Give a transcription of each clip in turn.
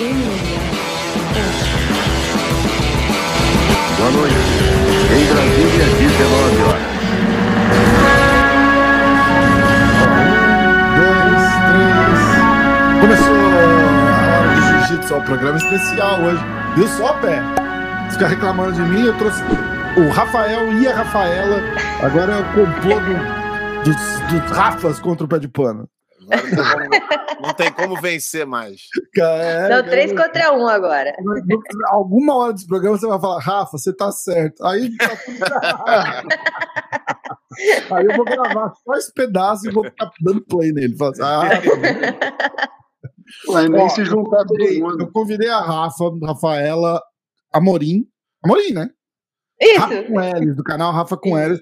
Boa noite. Em Brasília, 19 horas. Um, dois, três. Começou a hora do jiu-jitsu, o programa especial hoje. Viu só, pé? Ficar reclamando de mim, eu trouxe o Rafael e a Rafaela. Agora é o complô do, dos, dos Rafas contra o pé de pano. Agora não, tem como, não tem como vencer mais. É, Não, três contra um agora. no- Alguma hora desse programa você vai falar, Rafa, você tá certo. Aí, tá tudo. Aí eu vou gravar só esse pedaço e vou ficar dando play nele. Assim, ah, Ué, nem Ó, se juntar todo eu mundo. convidei a Rafa, Rafaela, Amorim. Amorim, né? Rafa Isso. com Elis, do canal Rafa com Elis,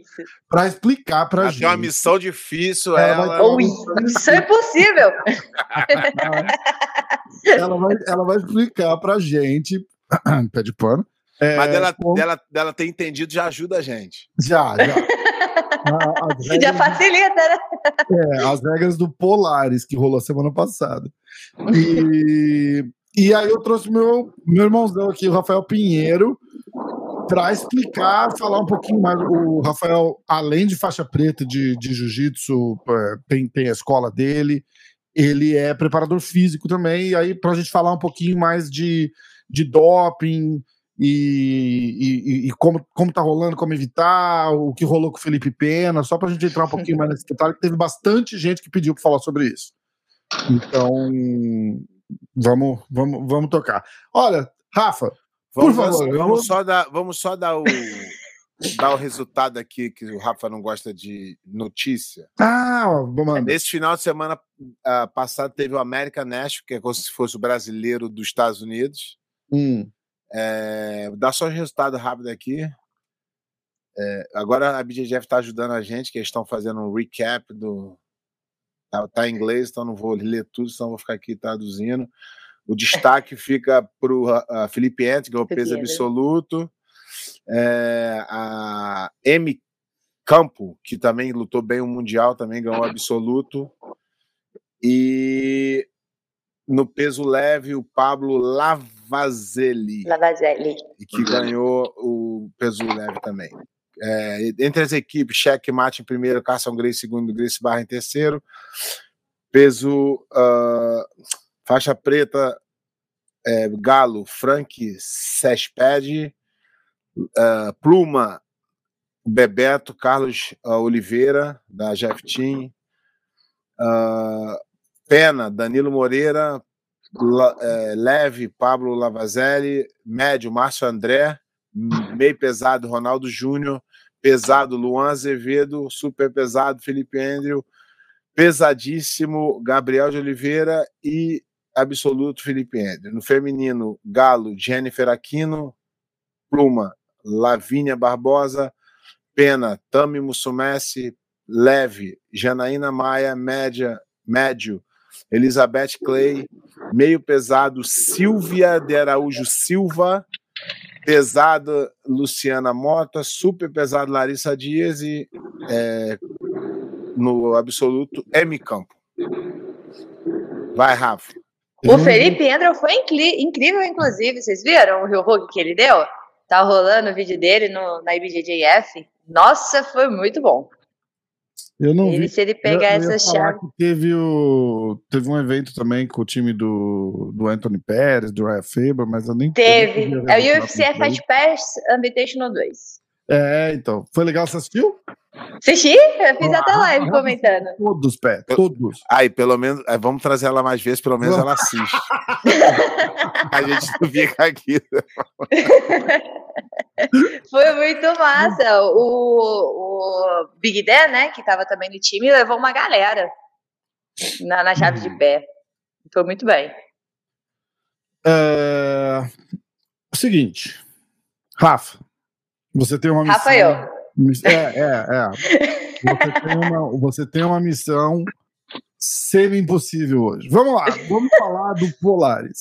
pra explicar pra Ela gente. tem uma missão difícil, Ela vai ela. Ui, isso é impossível. Ela vai, ela vai explicar pra gente. Pé de pano. É, Mas dela, como- dela, dela ter entendido já ajuda a gente. Já, já. A- as Já regras- facilita, né? É, as regras do Polaris que rolou semana passada. E, e aí eu trouxe meu, meu irmãozão aqui, o Rafael Pinheiro, para explicar, falar um pouquinho mais. O Rafael, além de faixa preta de, de jiu-jitsu, é, tem, tem a escola dele, ele é preparador físico também, e aí para a gente falar um pouquinho mais de, de doping. E, e- e como, como tá rolando, como evitar, o que rolou com o Felipe Pena, só pra gente entrar um pouquinho mais nesse detalhe, que teve bastante gente que pediu para falar sobre isso. Então, vamos, vamos, vamos tocar. Olha, Rafa, Vamos, Por favor, vamos, vou- só dar, vamos só dar o, dar o resultado aqui, que o Rafa não gosta de notícia. ah, vamos Nesse final de semana ah, passado teve o American National, que é como se fosse o brasileiro dos Estados Unidos. hum, É, dá só o resultado rápido aqui. É, agora a BJJF está ajudando a gente, que eles estão fazendo um recap do. Tá, tá em inglês, então não vou ler tudo, senão vou ficar aqui traduzindo. O destaque fica para o Felipe Ent, que é o peso absoluto. É, a M. Campo, que também lutou bem o Mundial, também ganhou o absoluto. E no peso leve, o Pablo Lavazelli Lavazelli. que ganhou o peso leve também. É, entre as equipes, cheque mate em primeiro, Carson Grace em segundo, Grace Barra em terceiro. Peso ah, faixa preta, é, Galo, Frank Sesped, ah, Pluma, Bebeto, Carlos ah, Oliveira, da Jeff Team, ah, Pena, Danilo Moreira, La- leve, Pablo Lavazelli, médio, Márcio André, meio pesado, Ronaldo Júnior, pesado, Luan Azevedo, super pesado, Felipe Andrew, pesadíssimo, Gabriel de Oliveira e absoluto, Felipe Andrew. No feminino, Galo, Jennifer Aquino, Pluma, Lavínia Barbosa, Pena, Tami Mussumessi, leve, Janaína Maia, média, médio, Elizabeth Clay, meio pesado, Silvia de Araújo Silva, pesado, Luciana Mota, super pesado, Larissa Dias e é, no absoluto, M. Campo. Vai, Rafa. O Felipe Andrew foi incrível, inclusive. Vocês viram o Rio Hug que ele deu? Tá rolando o vídeo dele no, na IBJJF. Nossa, foi muito bom. Eu não Ele, vi. se ele pegar eu essa chave. teve, o, teve um evento também com o time do, do Anthony Pérez, do Ryan Faber, mas eu nem Teve. É o UFC. Fight Pass Invitational 2. É, então. Foi legal, você assistiu? Assisti? Eu fiz até Ah, live ah, comentando. Todos, pé, todos. Aí, pelo menos, é, vamos trazer ela mais vezes, pelo menos ela assiste. A gente não fica aqui. Foi muito massa. O, o Big Dan, né, que tava também no time, levou uma galera na, na chave de pé. Foi muito bem. É... o Seguinte, Rafa, você tem uma missão. Rafael. É, é, é. Você tem uma, você tem uma missão semi-impossível hoje. Vamos lá, vamos falar do Polaris.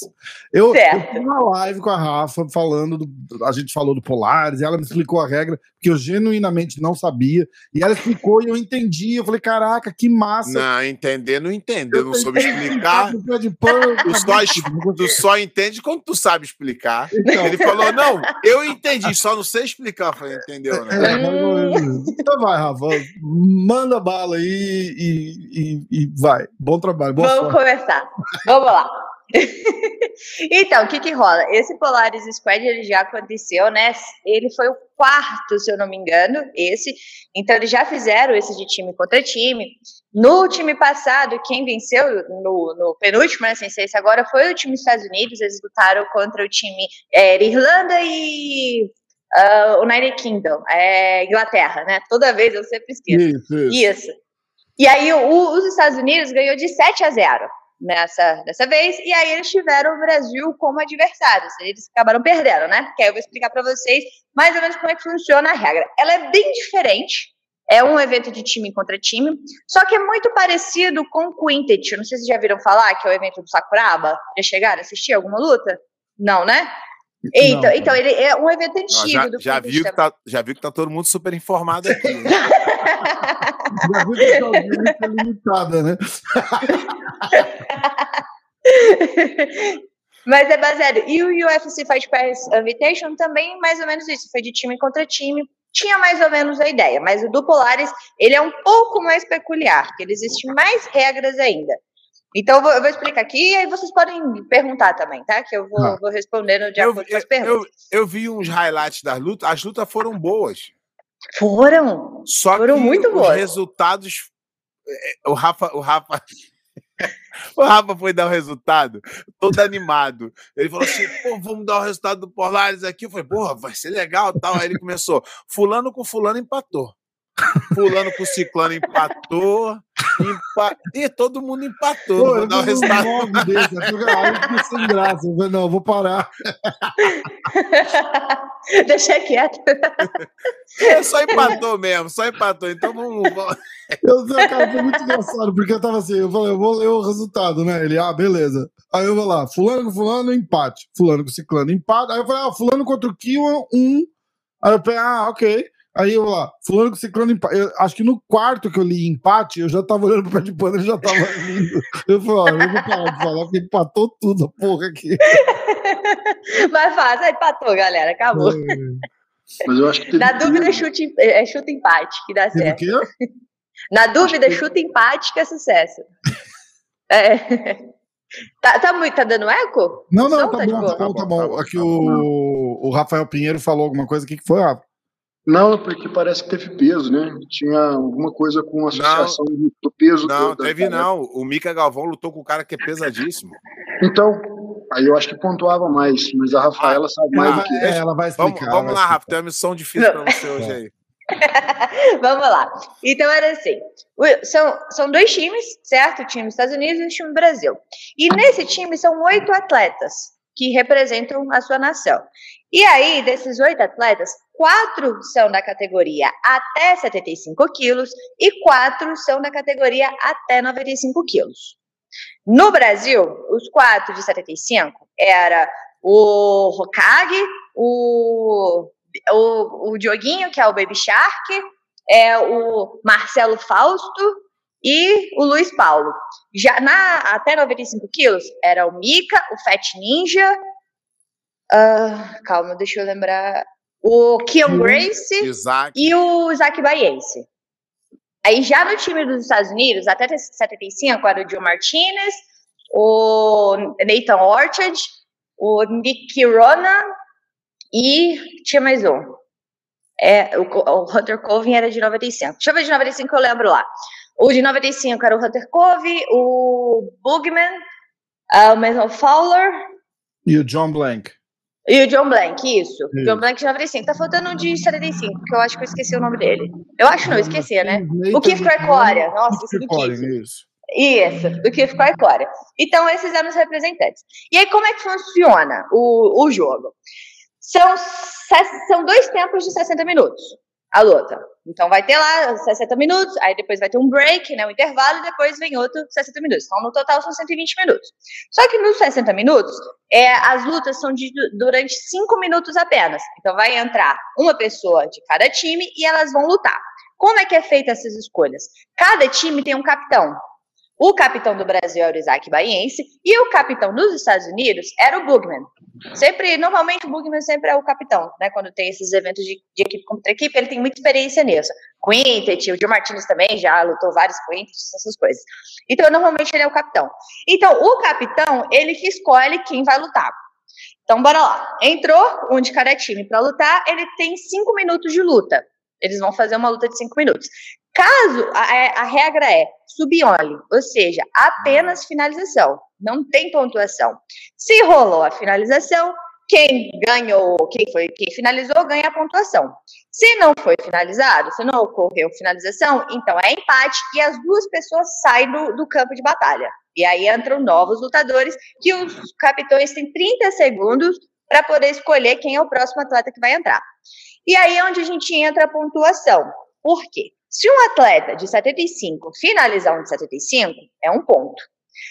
Eu, eu fiz uma live com a Rafa falando, do, a gente falou do Polaris, e ela me explicou a regra, que eu genuinamente não sabia, e ela explicou e eu entendi. Eu falei, caraca, que massa. Não, entender não entendeu, não soube explicar. tu, só, tu só entende quando tu sabe explicar. Então. Ele falou, não, eu entendi, só não sei explicar. Eu falei, entendeu, né? É, então vai, Rafa, manda bala aí e, e, e vai. Bom trabalho. Boa Vamos sorte. começar. Vamos lá. então, o que que rola? Esse Polaris Squad ele já aconteceu, né? Ele foi o quarto, se eu não me engano, esse. Então, eles já fizeram esse de time contra time. No time passado, quem venceu no, no penúltimo, né, sem ser esse agora, foi o time dos Estados Unidos. Eles lutaram contra o time é, Irlanda e uh, United Kingdom, é, Inglaterra, né? Toda vez eu sempre esqueço. Isso. isso. isso. E aí o, os Estados Unidos ganhou de 7 a 0 nessa dessa vez, e aí eles tiveram o Brasil como adversários. Eles acabaram perdendo, né? Que aí eu vou explicar para vocês mais ou menos como é que funciona a regra. Ela é bem diferente. É um evento de time contra time, só que é muito parecido com o Quintet. Não sei se já viram falar, que é o evento do Sakuraba. Já chegaram a assistir alguma luta? Não, né? Então, não, então ele é um evento antigo já, do já viu que tá, Já viu que tá todo mundo super informado aqui. Né? já viu que a audiência é limitada, né? Mas é baseado. E o UFC Fight Pass Invitation também, mais ou menos isso. Foi de time contra time. Tinha mais ou menos a ideia. Mas o do Polaris, ele é um pouco mais peculiar, porque existem mais regras ainda. Então, eu vou, eu vou, explicar aqui e aí vocês podem perguntar também, tá? Que eu vou, ah. vou respondendo de acordo eu, com as perguntas. Eu, eu, vi uns highlights das lutas, as lutas foram boas. Foram. Só foram muito os boas. resultados. É, o Rafa, o Rafa. O Rafa foi dar o resultado, todo animado. Ele falou assim: pô, vamos dar o resultado do Polaris aqui. Eu falei, porra, vai ser legal tal. Aí ele começou: Fulano com Fulano empatou. Fulano com Ciclano empatou. Empa... E todo mundo empatou. Pô, vou dar o resultado. Desse, eu sem graça. Eu não, vou parar. Deixa quieto. É, só empatou mesmo, só empatou. Então vamos. Eu cara, foi muito engraçado, porque eu tava assim, eu falei, eu vou ler o resultado, né? Ele, ah, beleza. Aí eu vou lá, fulano com fulano, empate. Fulano com ciclano, empate. Aí eu falei, ah, fulano contra o Kiwan, um. Aí eu falei, ah, ok. Aí eu lá, fulano com ciclano empate. Eu, acho que no quarto que eu li empate, eu já tava olhando pro pé de pano, ele já tava lindo. Eu falei, ó, eu vou parar de falar, porque empatou tudo a porra aqui. Mas faz, empatou, galera, acabou. É. Mas eu acho que Na dúvida, chute, é, chuta empate, que dá certo. Na dúvida, chuta empate, que é sucesso. É. Tá, tá, muito, tá dando eco? Não, não, tá, tá, bom, tá, bom, tá bom. Aqui o, o Rafael Pinheiro falou alguma coisa. O que, que foi, Rafa? Não, porque parece que teve peso, né? Tinha alguma coisa com a associação não, do peso. Não, do, teve não. O Mika Galvão lutou com um cara que é pesadíssimo. Então, aí eu acho que pontuava mais, mas a Rafaela ah, sabe mais do que é, ela vai explicar. Vamos, vamos lá, Rafa, tem uma missão difícil para você hoje aí. vamos lá. Então era assim: são, são dois times, certo? O time dos Estados Unidos e o time do Brasil. E nesse time são oito atletas que representam a sua nação. E aí, desses oito atletas, quatro são da categoria até 75 quilos e quatro são da categoria até 95 quilos. No Brasil, os quatro de 75 era o Hokage, o, o, o Dioguinho, que é o Baby Shark, é o Marcelo Fausto e o Luiz Paulo. Já na até 95 quilos era o Mika, o Fat Ninja, uh, calma, deixa eu lembrar, o Keon Grace Isaac. e o Isaac Baiense. Aí já no time dos Estados Unidos, até 75, era o Joe Martinez, o Nathan Orchard, o Nick Ronan e tinha mais um. É, o, o Hunter Covey era de 95. Deixa eu ver de 95 que eu lembro lá. O de 95 era o Hunter Covey, o Bugman, uh, o Mason Fowler. E o John Blank. E o John Blank, isso. isso. John Blank de 95. Tá faltando um de 75, que eu acho que eu esqueci o nome dele. Eu acho não, eu esqueci, né? O Keith Cracória. Nossa, isso do Keith. Isso. Isso, do Keith Cracória. Então, esses eram os representantes. E aí, como é que funciona o, o jogo? São, são dois tempos de 60 minutos, a luta. Então vai ter lá 60 minutos, aí depois vai ter um break, né, um intervalo, e depois vem outro 60 minutos. Então no total são 120 minutos. Só que nos 60 minutos, é, as lutas são de, durante 5 minutos apenas. Então vai entrar uma pessoa de cada time e elas vão lutar. Como é que é feita essas escolhas? Cada time tem um capitão. O capitão do Brasil era o Isaac Baiense e o capitão dos Estados Unidos era o Bugman. Sempre, normalmente o Bugman sempre é o capitão, né? Quando tem esses eventos de, de equipe contra equipe, ele tem muita experiência nisso. Quintet, o Joe Martinez também já lutou vários quintets, essas coisas. Então, normalmente ele é o capitão. Então, o capitão, ele que escolhe quem vai lutar. Então, bora lá. Entrou um de cada time para lutar, ele tem cinco minutos de luta. Eles vão fazer uma luta de cinco minutos. Caso a, é, a regra é sub-only, ou seja, apenas finalização, não tem pontuação. Se rolou a finalização, quem ganhou, quem foi, quem finalizou, ganha a pontuação. Se não foi finalizado, se não ocorreu finalização, então é empate e as duas pessoas saem do, do campo de batalha. E aí entram novos lutadores, que os capitães têm 30 segundos para poder escolher quem é o próximo atleta que vai entrar. E aí é onde a gente entra a pontuação. Por quê? Se um atleta de 75 finalizar um de 75, é um ponto.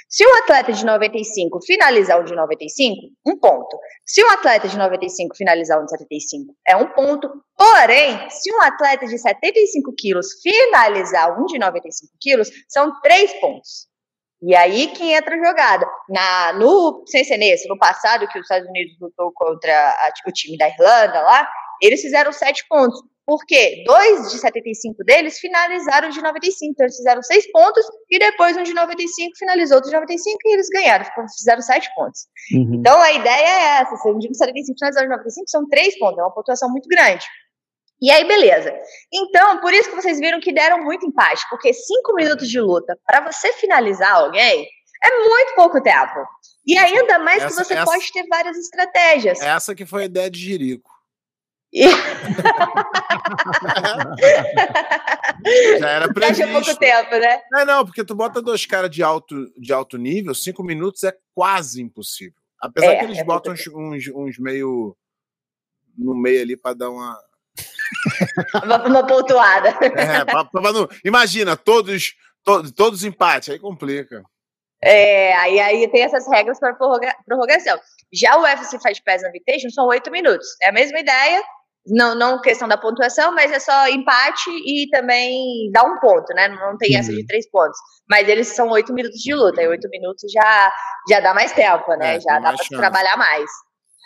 Se um atleta de 95 finalizar um de 95, um ponto. Se um atleta de 95 finalizar um de 75, é um ponto. Porém, se um atleta de 75 quilos finalizar um de 95 quilos, são três pontos. E aí quem entra a jogada. Na, no, sem ser nesse, no passado, que os Estados Unidos lutou contra a, o time da Irlanda lá, eles fizeram sete pontos. Porque dois de 75 deles finalizaram de 95. Então, eles fizeram seis pontos e depois um de 95 finalizou outro de 95 e eles ganharam, fizeram sete pontos. Uhum. Então, a ideia é essa: se um de 75 finalizar de 95, são três pontos, é uma pontuação muito grande. E aí, beleza. Então, por isso que vocês viram que deram muito empate, porque cinco minutos de luta para você finalizar alguém é muito pouco tempo. E ainda mais essa, que você essa, pode ter várias estratégias. Essa que foi a ideia de Jerico. Já era previsto. Faz pouco tempo, né? Não, não, porque tu bota dois caras de alto, de alto nível, cinco minutos é quase impossível. Apesar é, que eles é botam uns, uns, uns, meio no meio ali para dar uma. uma, pontuada. É, pra, pra, não... imagina, todos, to, todos empate, aí complica. É, aí, aí tem essas regras para prorroga, prorrogação. Já o UFC Fight Pass Invitation são oito minutos. É a mesma ideia, não, não questão da pontuação, mas é só empate e também dá um ponto, né? Não tem uhum. essa de uhum. três pontos. Mas eles são oito minutos de luta, e oito minutos já, já dá mais tempo, né? É, já dá para trabalhar mais.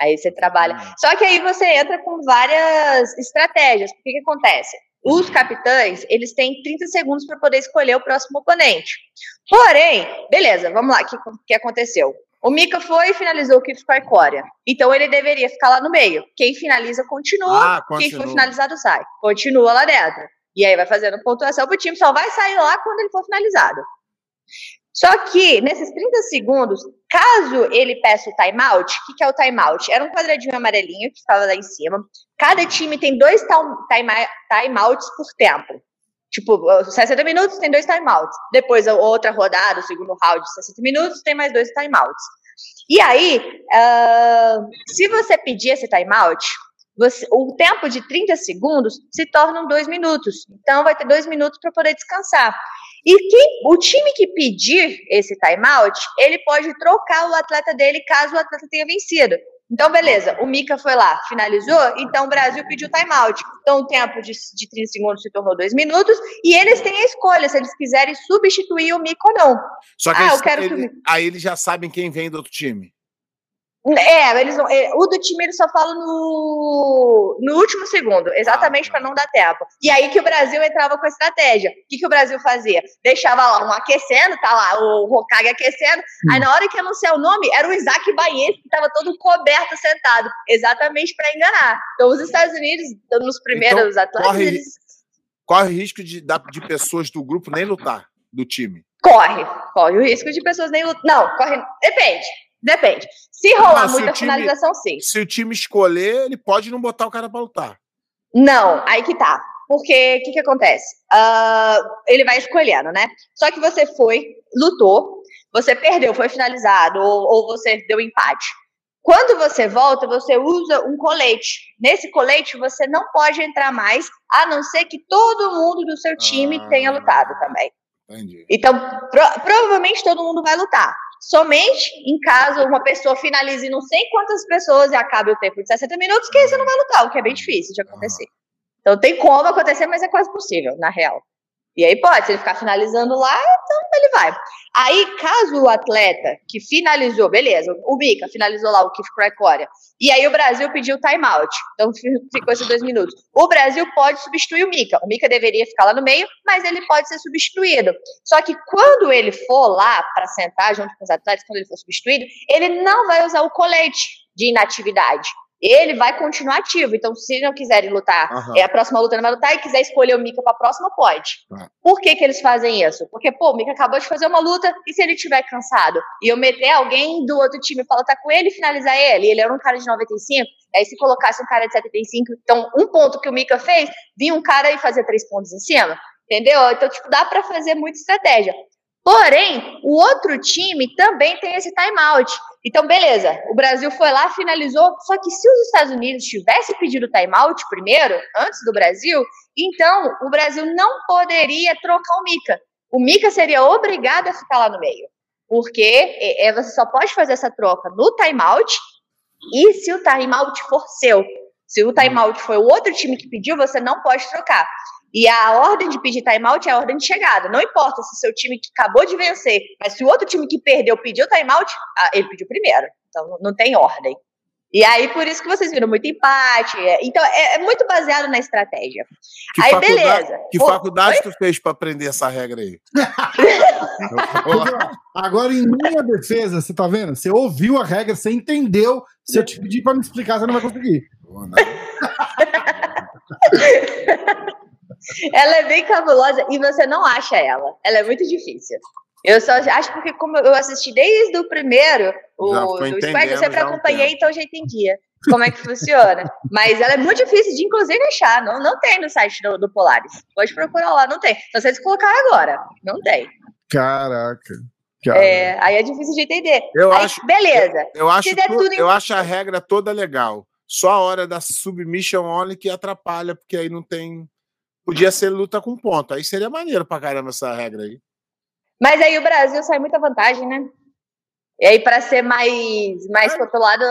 Aí você trabalha. Uhum. Só que aí você entra com várias estratégias. O que, que acontece? Os capitães, eles têm 30 segundos para poder escolher o próximo oponente. Porém, beleza, vamos lá, o que, que aconteceu? O Mika foi e finalizou o Kif Coreia. Então ele deveria ficar lá no meio. Quem finaliza continua, ah, quem for finalizado sai. Continua lá dentro. E aí vai fazendo pontuação pro time, só vai sair lá quando ele for finalizado. Só que, nesses 30 segundos, caso ele peça o timeout, o que, que é o timeout? Era um quadradinho amarelinho que estava lá em cima. Cada time tem dois timeouts por tempo. Tipo, 60 minutos tem dois timeouts. Depois, outra rodada, o segundo round de 60 minutos, tem mais dois timeouts. E aí, uh, se você pedir esse timeout, você, o tempo de 30 segundos se tornam dois minutos. Então, vai ter dois minutos para poder descansar. E quem, o time que pedir esse timeout, ele pode trocar o atleta dele caso o atleta tenha vencido. Então, beleza, o Mika foi lá, finalizou, então o Brasil pediu timeout. Então, o tempo de, de 30 segundos se tornou dois minutos, e eles têm a escolha se eles quiserem substituir o Mika ou não. Só que ah, eles, eu quero ele, aí eles já sabem quem vem do outro time. É, eles é, o do time eles só falam no, no último segundo, exatamente ah, para não dar tempo. E aí que o Brasil entrava com a estratégia. O que, que o Brasil fazia? Deixava lá um aquecendo, tá lá o Hokage aquecendo. Hum. Aí na hora que anunciar o nome, era o Isaac Baez, que estava todo coberto sentado, exatamente para enganar. Então os Estados Unidos, nos primeiros então, atletas. Corre, eles... corre risco de, de pessoas do grupo nem lutar, do time. Corre, corre o risco de pessoas nem lutar. Não, corre. Depende. Depende. Se rolar Mas muita se time, finalização, sim. Se o time escolher, ele pode não botar o cara para lutar. Não, aí que tá. Porque o que, que acontece? Uh, ele vai escolhendo, né? Só que você foi, lutou, você perdeu, foi finalizado, ou, ou você deu empate. Quando você volta, você usa um colete. Nesse colete, você não pode entrar mais, a não ser que todo mundo do seu time ah, tenha lutado também. Entendi. Então, pro, provavelmente todo mundo vai lutar. Somente em caso uma pessoa finalize não sei quantas pessoas e acabe o tempo de 60 minutos, que aí você não vai lutar, o que é bem difícil de acontecer. Então tem como acontecer, mas é quase possível, na real. E aí pode, se ele ficar finalizando lá, então ele vai. Aí, caso o atleta que finalizou, beleza, o Mika finalizou lá o Keith Cracória, e aí o Brasil pediu timeout, então ficou esses dois minutos. O Brasil pode substituir o Mika. O Mika deveria ficar lá no meio, mas ele pode ser substituído. Só que quando ele for lá para sentar junto com os atletas, quando ele for substituído, ele não vai usar o colete de inatividade ele vai continuar ativo. Então, se não quiserem lutar, uhum. é a próxima luta não vai lutar e quiser escolher o Mika para a próxima, pode. Uhum. Por que, que eles fazem isso? Porque, pô, o Mika acabou de fazer uma luta e se ele estiver cansado e eu meter alguém do outro time para lutar com ele e finalizar ele, ele era um cara de 95, aí se colocasse um cara de 75, então um ponto que o Mika fez, vinha um cara e fazia três pontos em cima. Entendeu? Então, tipo, dá para fazer muita estratégia. Porém, o outro time também tem esse timeout. Então, beleza, o Brasil foi lá, finalizou. Só que se os Estados Unidos tivessem pedido timeout primeiro, antes do Brasil, então o Brasil não poderia trocar o Mika. O Mika seria obrigado a ficar lá no meio. Porque é, é você só pode fazer essa troca no timeout e se o timeout for seu. Se o timeout foi o outro time que pediu, você não pode trocar. E a ordem de pedir timeout é a ordem de chegada. Não importa se o seu time que acabou de vencer, mas se o outro time que perdeu pediu timeout, ah, ele pediu primeiro. Então não tem ordem. E aí, por isso que vocês viram muito empate. É, então, é, é muito baseado na estratégia. Que aí, beleza. Que faculdade Oi? tu fez para aprender essa regra aí? Agora, em minha defesa, você tá vendo? Você ouviu a regra, você entendeu. Se eu te pedir para me explicar, você não vai conseguir. não. ela é bem cabulosa e você não acha ela. Ela é muito difícil. Eu só acho porque, como eu assisti desde o primeiro, o do Spike, eu sempre acompanhei, então eu já entendia como é que funciona. Mas ela é muito difícil de, inclusive, achar. Não, não tem no site do, do Polaris. Pode procurar lá, não tem. Só vocês colocaram agora. Não tem. Caraca. É, aí é difícil de entender. Eu aí, acho, beleza. Eu, eu acho, tu, eu acho a regra toda legal. Só a hora da submission only que atrapalha, porque aí não tem Podia ser luta com ponto. Aí seria maneiro pra caramba essa regra aí. Mas aí o Brasil sai muita vantagem, né? E aí, para ser mais, mais controlado.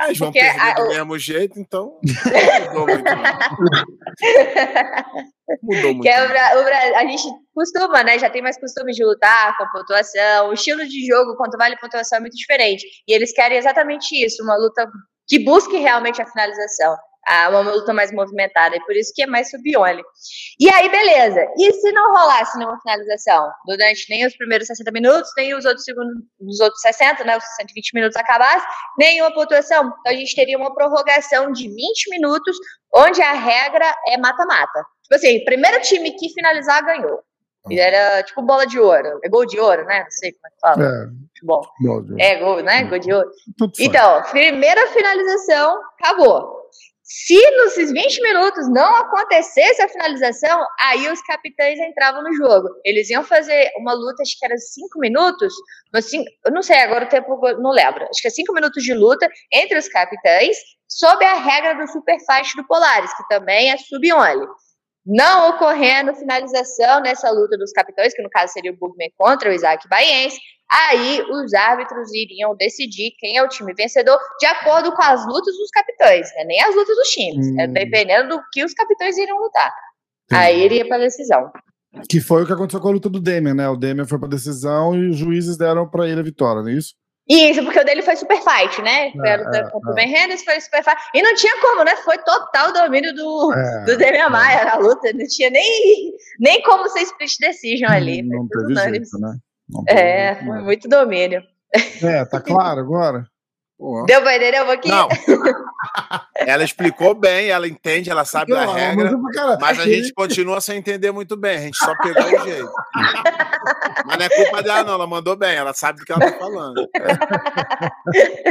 É, eles vão perder a, do mesmo jeito, então. mudou muito. mudou muito. É o, o, a gente costuma, né? Já tem mais costume de lutar com pontuação. O estilo de jogo, quanto vale pontuação, é muito diferente. E eles querem exatamente isso: uma luta que busque realmente a finalização uma luta mais movimentada, e por isso que é mais sub-only. E aí, beleza. E se não rolasse nenhuma finalização durante nem os primeiros 60 minutos, nem os outros segundos, os outros 60, né, os 120 minutos acabasse, nenhuma pontuação, então a gente teria uma prorrogação de 20 minutos, onde a regra é mata-mata. Tipo assim, primeiro time que finalizar ganhou. E era tipo bola de ouro. É gol de ouro, né? Não sei como é que fala. É. Bom. É gol, né? Gol de ouro. Então, primeira finalização, acabou. Se nos 20 minutos não acontecesse a finalização, aí os capitães entravam no jogo. Eles iam fazer uma luta, acho que era 5 minutos, assim, eu não sei, agora o tempo não lembro. Acho que é 5 minutos de luta entre os capitães, sob a regra do super fast do Polaris, que também é sub-only. Não ocorrendo finalização nessa luta dos capitães, que no caso seria o Bugman contra o Isaac Baiense, Aí os árbitros iriam decidir quem é o time vencedor de acordo com as lutas dos capitães, né? nem as lutas dos times, é hum. é dependendo do que os capitães iriam lutar. Aí iria para decisão. Que foi o que aconteceu com a luta do Demian, né? O Demian foi para decisão e os juízes deram para ele a vitória, não é isso? Isso, porque o dele foi super fight, né? Foi é, a luta é, contra o Ben Henderson, foi super fight. E não tinha como, né? Foi total domínio do, é, do Demian é. Maia na luta. Não tinha nem, nem como ser split decision ali. Não, não teve jeito, né? é, foi muito domínio. É, tá claro agora? Pô. Deu pra entender um pouquinho? Não. ela explicou bem, ela entende, ela sabe a regra, mas a gente continua sem entender muito bem, a gente só pegou o jeito. Mas não é culpa dela, não, ela mandou bem, ela sabe do que ela tá falando.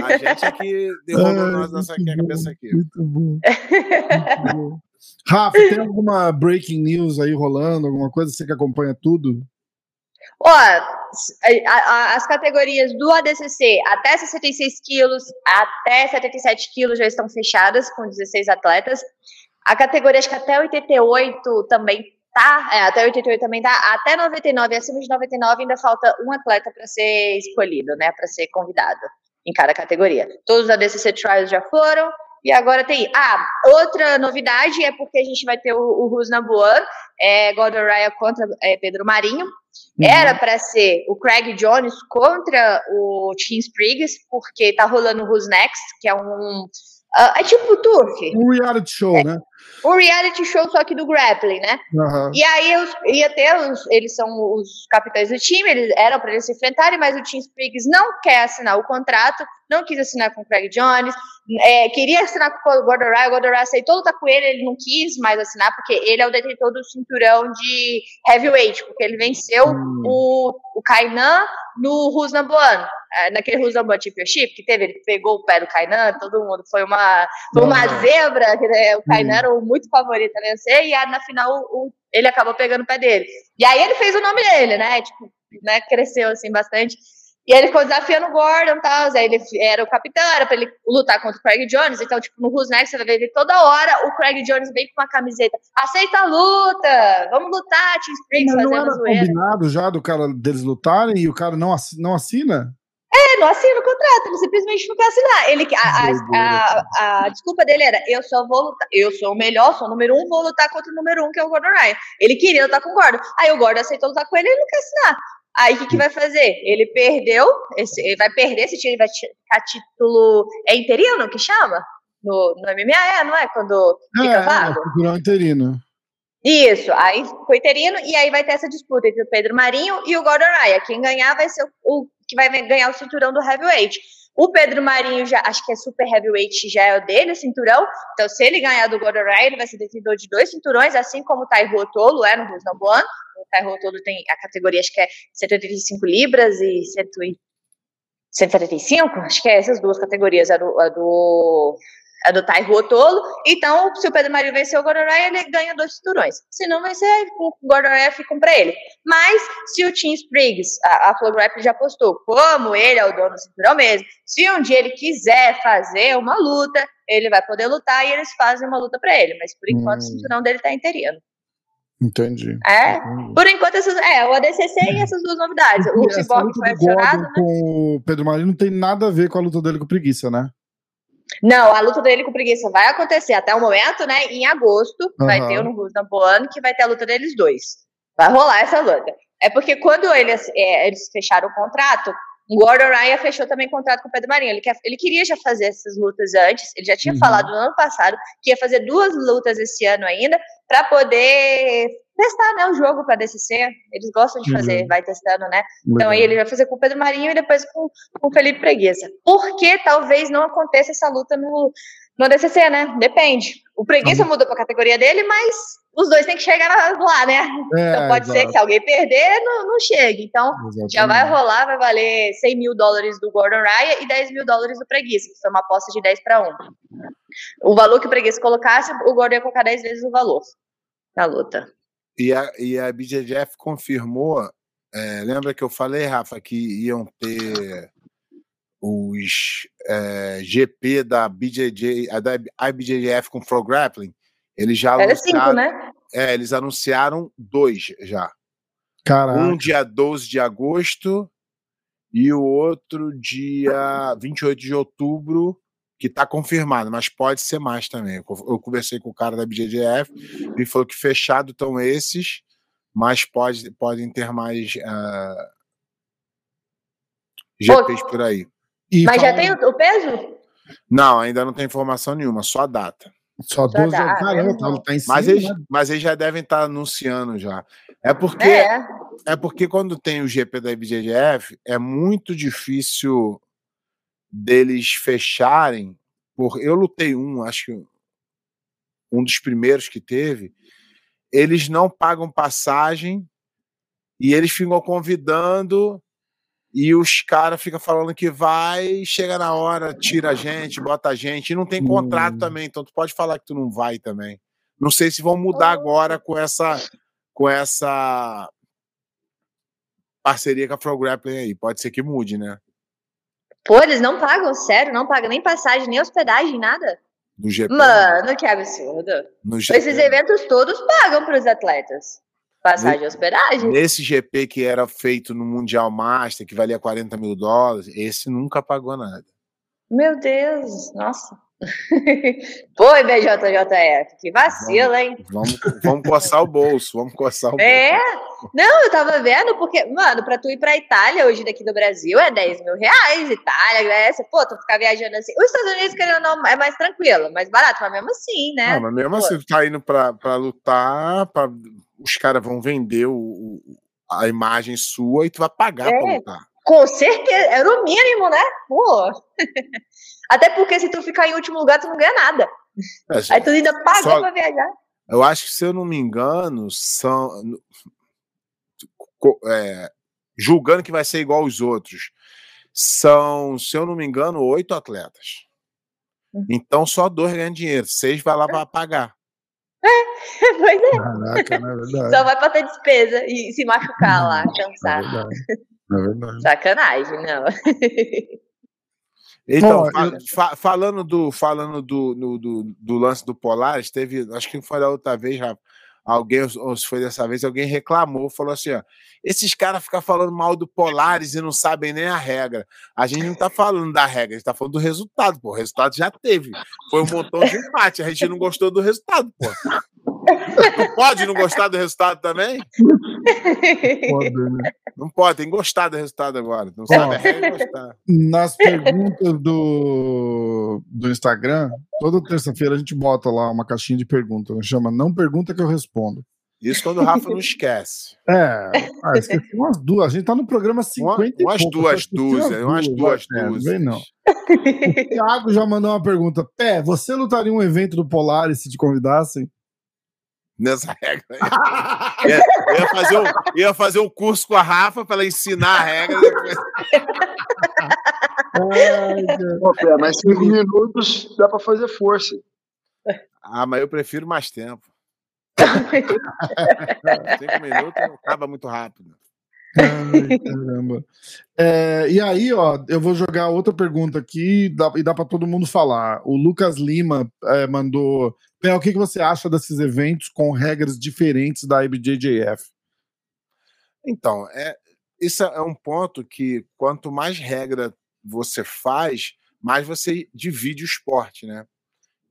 A gente aqui derrubou nós nessa cabeça aqui. Muito bom. Muito bom. Rafa, tem alguma breaking news aí rolando, alguma coisa? Você que acompanha tudo? Ó, as categorias do ADCC até 66 quilos, até 77 quilos já estão fechadas com 16 atletas. A categoria, acho que até 88 também tá, é, até 88 também tá, até 99, acima de 99 ainda falta um atleta para ser escolhido, né, para ser convidado em cada categoria. Todos os ADCC Trials já foram, e agora tem. Ah, outra novidade é porque a gente vai ter o, o Rusna Buan, é, Gordon Raya contra é, Pedro Marinho. Uhum. Era para ser o Craig Jones contra o Tim Spriggs, porque tá rolando o Who's Next, que é um. Uh, é tipo o Turf. Um reality show, é, né? Um reality show, só que do grappling, né? Uhum. E aí eu, ia ter os, eles são os capitães do time, eles eram para eles se enfrentarem, mas o Tim Spriggs não quer assinar o contrato, não quis assinar com o Craig Jones, é, queria assinar com o Gordon Ryan, o Gordon Ryan aceitou lutar com ele, ele não quis mais assinar, porque ele é o detentor do cinturão de heavyweight, porque ele venceu hum. o, o Kainan no Rusnamboan, é, naquele Rusnamboan Championship que teve, ele pegou o pé do Kainan, todo mundo, foi uma, foi uma zebra, que, né, o Kainan muito favorito a vencer, e na final o, ele acabou pegando o pé dele. E aí ele fez o nome dele, né, tipo, né, cresceu assim bastante, e ele ficou desafiando o Gordon e tal. Aí ele era o capitão, era pra ele lutar contra o Craig Jones. Então, tipo, no Who's Next, você vai ver toda hora o Craig Jones vem com uma camiseta. Aceita a luta! Vamos lutar, Tim Springs, zoeira. combinado já do cara deles lutarem e o cara não assina? É, não assina o contrato, ele simplesmente não quer assinar. Ele, a, a, a, a, desculpa dele era: eu só vou lutar, eu sou o melhor, sou o número um, vou lutar contra o número um, que é o Gordon Ryan. Ele queria lutar com o Gordon. Aí o Gordon aceitou lutar com ele e ele não quer assinar. Aí o que, que vai fazer? Ele perdeu, esse, ele vai perder esse time, vai ficar título. É interino que chama? No, no MMA é, não é? Quando fica é, vago? É, interino. Isso, aí foi interino, e aí vai ter essa disputa entre o Pedro Marinho e o Gordon Raya. Quem ganhar vai ser o, o que vai ganhar o cinturão do heavyweight. O Pedro Marinho, já, acho que é super heavyweight, já é o dele, o cinturão. Então, se ele ganhar do Gordon Ryan, ele vai ser detentor de dois cinturões, assim como o Taiho Otolo é no Rusnamboan. O Taiho Otolo tem a categoria, acho que é 185 libras e 175, acho que é essas duas categorias, a do, a do a do Tai Ruotolo. Então, se o Pedro Marinho vencer o Gordon Ryan, ele ganha dois cinturões. Se não vencer, o Gordon Ryan fica para ele. Mas, se o Tim Spriggs, a, a Flow já postou, como ele é o dono do cinturão mesmo, se um dia ele quiser fazer uma luta, ele vai poder lutar e eles fazem uma luta para ele. Mas, por enquanto, hum. o cinturão dele tá interino. Entendi. É, Entendi. por enquanto, essas, é, o ADCC e essas duas novidades. o Cyborg foi adicionado, né? Com o Pedro Marinho não tem nada a ver com a luta dele com preguiça, né? Não, a luta dele com preguiça vai acontecer até o momento, né? Em agosto, uhum. vai ter o no Rusnamboano, que vai ter a luta deles dois. Vai rolar essa luta. É porque quando eles, é, eles fecharam o contrato, o Gordon Ryan fechou também contrato com o Pedro Marinho. Ele, quer, ele queria já fazer essas lutas antes, ele já tinha uhum. falado no ano passado que ia fazer duas lutas esse ano ainda, para poder testar né, o jogo para DCC. Eles gostam de fazer, uhum. vai testando, né? Então aí ele vai fazer com o Pedro Marinho e depois com, com o Felipe Preguiça. Porque talvez não aconteça essa luta no, no DCC, né? Depende. O Preguiça uhum. mudou para a categoria dele, mas os dois têm que chegar lá, né? É, então pode exato. ser que se alguém perder, não, não chegue. Então Exatamente. já vai rolar, vai valer 100 mil dólares do Gordon Raya e 10 mil dólares do Preguiça, que foi uma aposta de 10 para 1. O valor que o Preguiça colocasse, o Gordon ia colocar 10 vezes o valor na luta. E a, e a BJJF confirmou, é, lembra que eu falei, Rafa, que iam ter os é, GP da BJJ, da IBJJF com Pro Grappling? Eles já Era anunciaram, cinco, né? É, eles anunciaram dois já. Caraca. Um dia 12 de agosto e o outro dia 28 de outubro que está confirmado, mas pode ser mais também. Eu conversei com o cara da BJJF e falou que fechado estão esses, mas pode, podem ter mais uh, ah, GPs por aí. E mas já tem o peso? Não, ainda não tem informação nenhuma, só a data. Só 12 anos. Caramba, tá, tá em cima. Mas eles, né? mas eles já devem estar tá anunciando já. É porque, é. é porque quando tem o GP da IBJJF, é muito difícil deles fecharem, por eu lutei um, acho que um dos primeiros que teve, eles não pagam passagem e eles ficam convidando e os caras ficam falando que vai, chega na hora, tira a gente, bota a gente, e não tem contrato hum. também, então tu pode falar que tu não vai também. Não sei se vão mudar agora com essa com essa parceria com a Pro Grappling aí. Pode ser que mude, né? Pô, eles não pagam, sério, não pagam nem passagem, nem hospedagem, nada. No GP. Mano, que absurdo. GP. Esses eventos todos pagam para os atletas. Passagem e hospedagem. Nesse GP que era feito no Mundial Master, que valia 40 mil dólares, esse nunca pagou nada. Meu Deus, nossa. Pô, IBJJF, que vacilo, hein? Vamos, vamos coçar o bolso, vamos coçar o é? bolso. É? Não, eu tava vendo, porque, mano, pra tu ir pra Itália hoje daqui do Brasil é 10 mil reais, Itália, Grécia, pô, tu ficar viajando assim. Os Estados Unidos, querendo não, é mais tranquilo, mais barato, mas mesmo assim, né? Não, mas mesmo pô. assim, tu tá indo pra, pra lutar, pra, os caras vão vender o, a imagem sua e tu vai pagar é. pra lutar. Com certeza, era o mínimo, né? Pô. Até porque se tu ficar em último lugar, tu não ganha nada. É, Aí tu ainda paga só, pra viajar. Eu acho que, se eu não me engano, são. É, julgando que vai ser igual aos outros, são, se eu não me engano, oito atletas. Uhum. Então só dois ganham dinheiro, seis vai lá para pagar. É, pois é. Caraca, não é verdade. Só vai para ter despesa e se machucar lá, cansar. É verdade. É verdade. Sacanagem, não. Então, Bom, eu... fa falando, do, falando do, no, do, do, lance do Polaris, teve, acho que foi da outra vez, Rafa, alguém, ou se foi dessa vez, alguém reclamou, falou assim: ó, esses caras ficam falando mal do Polaris e não sabem nem a regra. A gente não tá falando da regra, a gente tá falando do resultado, pô. O resultado já teve. Foi um montão de empate, a gente não gostou do resultado, pô. Não pode não gostar do resultado também? Pode, né? Não pode, tem que gostar do resultado agora. Não sabe é gostar. Nas perguntas do, do Instagram, toda terça-feira a gente bota lá uma caixinha de perguntas. Né? Chama Não Pergunta que eu respondo. Isso quando o Rafa não esquece. É, ah, esqueci umas duas. A gente tá no programa 50 uma, Umas pouco, duas dúzias, umas duas dúzias. É, não. O Thiago já mandou uma pergunta. Pé, você lutaria um evento do Polaris se te convidassem? Nessa regra. ia, ia, fazer um, ia fazer um curso com a Rafa para ela ensinar a regra. Pô, mas cinco minutos dá para fazer força. Ah, mas eu prefiro mais tempo. cinco minutos acaba muito rápido. Ai, caramba. É, e aí, ó, eu vou jogar outra pergunta aqui dá, e dá para todo mundo falar. O Lucas Lima é, mandou Pel, o que, que você acha desses eventos com regras diferentes da IBJJF? Então, é, isso é um ponto que quanto mais regra você faz, mais você divide o esporte, né?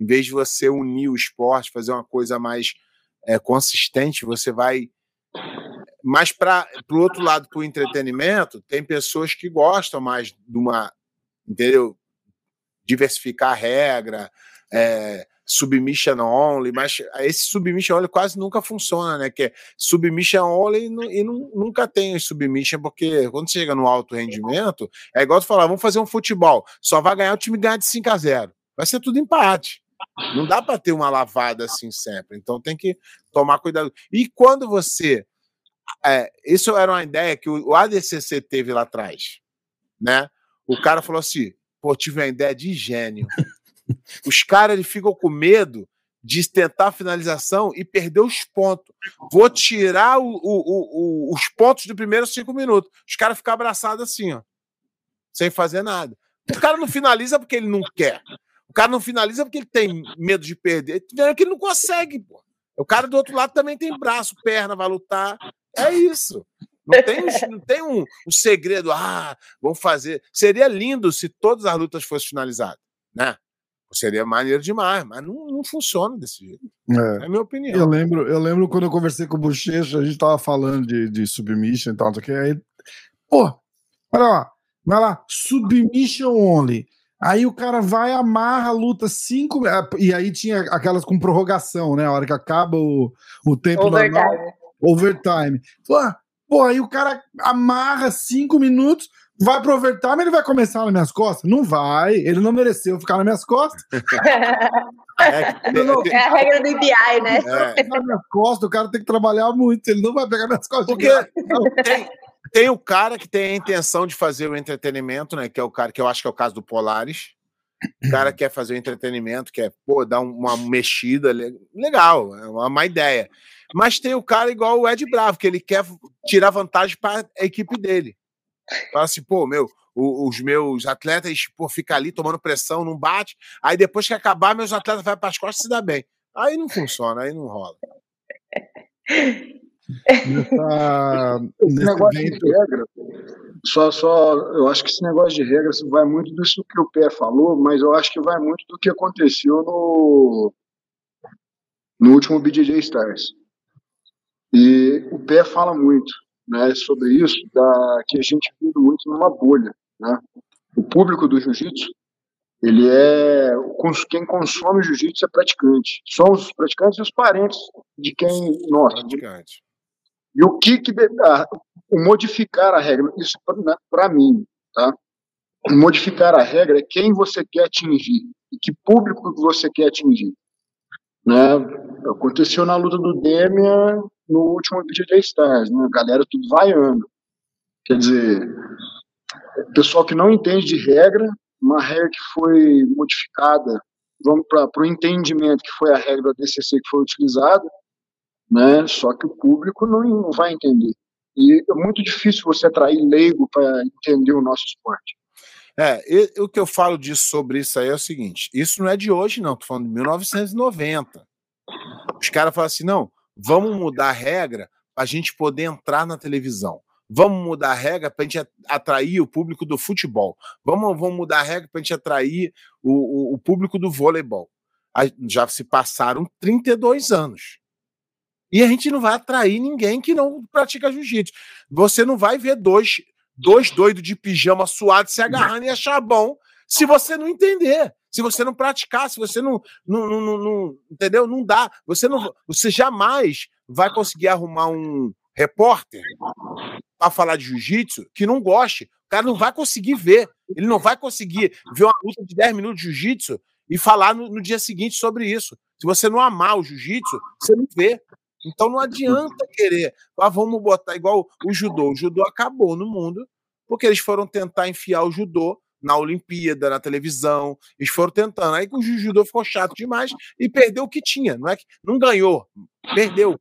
Em vez de você unir o esporte, fazer uma coisa mais é, consistente, você vai. Mas para o outro lado, para o entretenimento, tem pessoas que gostam mais de uma, entendeu? Diversificar a regra, é, submission only, mas esse submission only quase nunca funciona, né? Que é submission only e, e não, nunca tem submission, porque quando chega no alto rendimento, é igual tu falar, vamos fazer um futebol, só vai ganhar o time ganhar de 5 a 0 Vai ser tudo empate. Não dá para ter uma lavada assim sempre. Então tem que tomar cuidado. E quando você. É, isso era uma ideia que o ADCC teve lá atrás, né? O cara falou assim: pô, tive uma ideia de gênio. Os caras ficam com medo de tentar a finalização e perder os pontos. Vou tirar o, o, o, os pontos do primeiro cinco minutos. Os caras ficam abraçados assim, ó, sem fazer nada. O cara não finaliza porque ele não quer. O cara não finaliza porque ele tem medo de perder. Vendo que ele não consegue, pô. O cara do outro lado também tem braço, perna, vai lutar. É isso. Não tem, não tem um, um segredo. Ah, vamos fazer. Seria lindo se todas as lutas fossem finalizadas, né? Seria maneiro demais, mas não, não funciona desse jeito. É. é a minha opinião. Eu lembro, eu lembro quando eu conversei com o Bochecha, a gente tava falando de, de submission e tal, não aí. Pô, olha lá, vai lá, submission only. Aí o cara vai, amarra, luta cinco. É, e aí tinha aquelas com prorrogação, né? A hora que acaba o, o tempo overtime. normal. Overtime. Pô, pô, aí o cara amarra cinco minutos vai pro overtime, ele vai começar nas minhas costas? Não vai, ele não mereceu ficar nas minhas costas. é, não, é, a regra do IBI, né? É. Nas minhas costas, o cara tem que trabalhar muito, ele não vai pegar minhas costas. Porque tem, tem o cara que tem a intenção de fazer o entretenimento, né? Que é o cara que eu acho que é o caso do Polaris. O cara quer fazer um entretenimento, quer pô, dar uma mexida, legal, é uma má ideia. Mas tem o cara igual o Ed Bravo, que ele quer tirar vantagem para a equipe dele. Fala assim, pô, meu, os meus atletas, pô, fica ali tomando pressão, não bate. Aí depois que acabar, meus atletas vai para as costas e se dá bem. Aí não funciona, aí não rola. Nessa, esse negócio evento... de regra, só, só, eu acho que esse negócio de regra vai muito disso que o Pé falou, mas eu acho que vai muito do que aconteceu no, no último BJJ Stars. E o Pé fala muito né, sobre isso, da, que a gente vive muito numa bolha. Né? O público do jiu-jitsu, ele é quem consome jiu-jitsu é praticante. São os praticantes e os parentes de quem nós. E o que, que ah, o modificar a regra, isso para mim, tá? Modificar a regra é quem você quer atingir e que público que você quer atingir. Né? Aconteceu na luta do Demian no último de Stars, né? A galera tudo vaiando. Quer dizer, pessoal que não entende de regra, uma regra que foi modificada, vamos para o entendimento que foi a regra da DCC que foi utilizada, né? Só que o público não, não vai entender. E é muito difícil você atrair leigo para entender o nosso esporte. É, e, o que eu falo disso sobre isso aí é o seguinte: isso não é de hoje, não, tô falando de 1990. Os caras falam assim: não, vamos mudar a regra para a gente poder entrar na televisão. Vamos mudar a regra para a gente atrair o público do futebol. Vamos, vamos mudar a regra para a gente atrair o, o, o, público do voleibol. Já se passaram 32 anos. E a gente não vai atrair ninguém que não pratica jiu-jitsu. Você não vai ver dois, dois doidos de pijama suado se agarrando e achar bom se você não entender, se você não praticar, se você não, não, não, não entendeu? Não dá. Você não, você jamais vai conseguir arrumar um repórter para falar de jiu-jitsu que não goste. O cara não vai conseguir ver. Ele não vai conseguir ver uma luta de 10 minutos de jiu-jitsu e falar no, no, dia seguinte sobre isso. Se você não amar o jiu-jitsu, você não vê. Então não adianta querer, ah, vamos botar igual o judô. O judô acabou no mundo porque eles foram tentar enfiar o judô na Olimpíada, na televisão, eles foram tentando. Aí o judô ficou chato demais e perdeu o que tinha, não é que não ganhou, perdeu.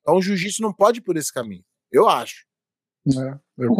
Então o jiu-jitsu não pode ir por esse caminho, eu acho. É, eu,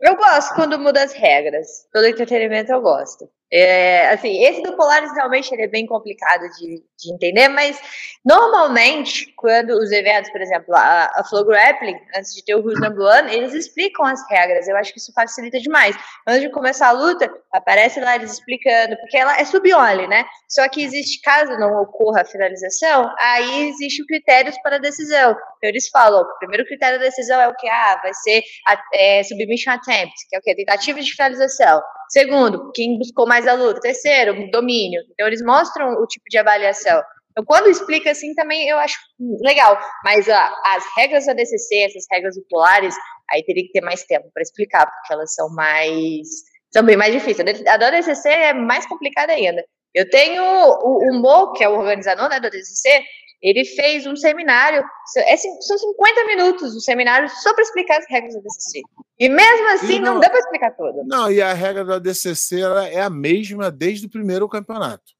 eu gosto quando muda as regras. Todo entretenimento eu gosto. É, assim, esse do Polaris realmente ele é bem complicado de, de, entender, mas normalmente, quando os eventos, por exemplo, a, a Flow Grappling, antes de ter o Who's Number One, eles explicam as regras. Eu acho que isso facilita demais. Antes de começar a luta, aparece lá eles explicando, porque ela é sub-only, né? Só que existe, caso não ocorra a finalização, aí existe critérios para a decisão. Então eles falam, o primeiro critério da decisão é o que? Ah, vai ser a, é, submission attempt, que é o que? Tentativa de finalização. Segundo, quem buscou mais a luta. Terceiro, domínio. Então, eles mostram o tipo de avaliação. Então, quando explica assim, também eu acho legal. Mas as regras da DCC, essas regras populares, aí teria que ter mais tempo para explicar, porque elas são mais. são bem mais difíceis. A da DCC é mais complicada ainda. Eu tenho o, o Mo, que é o organizador né, da DCC, ele fez um seminário, é, são 50 minutos o um seminário só para explicar as regras da DCC. E mesmo assim não, não dá para explicar tudo. Não, e a regra da DCC é a mesma desde o primeiro campeonato.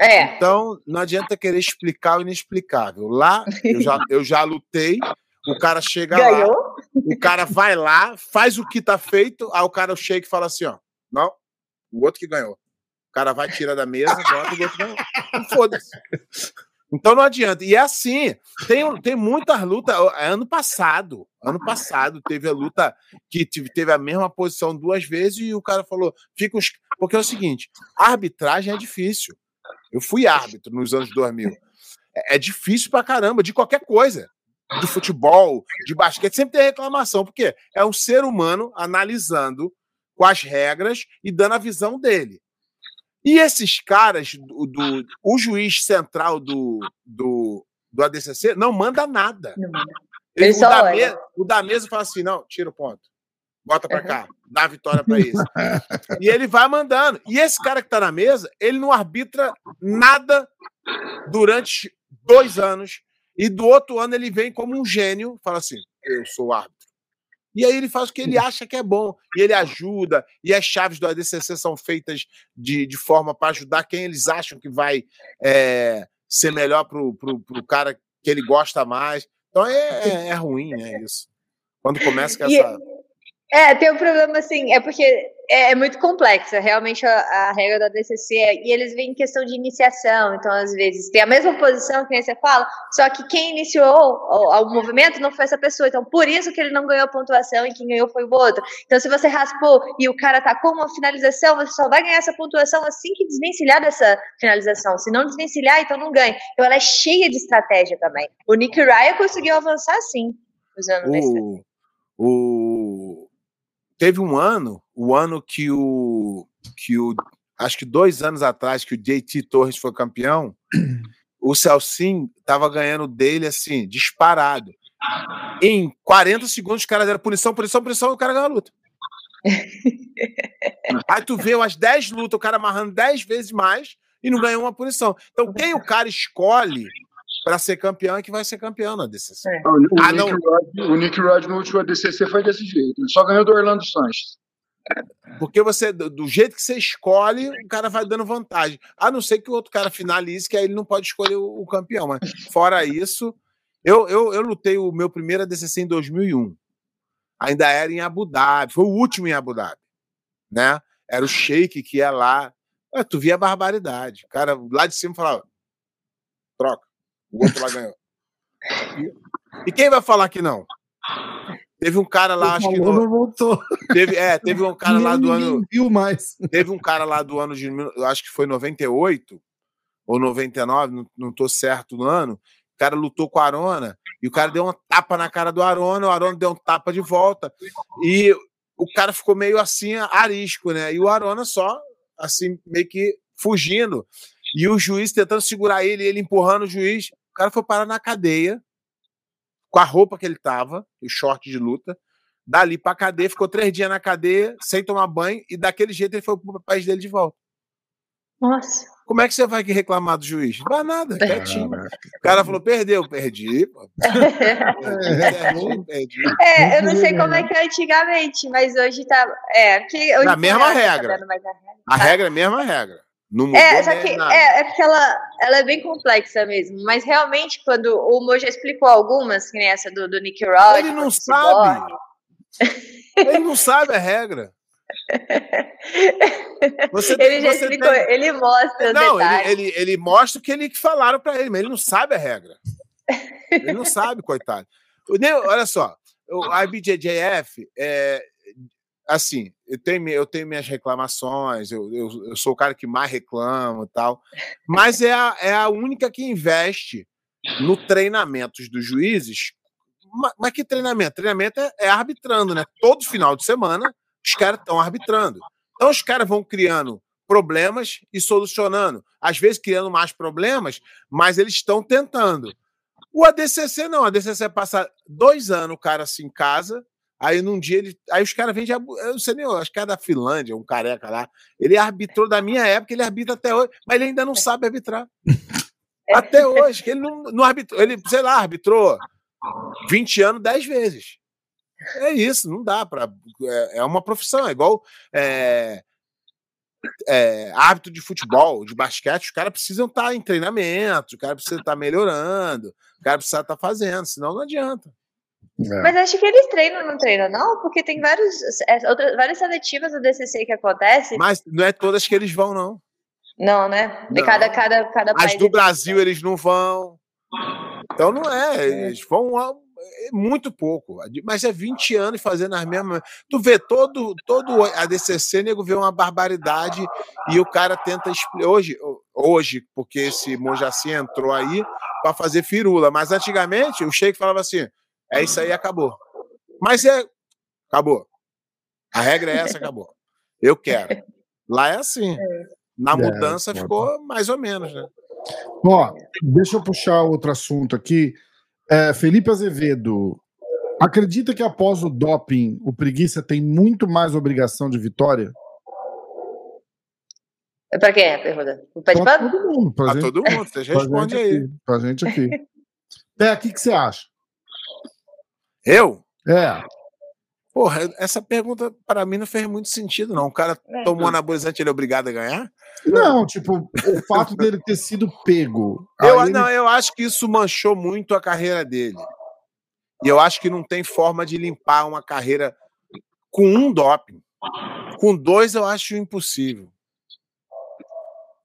É. Então, não adianta querer explicar o inexplicável. Lá, eu já, eu já lutei, o cara chega Ganhou? lá, o cara vai lá, faz o que tá feito, aí o cara chega e fala assim, ó, não, o outro que ganhou. O cara vai, tira da mesa, bota o outro ganhou. Foda-se. Então não adianta. E é assim, tem, tem muitas lutas. Ano passado, ano passado, teve a luta que teve a mesma posição duas vezes e o cara falou: fica os. Porque é o seguinte: arbitragem é difícil. Eu fui árbitro nos anos 2000. É, é difícil pra caramba, de qualquer coisa. De futebol, de basquete, sempre tem reclamação, porque é um ser humano analisando com as regras e dando a visão dele. E esses caras, do, do o juiz central do, do, do ADCC não manda nada. Não manda. Ele, o, da me, o, da mesa fala assim: não, tira o ponto. Bota para cá, dá a vitória para esse. e ele vai mandando. E esse cara que tá na mesa, ele não arbitra nada durante dois anos. E do outro ano ele vem como um gênio, fala assim: eu sou árbitro. E aí ele faz o que ele acha que é bom. E ele ajuda. E as chaves do ADCC são feitas de, de forma para ajudar quem eles acham que vai é, ser melhor para o cara que ele gosta mais. Então é, é, é ruim, é isso. Quando começa com essa. É, tem um problema assim, é porque é, é muito complexa, realmente a, a, regra da DCC, é, e eles vêm em questão de iniciação, então às vezes tem a mesma posição que você fala, só que quem iniciou o, o, movimento não foi essa pessoa, então por isso que ele não ganhou pontuação e quem ganhou foi o outro. Então se você raspou e o cara tá com uma finalização, você só vai ganhar essa pontuação assim que desvencilhar dessa finalização, se não desvencilhar, então não ganha. Então ela é cheia de estratégia também. O Nick Ryan conseguiu avançar sim, usando o, o teve um ano, o ano que o que o acho que dois anos atrás que o JT Torres foi campeão, o Celcin tava ganhando dele assim, disparado. Em 40 segundos, os caras deram punição, punição, punição, e o cara ganhou a luta. Aí tu vê umas 10 lutas, o cara amarrando 10 vezes mais e não ganhou uma punição. Então, quem o cara escolhe para ser campeão é que vai ser campeão na DCC. É. O, ah, Nick Rod, o Nick Rod no último DCC foi desse jeito. Ele só ganhou do Orlando Sanches. Porque você, do jeito que você escolhe, o cara vai dando vantagem. A não ser que o outro cara finalize, que aí ele não pode escolher o, o campeão. Mas fora isso, eu, eu, eu lutei o meu primeiro ADCC em 2001. Ainda era em Abu Dhabi. Foi o último em Abu Dhabi. Né? Era o Sheik que ia lá. Ué, tu via a barbaridade. O cara lá de cima falava: troca. O outro lá ganhou. E, quem vai falar que não? Teve um cara lá, acho que. No, não voltou. Teve, é, teve um cara lá do ano. Viu mais. Teve um cara lá do ano de. Eu acho que foi 98 ou 99, não, não tô certo no ano. O cara lutou com a Arona e o cara deu uma tapa na cara do Arona, o Arona deu um tapa de volta. E o cara ficou meio assim, arisco, né? E o Arona só, assim, meio que fugindo. E o juiz tentando segurar ele, ele empurrando o juiz. O cara foi parar na cadeia, com a roupa que ele tava, o short de luta. Dali pra cadeia, ficou três dias na cadeia, sem tomar banho, e daquele jeito ele foi pro país dele de volta. Nossa. Como é que você vai reclamar do juiz? Não vai nada, quietinho. O cara falou: perdeu, perdi. perdi, perdi. É, eu não sei como é que é antigamente, mas hoje tá. É, porque hoje Na mesma tá regra. Tá a regra. A regra é a mesma regra. Não mudou é, só que é, é, porque ela, ela é bem complexa mesmo. Mas realmente, quando o Mo já explicou algumas, que nem essa do, do Nick Rod. Ele não sabe. ele não sabe a regra. Você tem, ele já explicou, tem... ele mostra. Não, ele, ele, ele, mostra o que ele que falaram para ele, mas ele não sabe a regra. Ele não sabe, coitado. Olha só, o IBJJF, é, assim, eu tenho, eu tenho minhas reclamações, eu, eu, eu sou o cara que mais reclama e tal, mas é a, é a única que investe no treinamento dos juízes. Mas, mas que treinamento? Treinamento é, é arbitrando, né? Todo final de semana os caras estão arbitrando. Então os caras vão criando problemas e solucionando. Às vezes criando mais problemas, mas eles estão tentando. O ADCC não. O ADCC passa dois anos o cara assim em casa, Aí num dia ele. Aí os caras vêm de. Eu não sei nem, acho que é da Finlândia, um careca lá. Ele arbitrou da minha época, ele arbitra até hoje, mas ele ainda não sabe arbitrar. até hoje, ele não, não arbitrou. Ele, sei lá, arbitrou 20 anos 10 vezes. É isso, não dá para. É, é, uma profissão, é igual. É, é, árbitro de futebol, de basquete, os caras precisam estar tá em treinamento, os caras precisam estar tá melhorando, os caras precisam estar tá fazendo, senão não adianta. É. Mas acho que eles treinam, não treinam, não? Porque tem vários, é, outras, várias seletivas do DCC que acontece. Mas não é todas que eles vão, não. Não, né? De não. cada, cada, cada. As do Brasil vão. eles não vão. Então não é, é. eles vão é muito pouco. Mas é 20 anos fazendo as mesmas. Tu vê todo, todo a DCC, nego vê uma barbaridade e o cara tenta explicar. Hoje, hoje, porque esse Mojaci entrou aí para fazer firula, mas antigamente o Sheik falava assim: é isso aí, acabou. Mas é. Acabou. A regra é essa, acabou. Eu quero. Lá é assim. É. Na é, mudança é, ficou mais ou menos, né? Ó, deixa eu puxar outro assunto aqui. É, Felipe Azevedo, acredita que após o doping, o preguiça tem muito mais obrigação de vitória? É pra quem é a pergunta? Pano? Todo mundo. Pra, pra gente, todo mundo, você responde aí. Pra gente aqui. Pé, o que, que você acha? Eu? É. Porra, essa pergunta para mim não fez muito sentido, não. O cara é. tomou anabolizante, ele é obrigado a ganhar? Não, tipo, o fato dele ter sido pego. Eu, ele... Não, eu acho que isso manchou muito a carreira dele. E eu acho que não tem forma de limpar uma carreira com um doping. Com dois, eu acho impossível.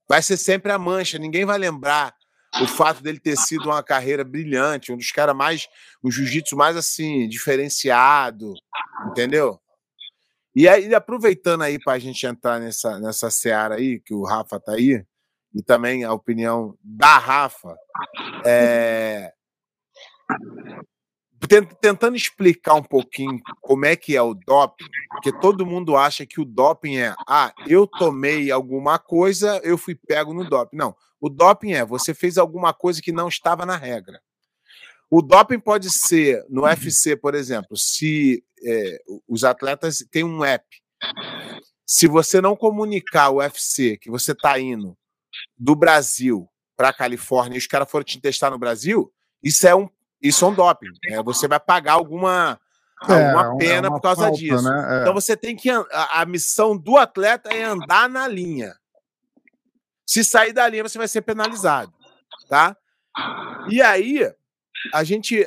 Vai ser sempre a mancha, ninguém vai lembrar o fato dele ter sido uma carreira brilhante, um dos caras mais, o jiu-jitsu mais assim, diferenciado, entendeu? E aí, aproveitando aí para a gente entrar nessa, nessa seara aí, que o Rafa tá aí, e também a opinião da Rafa, é, tentando explicar um pouquinho como é que é o doping, porque todo mundo acha que o doping é, ah, eu tomei alguma coisa, eu fui pego no doping. Não, o doping é, você fez alguma coisa que não estava na regra. O doping pode ser, no uhum. UFC, por exemplo, se é, os atletas têm um app. Se você não comunicar o UFC que você está indo do Brasil para a Califórnia e os caras forem te testar no Brasil, isso é um isso é um doping. É, você vai pagar alguma, é, alguma é, pena é por causa falta, disso. Né? É. Então você tem que. A, a, missão do atleta é andar na linha. Se sair da linha, você vai ser penalizado. Tá? E aí, a gente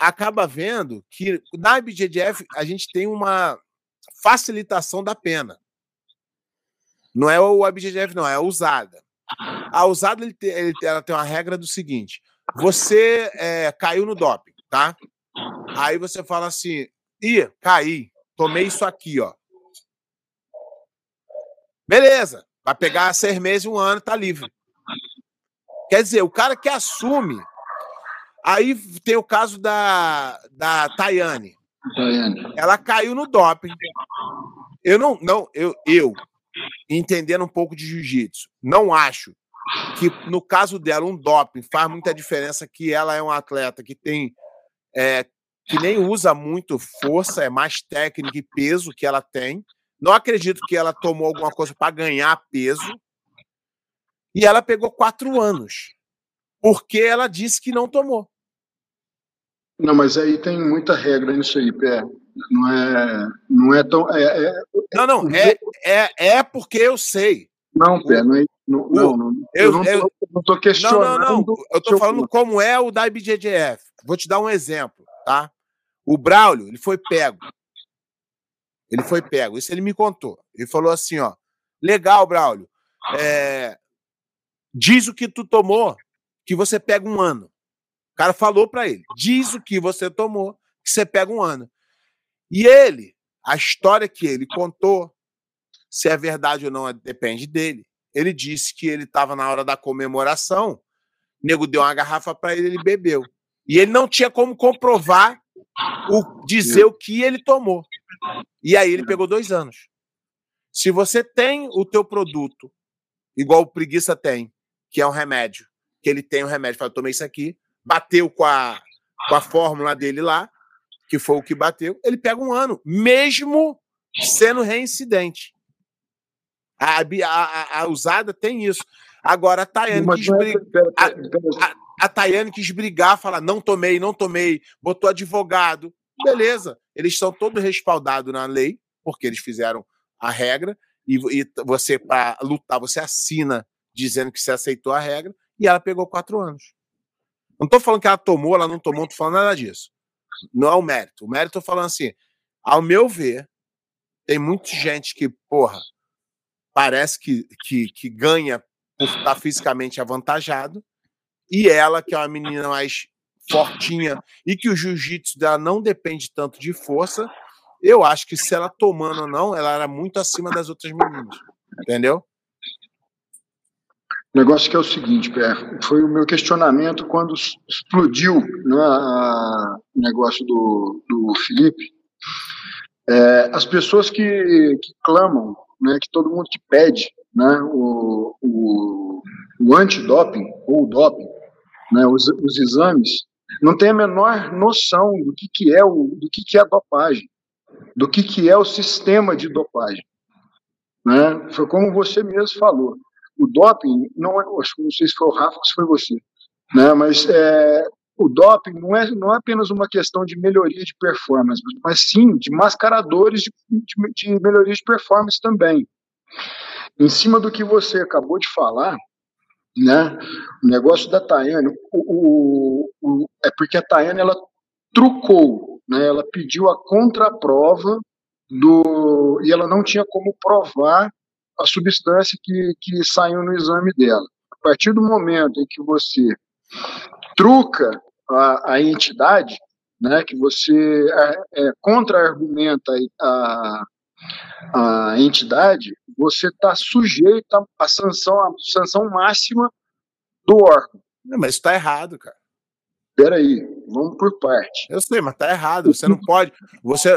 acaba vendo que na IBJJF a gente tem uma facilitação da pena. Não é o IBJJF, não, é a usada. A usada ele, ele, ela tem uma regra do seguinte: você é, caiu no doping, tá? Aí você fala assim: ih, caí, tomei isso aqui, ó. Beleza, vai pegar seis meses, um ano, tá livre. Quer dizer, o cara que assume. Aí tem o caso da, da Tayane. Ela caiu no doping. Eu não, não, eu, eu entendendo um pouco de jiu-jitsu, não acho que no caso dela, um doping faz muita diferença, que ela é um atleta que tem. É, que nem usa muito força, é mais técnica e peso que ela tem. Não acredito que ela tomou alguma coisa para ganhar peso. E ela pegou quatro anos. Porque ela disse que não tomou. Não, mas aí tem muita regra nisso aí, Pé. Não é, não é tão. É, é, não, não, é, é, é porque eu sei. Não, Pé, não é não, não, não, eu, não, eu, não tô questionando. Não, não, não. Eu tô falando como é o da IBJJF. Vou te dar um exemplo, tá? O Braulio, ele foi pego. Ele foi pego. Isso ele me contou. Ele falou assim, ó. Legal, Braulio. É, diz o que tu tomou, que você pega um ano. O cara falou para ele. Diz o que você tomou, que você pega um ano. E ele, a história que ele contou, se é verdade ou não, depende dele. Ele disse que ele estava na hora da comemoração, o nego deu uma garrafa para ele, ele bebeu. E ele não tinha como comprovar o dizer o que ele tomou. E aí ele pegou dois anos. Se você tem o teu produto, igual o preguiça tem, que é um remédio, que ele tem um remédio, fala, tomei isso aqui, bateu com a, com a fórmula dele lá, que foi o que bateu, ele pega um ano, mesmo sendo reincidente. A, a, a usada tem isso. Agora, a Tayane quis brigar. A, a, Tayane quis brigar, falar: não tomei, não tomei, botou advogado. Beleza, eles estão todos respaldados na lei, porque eles fizeram a regra, e, e você, para lutar, você assina dizendo que você aceitou a regra, e ela pegou quatro anos. Não estou falando que ela tomou, ela não tomou, não estou falando nada disso. Não é o mérito. O mérito, estou falando assim, ao meu ver, tem muita gente que, porra, parece que, que, que ganha por estar fisicamente avantajado, e ela, que é uma menina mais fortinha e que o jiu-jitsu dela não depende tanto de força, eu acho que se ela tomando ou não, ela era muito acima das outras meninas. Entendeu? O negócio que é o seguinte, Pé, foi o meu questionamento quando explodiu né, o negócio do, do Felipe. É, as pessoas que, que clamam né, que todo mundo que pede né, o, o, o antidoping ou o doping, né, os, os exames, não tem a menor noção do que, que é o do que, que é a dopagem, do que, que é o sistema de dopagem. Né? Foi como você mesmo falou. O doping, não, é, não sei se foi o Rafa se foi você, né? mas é, o doping não é, não é apenas uma questão de melhoria de performance, mas sim de mascaradores de, de, de melhoria de performance também. Em cima do que você acabou de falar, né, o negócio da Tayane, o, o, o, é porque a Tayane ela trucou, né, ela pediu a contraprova do e ela não tinha como provar a substância que, que saiu no exame dela. A partir do momento em que você truca a, a entidade, né, que você é, é, contra-argumenta a, a entidade, você está sujeito à sanção, à sanção máxima do órgão. Não, mas está errado, cara. Peraí, vamos por parte. Eu sei, mas está errado. Você não pode. Você,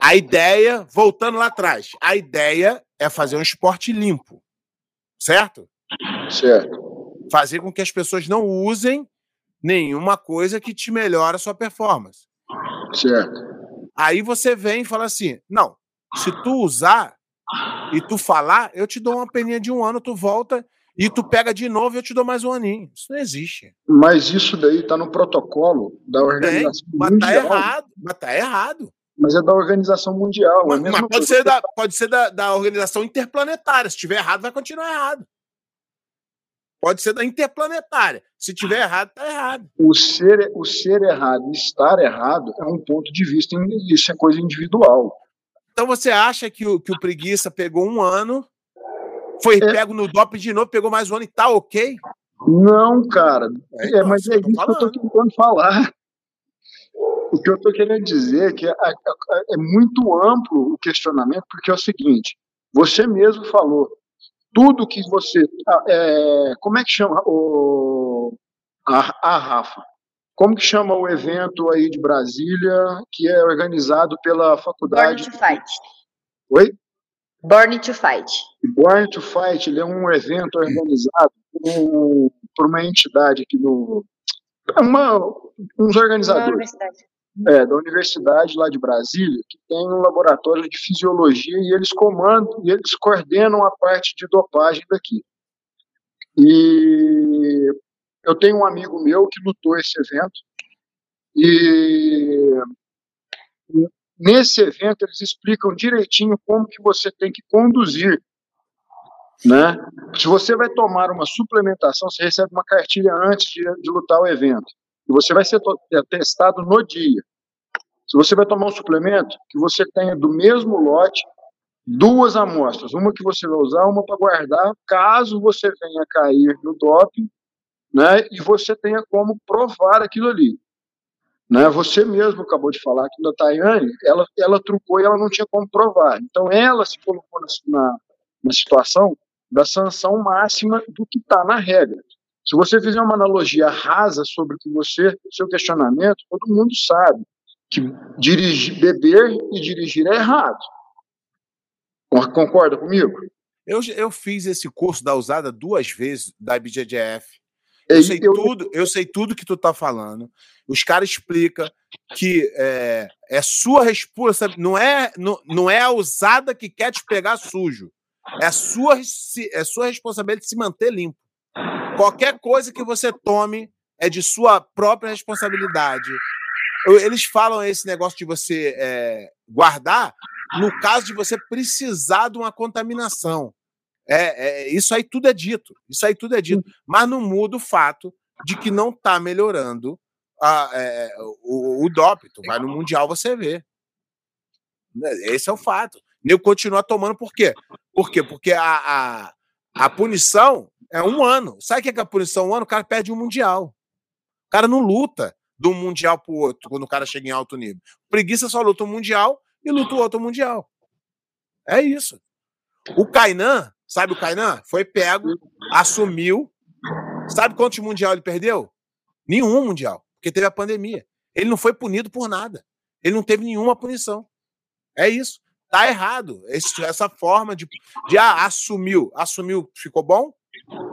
a ideia, voltando lá atrás, a ideia é fazer um esporte limpo, certo? Certo. Fazer com que as pessoas não usem nenhuma coisa que te melhore a sua performance. Certo. Aí você vem e fala assim: não, se tu usar e tu falar, eu te dou uma peninha de um ano, tu volta e tu pega de novo e eu te dou mais um aninho. Isso não existe. Mas isso daí tá no protocolo da organização Tem, mas tá mundial. tá errado, mas tá errado. Mas é da organização mundial. Mas, mas pode, ser da, pode ser da, da organização interplanetária. Se tiver errado, vai continuar errado. Pode ser da interplanetária. Se tiver errado, tá errado. O ser, o ser errado e estar errado é um ponto de vista, isso é coisa individual. Então você acha que o, que o preguiça pegou um ano, foi é. pego no DOP de novo, pegou mais um ano e tá ok? Não, cara. É, então, é mas é isso que eu tô tentando falar. O que eu estou querendo dizer é que é, é, muito amplo o questionamento, porque é o seguinte: você mesmo falou, tudo que você. É, como é que chama o, a, a Rafa? Como que chama o evento aí de Brasília, que é organizado pela faculdade? Born to Fight. Oi? Born to Fight. Born to Fight, ele é um evento organizado por, por uma entidade aqui no... Uma, uns organizadores. É, da universidade lá de Brasília, que tem um laboratório de fisiologia e eles comandam, e eles coordenam a parte de dopagem daqui. E eu tenho um amigo meu que lutou esse evento e nesse evento eles explicam direitinho como que você tem que conduzir, né? Se você vai tomar uma suplementação, você recebe uma cartilha antes de, de lutar o evento e você vai ser é, testado no dia. Se você vai tomar um suplemento, que você tenha do mesmo lote duas amostras, uma que você vai usar, uma para guardar, caso você venha a cair no doping né, e você tenha como provar aquilo ali. Né? Você mesmo acabou de falar que a Tayane, ela, ela trucou e ela não tinha como provar. Então ela se colocou na, na situação da sanção máxima do que está na regra. Se você fizer uma analogia rasa sobre o que você, seu questionamento, todo mundo sabe que dirigir, beber e dirigir é errado. Concorda comigo? Eu, eu fiz esse curso da usada duas vezes da IBJJF eu sei eu... tudo, eu sei tudo que tu tá falando. Os caras explicam que é, é sua resposta, não é, não, não é a usada que quer te pegar sujo. É sua, é sua responsabilidade se manter limpo. Qualquer coisa que você tome é de sua própria responsabilidade. Eles falam esse negócio de você é, guardar no caso de você precisar de uma contaminação. É, é, isso aí tudo é dito. Isso aí tudo é dito. Mas não muda o fato de que não está melhorando a, é, o, o doping. vai no Mundial, você vê. Né, esse é o fato. Nego continua tomando por quê? Por quê? Porque a, a, a punição é um ano. Sabe o que é, que a punição? Um ano, o cara perde um Mundial. O cara não luta de um Mundial para o outro quando o cara chega em alto nível. Preguiça só luta um Mundial e luta o outro Mundial. É isso. O Kainan Sabe o Kainan? Foi pego, assumiu. Sabe quantos mundial ele perdeu? Nenhum mundial, porque teve a pandemia. Ele não foi punido por nada. Ele não teve nenhuma punição. É isso. Tá errado. Esse, essa forma de, de ah, assumiu, assumiu, ficou bom?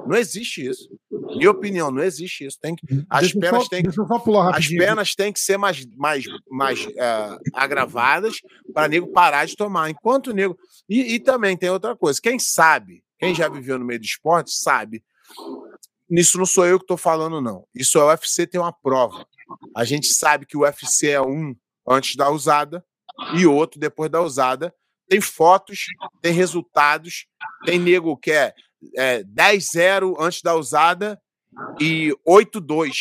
Não existe isso. Minha opinião, não existe isso. Tem que, as deixa penas têm as penas têm que ser mais, mais, mais uh, agravadas para nego parar de tomar. Enquanto o nego. E, e também tem outra coisa. Quem sabe, quem já viveu no meio do esporte, sabe. Nisso não sou eu que estou falando, não. Isso é o UFC tem uma prova. A gente sabe que o UFC é um antes da usada e outro depois da usada. Tem fotos, tem resultados, tem nego que é, é 10-0 antes da usada e 8-2.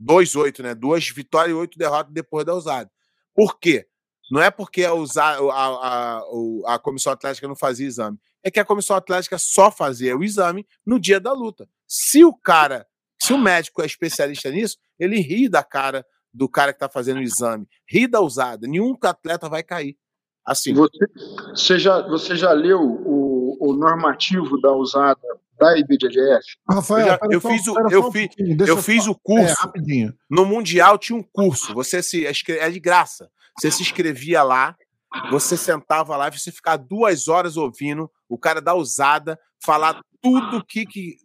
2-8, né? Duas vitórias e oito derrotas depois da usada. Por quê? Não é porque a, usar, a, a, a comissão atlética não fazia exame. É que a comissão atlética só fazia o exame no dia da luta. Se o cara, se o médico é especialista nisso, ele ri da cara do cara que está fazendo o exame, ri da usada. Nenhum atleta vai cair. Assim. Você, você, já, você já leu o, o normativo da usada da IBJJF? Rafael, eu, já, eu fiz o, eu, fiz, eu fiz o curso. É, no Mundial tinha um curso. Você se é de graça. Você se inscrevia lá, você sentava lá e você ficava duas horas ouvindo o cara da usada falar tudo que, que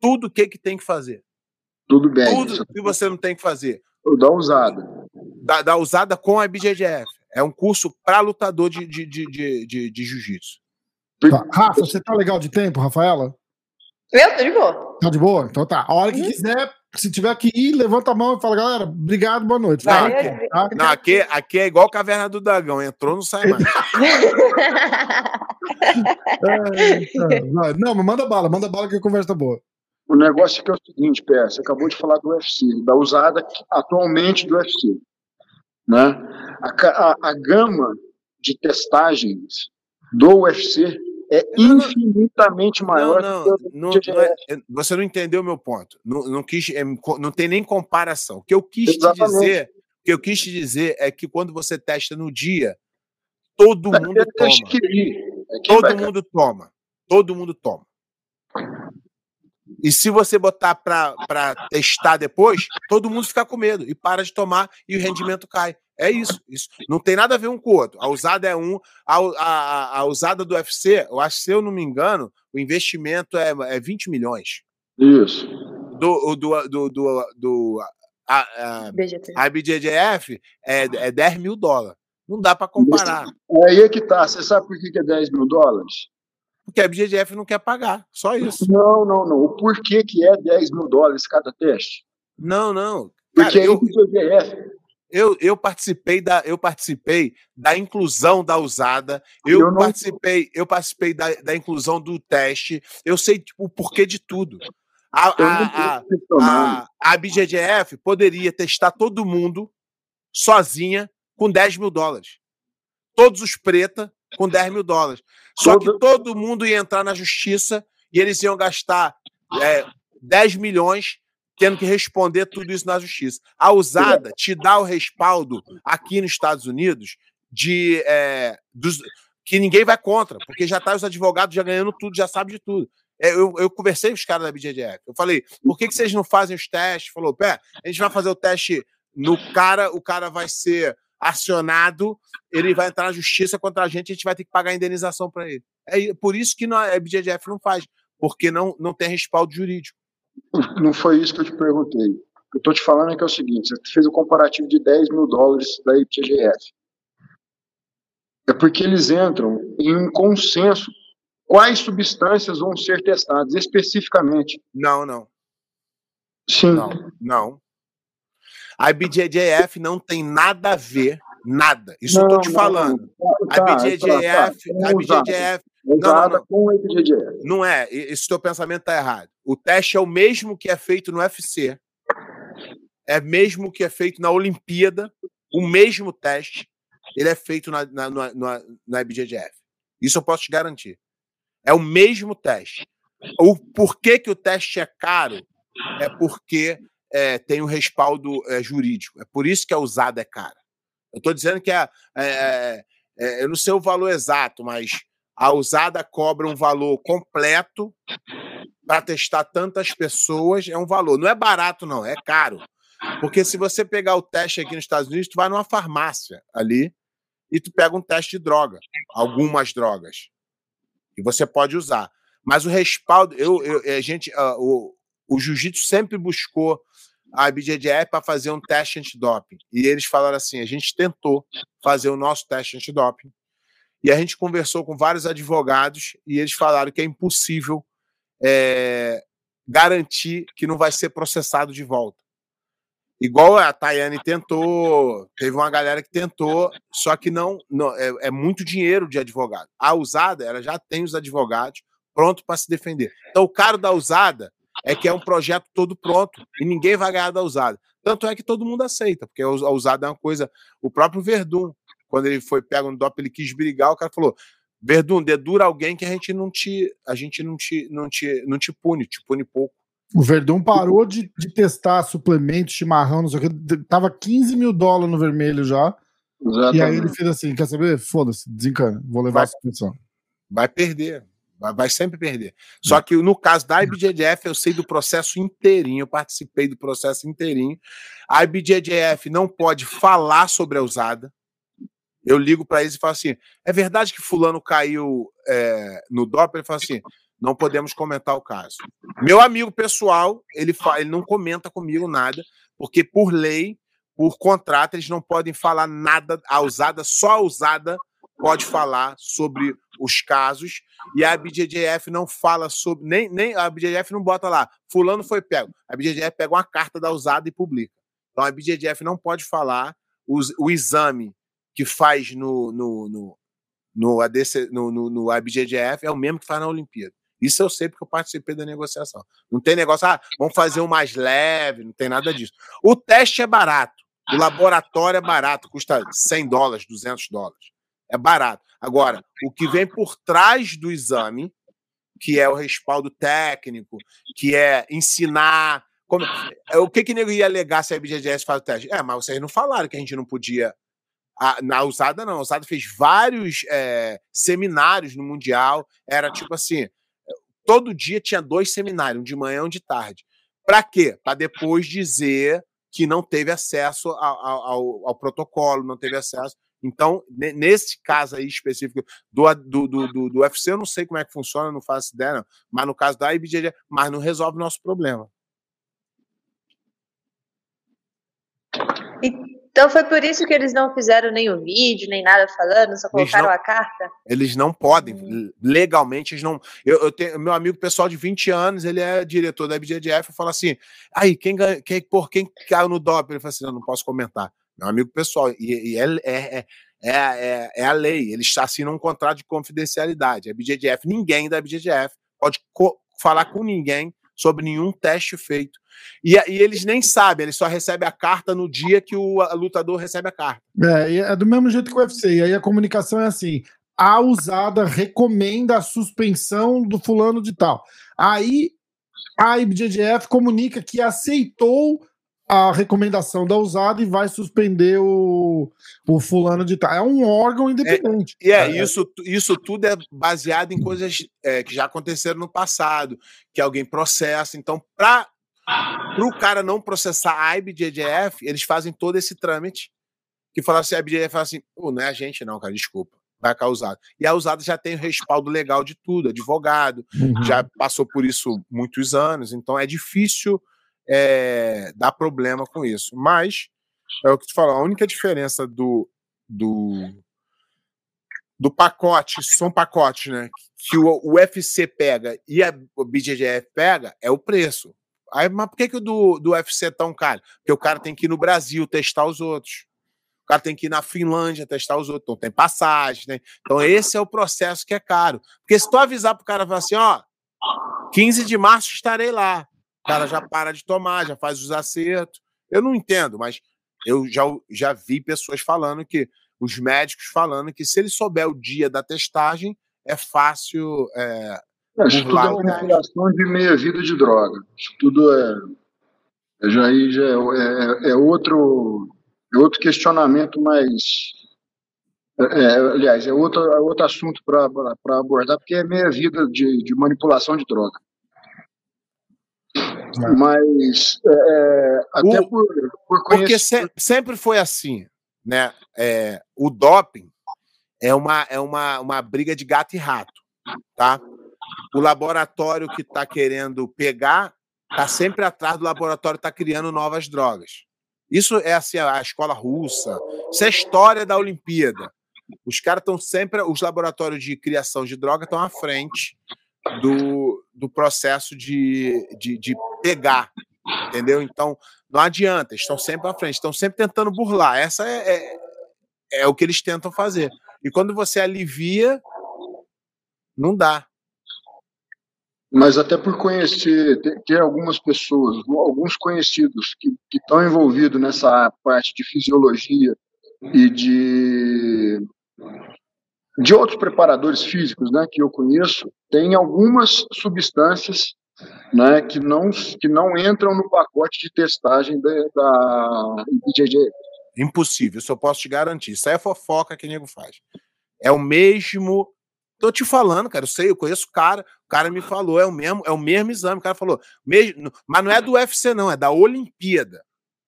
tudo que que tem que fazer. Tudo bem. Tudo que você não tem que fazer. Da usada. Da, da usada com a IBJJF. É um curso para lutador de, de, de, de, de, de jiu-jitsu. Tá. Rafa, você tá legal de tempo, Rafaela? Eu tô de boa. Tá de boa? Então tá. A hora que uhum. quiser, se tiver que ir, levanta a mão e fala, galera, obrigado, boa noite. Não, aqui, tá? não, aqui, aqui é igual Caverna do Dragão, entrou, não sai mais. é, não, mas manda bala, manda bala que a conversa tá boa. O negócio é, é o seguinte, Pé, você acabou de falar do UFC, da usada atualmente do UFC. Né? A, a, a gama de testagens do UFC é infinitamente maior. Não, não, não, não é, é, você não entendeu o meu ponto. Não, não, quis, é, não tem nem comparação. O que eu quis Exatamente. te dizer, o que eu quis te dizer é que quando você testa no dia, todo é, mundo toma. É todo mundo toma. Todo mundo toma. E se você botar para testar depois, todo mundo fica com medo e para de tomar e o rendimento cai. É isso, isso. Não tem nada a ver um com o outro. A usada é um. A, a, a usada do UFC, eu acho, se eu não me engano, o investimento é, é 20 milhões. Isso. Do, do, do, do, do a, a, a BJJF é, é 10 mil dólares. Não dá para comparar. Aí é que tá. Você sabe por que é 10 mil dólares? Porque a BJJF não quer pagar. Só isso. Não, não, não. O porquê que é 10 mil dólares cada teste? Não, não. Porque Cara, é eu, BJJF eu, eu participei da eu participei da inclusão da usada, eu, eu não... participei eu participei da, da inclusão do teste, eu sei tipo, o porquê de tudo. A, a, a, a, BGGF poderia testar todo mundo sozinha com 10 mil dólares. Todos os preta com 10 mil dólares. Só todo... que todo mundo ia entrar na justiça e eles iam gastar é, 10 milhões tendo que responder tudo isso na justiça. A usada te dá o respaldo aqui nos Estados Unidos de é, dos, que ninguém vai contra, porque já tá os advogados já ganhando tudo, já sabe de tudo. É, eu, eu conversei com os caras da BJJF. Eu falei, por que, que vocês não fazem os testes? Falou, pé, a gente vai fazer o teste no cara, o cara vai ser acionado, ele vai entrar na justiça contra a gente, a gente vai ter que pagar a indenização para ele. É por isso que a BJJF não faz, porque não, não tem respaldo jurídico. Não foi isso que eu te perguntei. O que eu estou te falando é que é o seguinte: você fez o um comparativo de 10 mil dólares da IPGF. É porque eles entram em um consenso quais substâncias vão ser testadas especificamente. Não, não. Sim. Não, não. A IBJJF não tem nada a ver, nada. Isso não, eu tô te não, falando. Tá, a IBJJF, tá, tá. a usada não, não, com IBJJF. Não é, esse teu pensamento está errado. O teste é o mesmo que é feito no UFC, é mesmo que é feito na Olimpíada, o mesmo teste, ele é feito na, na, na, na IBJJF. Isso eu posso te garantir. É o mesmo teste. O porquê que o teste é caro é porque é, tem um respaldo é, jurídico. É por isso que a usada é cara. Eu estou dizendo que é, eu não sei o valor exato, mas a usada cobra um valor completo para testar tantas pessoas. É um valor. Não é barato, não, é caro. Porque se você pegar o teste aqui nos Estados Unidos, tu vai numa farmácia ali e tu pega um teste de droga, algumas drogas, e você pode usar. Mas o respaldo, eu, eu a gente, uh, o, o jiu-jitsu sempre buscou a BJJF para fazer um teste antidoping. E eles falaram assim: a gente tentou fazer o nosso teste antidoping, e a gente conversou com vários advogados e eles falaram que é impossível é, garantir que não vai ser processado de volta. Igual a Tayane tentou, teve uma galera que tentou, só que não, não é, é, muito dinheiro de advogado. A usada, ela já tem os advogados prontos para se defender. Então, o caro da usada é que é um projeto todo pronto e ninguém vai ganhar da usada. Tanto é que todo mundo aceita, porque a usada é uma coisa. O próprio Verdun, quando ele foi pego no DOP, ele quis brigar, o cara falou: Verdun, dedura alguém que a gente não te, a gente não te, não te, não te pune, te pune pouco. O Verdun parou de, de testar suplementos, chimarrão, não sei o que. Tava 15 mil dólares no vermelho já. Exatamente. E aí ele fez assim: quer saber? Foda-se, desencana, vou levar vai, a suspensão. Vai perder, vai, sempre perder. Só que no caso da IBJJF, eu sei do processo inteirinho, eu participei do processo inteirinho. A IBJJF não pode falar sobre a usada. Eu ligo para eles e falo assim: é verdade que Fulano caiu é, no DOP? Ele fala assim: não podemos comentar o caso. Meu amigo pessoal, ele, ele não comenta comigo nada, porque por lei, por contrato, eles não podem falar nada. A usada, só a usada pode falar sobre os casos e a BJJF não fala sobre nem, nem a BJJF não bota lá fulano foi pego a BJJF pega uma carta da usada e publica então a BJJF não pode falar o exame que faz no no, no, no, ADC, no, no, no IBJJF é o mesmo que faz na Olimpíada isso eu sei porque eu participei da negociação. Não tem negócio, ah, vamos fazer um mais leve, não tem nada disso. O teste é barato, o laboratório é barato, custa 100 dólares, 200 dólares. É barato. Agora, o que vem por trás do exame, que é o respaldo técnico, que é ensinar. Como, é, o que que nego ia alegar se a BGS faz o teste? É, mas vocês não falaram que a gente não podia. A, na usada, não. A usada fez vários é, seminários no Mundial. Era tipo assim: todo dia tinha dois seminários, um de manhã e um de tarde. Para quê? Para depois dizer que não teve acesso ao, ao, ao, protocolo, não teve acesso. Então, nesse caso aí específico do, do, do, do, UFC, eu não sei como é que funciona, não faço ideia, não. mas no caso da IBJJ, mas não resolve o nosso problema. Então foi por isso que eles não fizeram nem o vídeo, nem nada falando, só colocaram não, a carta? Eles não podem, hum. legalmente eles não. Eu, eu, tenho meu amigo pessoal de 20 anos, ele é diretor da BGDF, fala assim: aí, quem, quem, por quem caiu no DOP? Ele fala assim: não, não posso comentar. Meu amigo pessoal, e, e é, é, é, é, é a lei, eles assinam um contrato de confidencialidade. A BGDF, ninguém da BGDF pode falar com ninguém sobre nenhum teste feito. E, e, eles nem sabem, eles só recebem a carta no dia que o lutador recebe a carta. É, é do mesmo jeito que o UFC. E aí a comunicação é assim: a usada recomenda a suspensão do fulano de tal. Aí a IBJJF comunica que aceitou a recomendação da usada e vai suspender o, o fulano de tal. É um órgão independente. É, e é, é, Isso, isso tudo é baseado em coisas é, que já aconteceram no passado, que alguém processa. Então, para o cara não processar a IBJJF, eles fazem todo esse trâmite que fala assim, a IBJJF fala assim, oh, não é a gente não, cara, desculpa vai causar. E a usada já tem o respaldo legal de tudo, advogado, uhum. já passou por isso muitos anos, então é difícil é, dá problema com isso. Mas, é o que tu falou, a única diferença do, do, do pacote, são pacotes, né? Que o, o UFC pega e a BJJF pega é o preço. Aí, mas por que, que o do, do UFC é tão caro? Porque o cara tem que ir no Brasil testar os outros. O cara tem que ir na Finlândia testar os outros. Então tem passagem, né? Então esse é o processo que é caro. Porque se tu avisar pro cara assim, ó, 15 de março estarei lá o cara já para de tomar, já faz os acertos. Eu não entendo, mas eu já, já vi pessoas falando que, os médicos falando que se ele souber o dia da testagem, é fácil. É, é, isso tudo é manipulação de meia-vida de droga. Isso tudo é. é já, já é, é, é outro, é outro questionamento mais. É, aliás, é outro, é outro assunto para abordar, porque é meia vida de, de manipulação de droga. É. Mas é, é, até o, por, por Porque se, sempre foi assim, né? É, o doping é uma, é uma, uma briga de gato e rato, tá? O laboratório que está querendo pegar está sempre atrás do laboratório está criando novas drogas. Isso é assim a escola russa, isso é a história da Olimpíada. Os caras estão sempre, os laboratórios de criação de droga estão à frente do, do processo de, de, de pegar, entendeu? Então, não adianta, estão sempre à frente, estão sempre tentando burlar. Essa é, é, é o que eles tentam fazer. E quando você alivia, não dá. Mas até por conhecer, ter, algumas pessoas, alguns conhecidos que, que estão envolvidos nessa parte de fisiologia e de, de outros preparadores físicos né, que eu conheço, tem algumas substâncias né, que, não, que não entram no pacote de testagem da, da. Impossível, isso eu posso te garantir. Isso é fofoca que o nego faz. É o mesmo Tô te falando, cara, eu sei, eu conheço o cara, o cara me falou, é o mesmo, é o mesmo exame, o cara falou, mesmo, mas não é do UFC não, é da Olimpíada.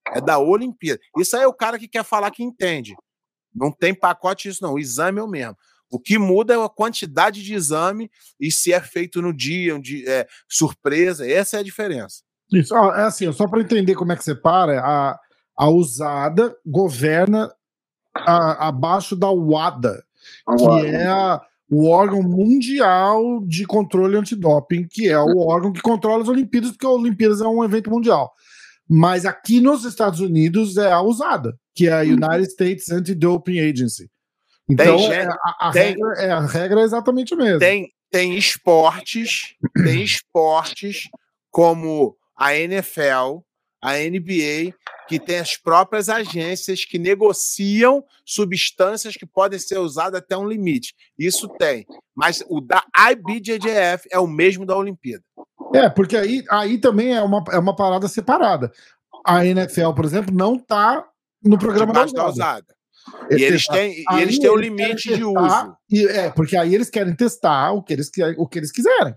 É da Olimpíada. Isso aí é o cara que quer falar que entende. Não tem pacote isso não, o exame é o mesmo. O que muda é a quantidade de exame e se é feito no dia, dia é, surpresa, essa é a diferença. Isso, é assim, só para entender como é que separa, a, a usada governa a, abaixo da UADA, que é a o órgão mundial de controle antidoping, que é o órgão que controla as Olimpíadas, porque as Olimpíadas é um evento mundial. Mas aqui nos Estados Unidos é a USADA, que é a uhum. United States Anti-Doping Agency. Então, tem, é, a, a, tem, regra, é, a regra é exatamente a mesma. Tem, tem esportes, tem esportes como a NFL, a NBA, que tem as próprias agências que negociam substâncias que podem ser usadas até um limite. Isso tem. Mas o da IBJJF é o mesmo da Olimpíada. É, porque aí, aí também é uma, é uma parada separada. A NFL, por exemplo, não está no programa da usada. E eles têm, e eles têm um limite de uso. E, é, porque aí eles querem testar o que eles, o que eles quiserem.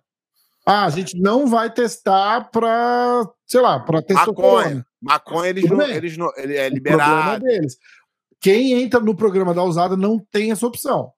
Ah, a gente não vai testar para, sei lá, para testosterona. Maconha. Maconha eles não, eles não, ele é liberado. deles. Quem entra no programa da usada não tem essa opção.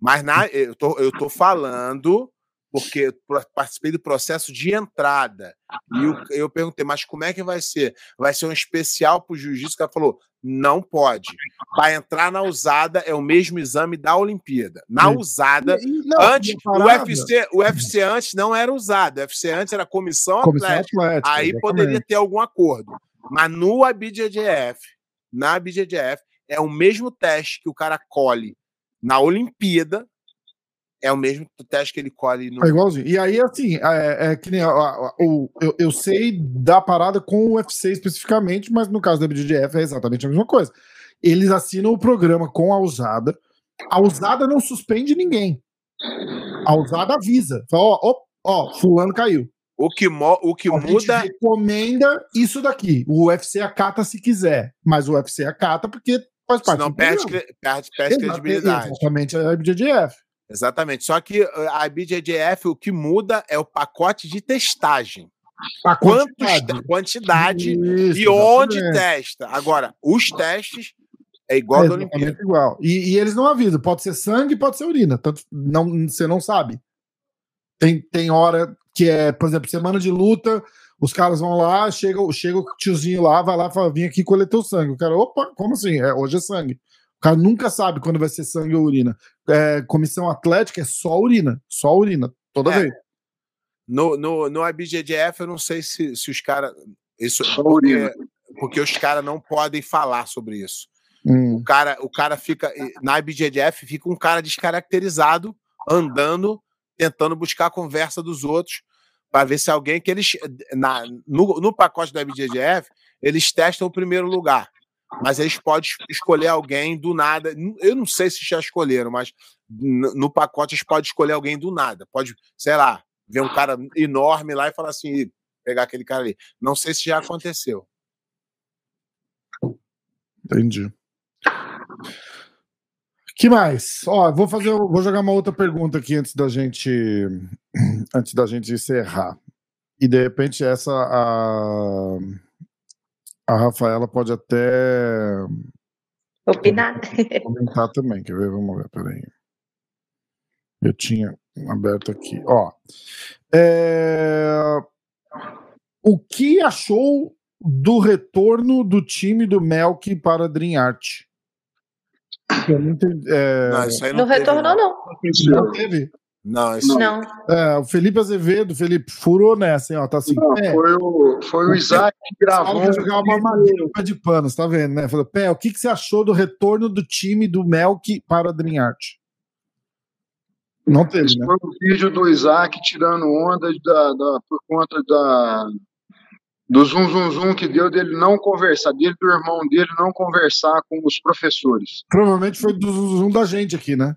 Mas na, eu, tô, eu tô falando porque participei do processo de entrada. E eu, eu, perguntei, mas como é que vai ser? Vai ser um especial para o jiu-jitsu? O cara falou, não pode. Para entrar na usada é o mesmo exame da Olimpíada. Na usada, não, antes, o UFC, o UFC antes não era usado. O UFC antes era comissão, comissão atlética. atlética aí exatamente. poderia ter algum acordo. Mas no ABJJF, na ABJJF, é o mesmo teste que o cara colhe na Olimpíada é o mesmo teste que ele colhe no. É igualzinho. E aí, assim, é, é que nem. o, eu, eu sei da parada com o UFC especificamente, mas no caso da BDGF é exatamente a mesma coisa. Eles assinam o programa com a usada. A usada não suspende ninguém. A usada avisa. Fala, ó, ó, ó fulano caiu. O que, mo o que a muda. Gente recomenda isso daqui. O UFC acata se quiser, mas o UFC acata porque faz parte. Não perde, perde, perde credibilidade. Exatamente a BDGF. Exatamente. Só que eh, a BJJF, o que muda é o pacote de testagem. A quantidade, Quantos, quantidade Isso, e onde testa. Agora, os testes é igual é da Olimpíada. Igual. E, e, eles não avisam. Pode ser sangue, pode ser urina. Tanto não, você não sabe. Tem, tem hora que é, por exemplo, semana de luta, os caras vão lá, chega, chega o tiozinho lá, vai lá e fala: vim aqui colher o sangue. O cara, opa, como assim? É, hoje é sangue cara nunca sabe quando vai ser sangue ou urina. É, comissão atlética é só urina, só urina, toda é. vez. No, no, no IBGDF, eu não sei se, se os caras. Isso só porque, urina. porque os caras não podem falar sobre isso. Hum. O, cara, o cara fica. Na IBGDF fica um cara descaracterizado, andando, tentando buscar a conversa dos outros, para ver se alguém que eles. Na, no, no pacote da IBGDF, eles testam o primeiro lugar mas eles podem escolher alguém do nada. Eu não sei se já escolheram, mas no pacote eles podem escolher alguém do nada. Pode, sei lá, ver um cara enorme lá e falar assim, pegar aquele cara ali. Não sei se já aconteceu. Entendi. Que mais? Ó, vou fazer, vou jogar uma outra pergunta aqui antes da gente, antes da gente encerrar. E de repente essa a a Rafaela pode até. Opinar. Comentar também, quer ver? Vamos ver, peraí. Eu tinha aberto aqui. Ó. É... O que achou do retorno do time do Melk para a Dream Art? Eu não entendi. É... Não, isso aí não, não retornou, não. Não teve? Não, isso não. É, o Felipe Azevedo, Felipe, furou nessa, hein, ó, tá assim. Não, é, foi, o, foi o Isaac que gravou. Jogava uma no pé de pano, você tá vendo, né? Falou, Pé, o que, que você achou do retorno do time do Melk para a Dream Art? Não teve, Esse né? foi o vídeo do Isaac tirando onda da, da- por conta da, do zum zum zum que deu dele não conversar, dele do irmão dele não conversar com os professores. Provavelmente foi do zoom da gente aqui, né?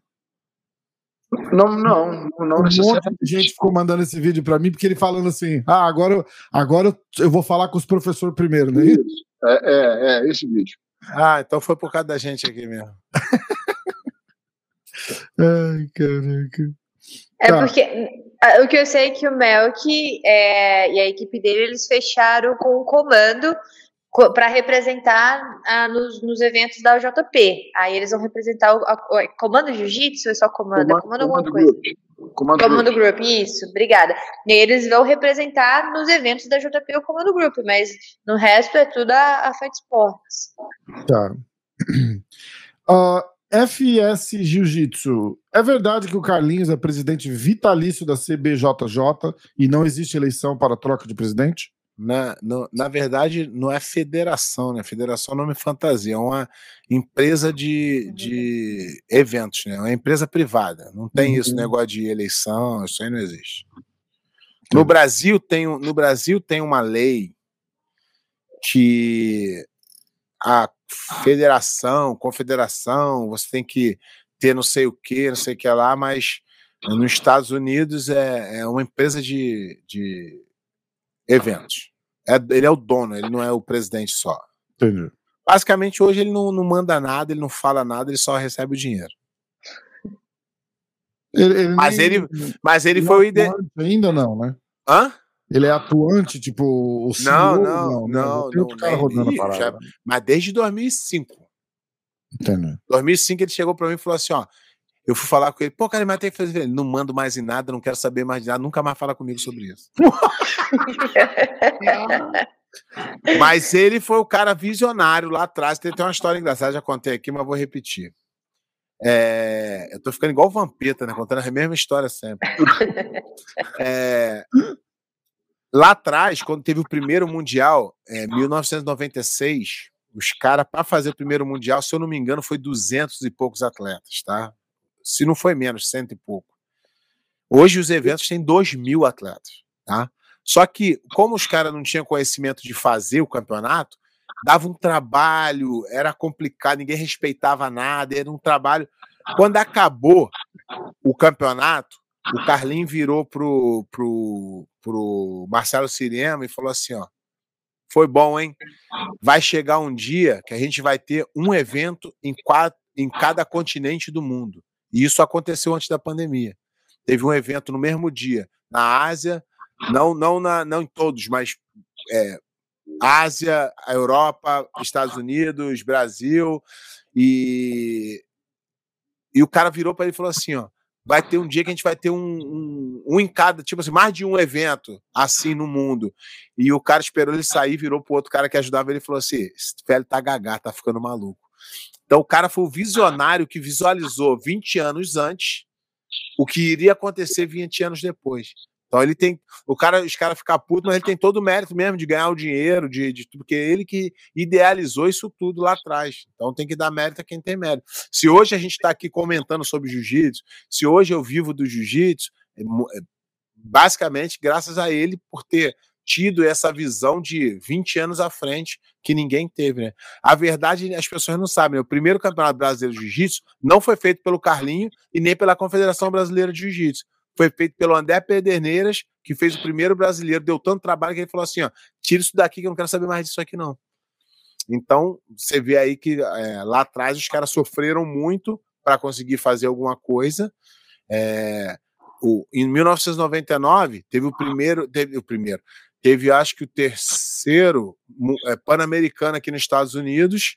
Não, não, não Um monte necessariamente. de gente ficou mandando esse vídeo pra mim, porque ele falando assim: ah, agora, eu- agora eu- vou falar com os professores primeiro, né? Isso. É, é, é, esse vídeo. Ah, então foi por causa da gente aqui mesmo. Ai, caraca. É Tá. porque ah, o que eu sei é que o Melk é, e a equipe dele eles fecharam com o comando para representar ah, nos, nos eventos da UJP. Aí eles vão representar o, a- o- comando jiu-jitsu ou é só comando? É comando alguma coisa. Group. Comando, Comando Group. Group, isso, obrigada. E aí eles vão representar nos eventos da JP o Comando Group, mas no resto é tudo a, a Fight Sports. Tá. Ah, FS Jiu-Jitsu. É verdade que o Carlinhos é presidente vitalício da CBJJ e não existe eleição para troca de presidente? Na, no- na verdade, não é federação, né? Federação é nome fantasia, é uma empresa de, de eventos, né? É uma empresa privada. Não tem isso, Uhum. negócio de eleição, isso aí não existe. No Brasil tem, no Brasil tem uma lei que a federação, confederação, você tem que ter não sei o que, não sei o que lá, mas nos Estados Unidos é, é uma empresa de, de eventos. É, ele é o dono, ele não é o presidente só. Entendi. Basicamente, hoje ele não, não manda nada, ele não fala nada, ele só recebe o dinheiro. Ele, ele Mas nem- ele, mas ele ele foi o é ide... atuante Ainda não, né? Hã? Ele é atuante, tipo, o CEO, Não, não, né? não, Tem outro não, cara rodando a parada. já- né? Mas desde 2005. Entendi. 2005 ele chegou pra mim e falou assim, ó, eu fui falar com ele, pô, cara, mas tem que fazer, ele não mando mais em nada, não quero saber mais de nada, nunca mais fala comigo sobre isso. Mas ele foi o cara visionário lá atrás. Tem, tem uma história engraçada, já contei aqui, mas vou repetir. É, eu tô ficando igual o Vampeta, né? Contando a mesma história sempre. É, lá atrás, quando teve o primeiro Mundial, em 1996, os caras, para fazer o primeiro Mundial, se eu não me engano, foi 200 e poucos atletas, tá? Se não foi menos, cento e pouco. Hoje os eventos têm 2 mil atletas, tá? Só que, como os caras não tinham conhecimento de fazer o campeonato, dava um trabalho, era complicado, ninguém respeitava nada, era um trabalho. Quando acabou o campeonato, o Carlinho virou pro, pro, pro Marcelo Cirema e falou assim: ó, foi bom, hein? Vai chegar um dia que a gente vai ter um evento em, quatro, em cada continente do mundo. E isso aconteceu antes da pandemia. Teve um evento no mesmo dia na Ásia, não, não, na, não em todos, mas é, Ásia, Europa, Estados Unidos, Brasil, e, e o cara virou para ele e falou assim: ó, vai ter um dia que a gente vai ter um, um, um, em cada, tipo assim, mais de um evento assim no mundo. E o cara esperou ele sair, virou pro outro cara que ajudava ele e falou assim: esse velho tá gagá, tá ficando maluco. Então o cara foi o visionário que visualizou 20 anos antes o que iria acontecer 20 anos depois. Então ele tem. O cara, os caras ficam putos, mas ele tem todo o mérito mesmo de ganhar o dinheiro, de, de tudo, porque é ele que idealizou isso tudo lá atrás. Então tem que dar mérito a quem tem mérito. Se hoje a gente está aqui comentando sobre jiu-jitsu, se hoje eu vivo do jiu-jitsu, é, basicamente graças a ele por ter tido essa visão de 20 anos à frente que ninguém teve, né? A verdade, as pessoas não sabem, né? o primeiro Campeonato Brasileiro de Jiu-Jitsu não foi feito pelo Carlinho e nem pela Confederação Brasileira de Jiu-Jitsu. Foi feito pelo André Pederneiras, que fez o primeiro brasileiro, deu tanto trabalho que ele falou assim: ó, tira isso daqui que eu não quero saber mais disso aqui, não. Então, você vê aí que é, lá atrás os caras sofreram muito para conseguir fazer alguma coisa. É, o, em 1999, teve o primeiro, teve o primeiro, teve acho que o terceiro é, Pan-Americano aqui nos Estados Unidos.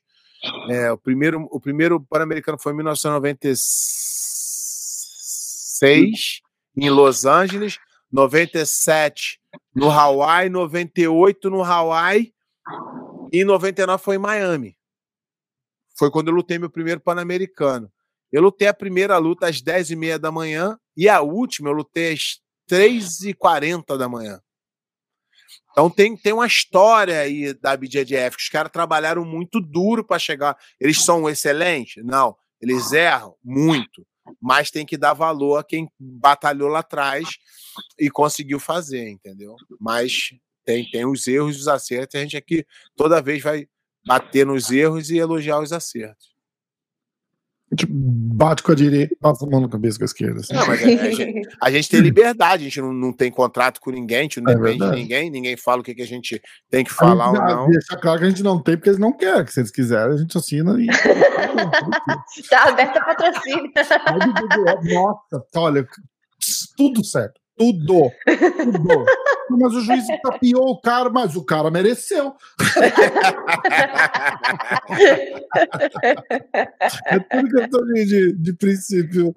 É, o primeiro, o primeiro Pan-Americano foi em 1996 em Los Angeles, 97 no Hawaii, 98 no Hawaii e 99 foi em Miami. Foi quando eu lutei meu primeiro Pan-Americano. Eu lutei a primeira luta às 10h30 da manhã E a última eu lutei às 3h40 da manhã. Então tem, tem uma história aí da BJJF, que os caras trabalharam muito duro para chegar. Eles são excelentes? Não. Eles erram muito, mas tem que dar valor a quem batalhou lá atrás e conseguiu fazer, entendeu? Mas tem, tem os erros e os acertos, a gente aqui toda vez vai bater nos erros e elogiar os acertos. A gente bate com a direita e passa a mão na cabeça com a esquerda. Assim. Não, mas a, a, gente, a, gente, tem liberdade, a gente não, não tem contrato com ninguém, a gente não é depende verdade. de ninguém, ninguém fala o que, que a gente tem que falar ou não. Deixa claro que a gente não tem, porque eles não querem, que se eles quiserem, a gente assina e. tá aberto a patrocínio. Nossa, olha, tudo certo. Tudo. Tudo. Mas o juiz tapiou o cara, mas o cara mereceu. é tudo questão de, de, de princípio.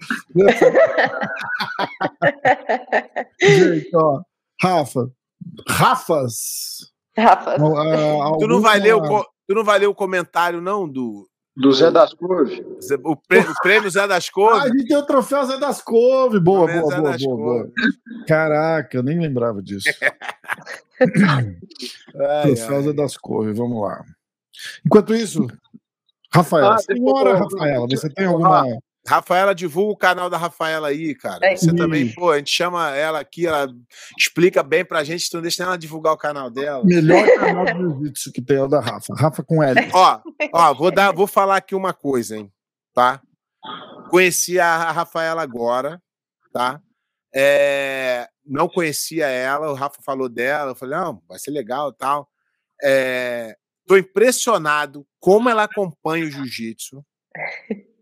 Gente, ó. Rafa. Rafas. Rafas. Uh, tu, não vai ler o, tu não vai ler o comentário, não, do, do Zé das Couve. O prêmio, o prêmio Zé das Couve. Ah, a gente tem o troféu Zé das Couve. Boa, boa, boa, boa, boa, boa, Caraca, eu nem lembrava disso. ai, troféu ai. Zé das Couve, vamos lá. Enquanto isso, Rafael, ah, senhora Rafaela, você tem alguma. Rafaela, divulga o canal da Rafaela aí, cara. É. Você também, pô, a gente chama ela aqui, ela explica bem pra gente, então deixa ela divulgar o canal dela. Melhor canal de jiu-jitsu que tem é o da Rafa. Rafa com L. Ó, ó, vou, dar, vou falar aqui uma coisa, hein, tá? Conheci a Rafaela agora, tá? É, não conhecia ela, o Rafa falou dela, eu falei, não, vai ser legal e tal. É, tô impressionado como ela acompanha o jiu-jitsu,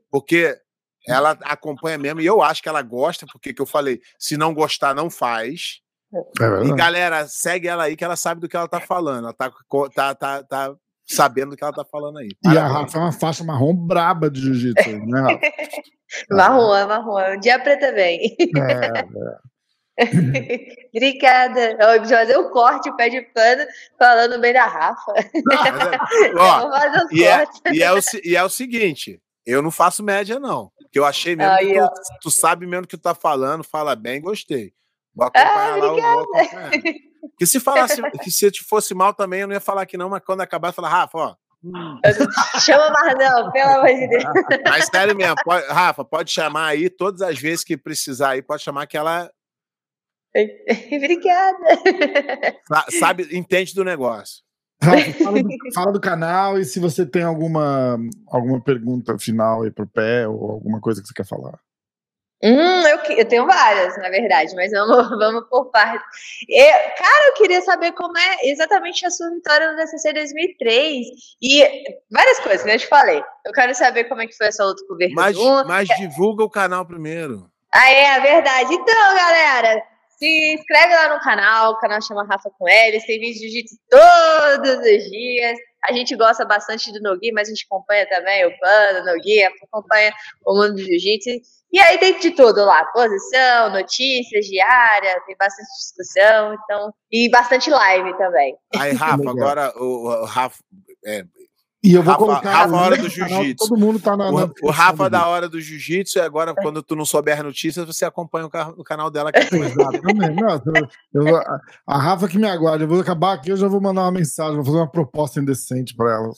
porque ela acompanha mesmo, e eu acho que ela gosta, porque que eu falei, se não gostar, não faz. É e galera, segue ela aí que ela sabe do que ela tá falando. Ela tá, tá, tá, tá sabendo do que ela tá falando aí. E a Rafa é uma faixa marrom braba de jiu-jitsu, né, Rafa? marrom, é marrom. Um dia preta vem. É, é. Obrigada. Eu vou fazer um corte, o pé de pano, falando bem da Rafa. Ó, e, é, e, é o, e é o seguinte: eu não faço média, não. Porque eu achei mesmo Aí, que tu, tu, sabe mesmo que tu tá falando, fala bem, gostei. Vou acompanhar ah, lá, vou acompanhar. Que se falasse, que se fosse mal também, eu não ia falar que não, mas quando acabar, falar, Rafa, ó. Hum. Chama Marzão, pelo amor de Deus. Mas sério mesmo, pode, Rafa, pode chamar aí todas as vezes que precisar aí, pode chamar que ela. Obrigada. Sabe, entende do negócio. Fala, do, fala, do, canal e se você tem alguma, alguma pergunta final aí pro pé ou alguma coisa que você quer falar. Hum, eu, eu tenho várias, na verdade, mas vamos, vamos por parte. Eu, cara, eu queria saber como é exatamente a sua vitória no DCC 2003 e várias coisas que eu te falei. Eu quero saber como é que foi essa luta com o Verdun. Mas, mas divulga o canal primeiro. Ah, é, a verdade. Então, galera, se inscreve lá no canal, o canal chama Rafa com Eles, tem vídeo de jiu-jitsu todos os dias. A gente gosta bastante do Nogi, mas a gente acompanha também o Pano, o Nogi, acompanha o mundo do jiu-jitsu. E aí tem de tudo lá, posição, notícias diária, tem bastante discussão, então, e bastante live também. Aí, Rafa, agora o, o Rafa, é, e eu vou Rafa, colocar Rafa hora do jiu-jitsu. Todo mundo tá na. O, o Rafa da hora do jiu-jitsu, e agora, quando tu não souber notícias, você acompanha o, o canal dela aqui. Exatamente. eu, eu, a, a Rafa que me aguarda, eu vou acabar aqui, eu já vou mandar uma mensagem, vou fazer uma proposta indecente para ela.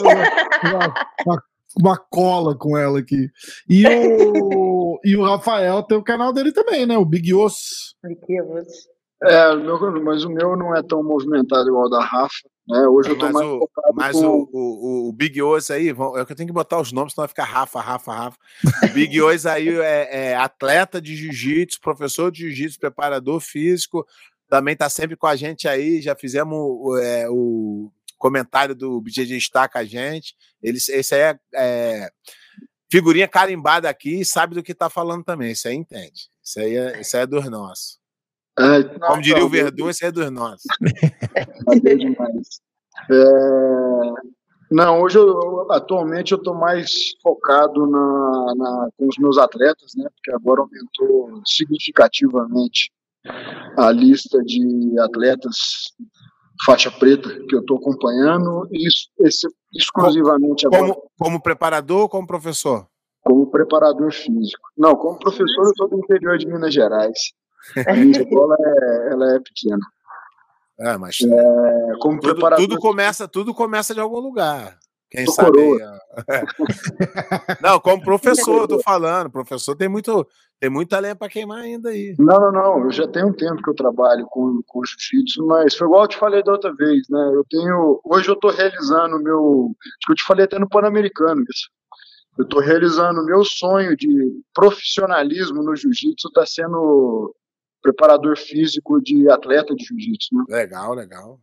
uma, uma, uma, cola com ela aqui. E o, e o Rafael tem o canal dele também, né? O Big Osso. Big Osso. É, meu, mas o meu não é tão movimentado igual o da Rafa. Né? Hoje eu tô mas mais o, Mas com... o, o, o, Big Oz aí, é que eu tenho que botar os nomes, senão vai ficar Rafa, Rafa, Rafa. O Big Oz aí é, é, atleta de jiu-jitsu, professor de jiu-jitsu, preparador físico, também tá sempre com a gente aí. Já fizemos é, o comentário do BJJ está com a gente. Ele, esse aí é, é figurinha carimbada aqui sabe do que tá falando também. Isso aí entende. Isso aí é, isso aí é dos nossos. É, Como diria o Verdun, esse é dos nossos. É, não, hoje eu, atualmente eu estou mais focado na, na, com os meus atletas, né? Porque agora aumentou significativamente a lista de atletas faixa preta que eu estou acompanhando, e isso, esse, exclusivamente como, agora. Como, como preparador ou como professor? Como preparador físico. Não, como professor, eu sou do interior de Minas Gerais. A minha escola é, ela é pequena. É, mas é, como tudo, preparador... tudo começa, tudo começa de algum lugar. Quem sabe? não, como professor, eu tô falando. Professor tem muito, tem muita lenha para queimar ainda aí. Não, não, não. Eu já tenho um tempo que eu trabalho com, com jiu-jitsu, mas foi igual eu te falei da outra vez, né? Eu tenho. Hoje eu tô realizando o meu. Acho que eu te falei até no Pan-Americano isso. Eu tô realizando o meu sonho de profissionalismo no jiu-jitsu, tá sendo preparador físico de atleta de jiu-jitsu, né? Legal, legal.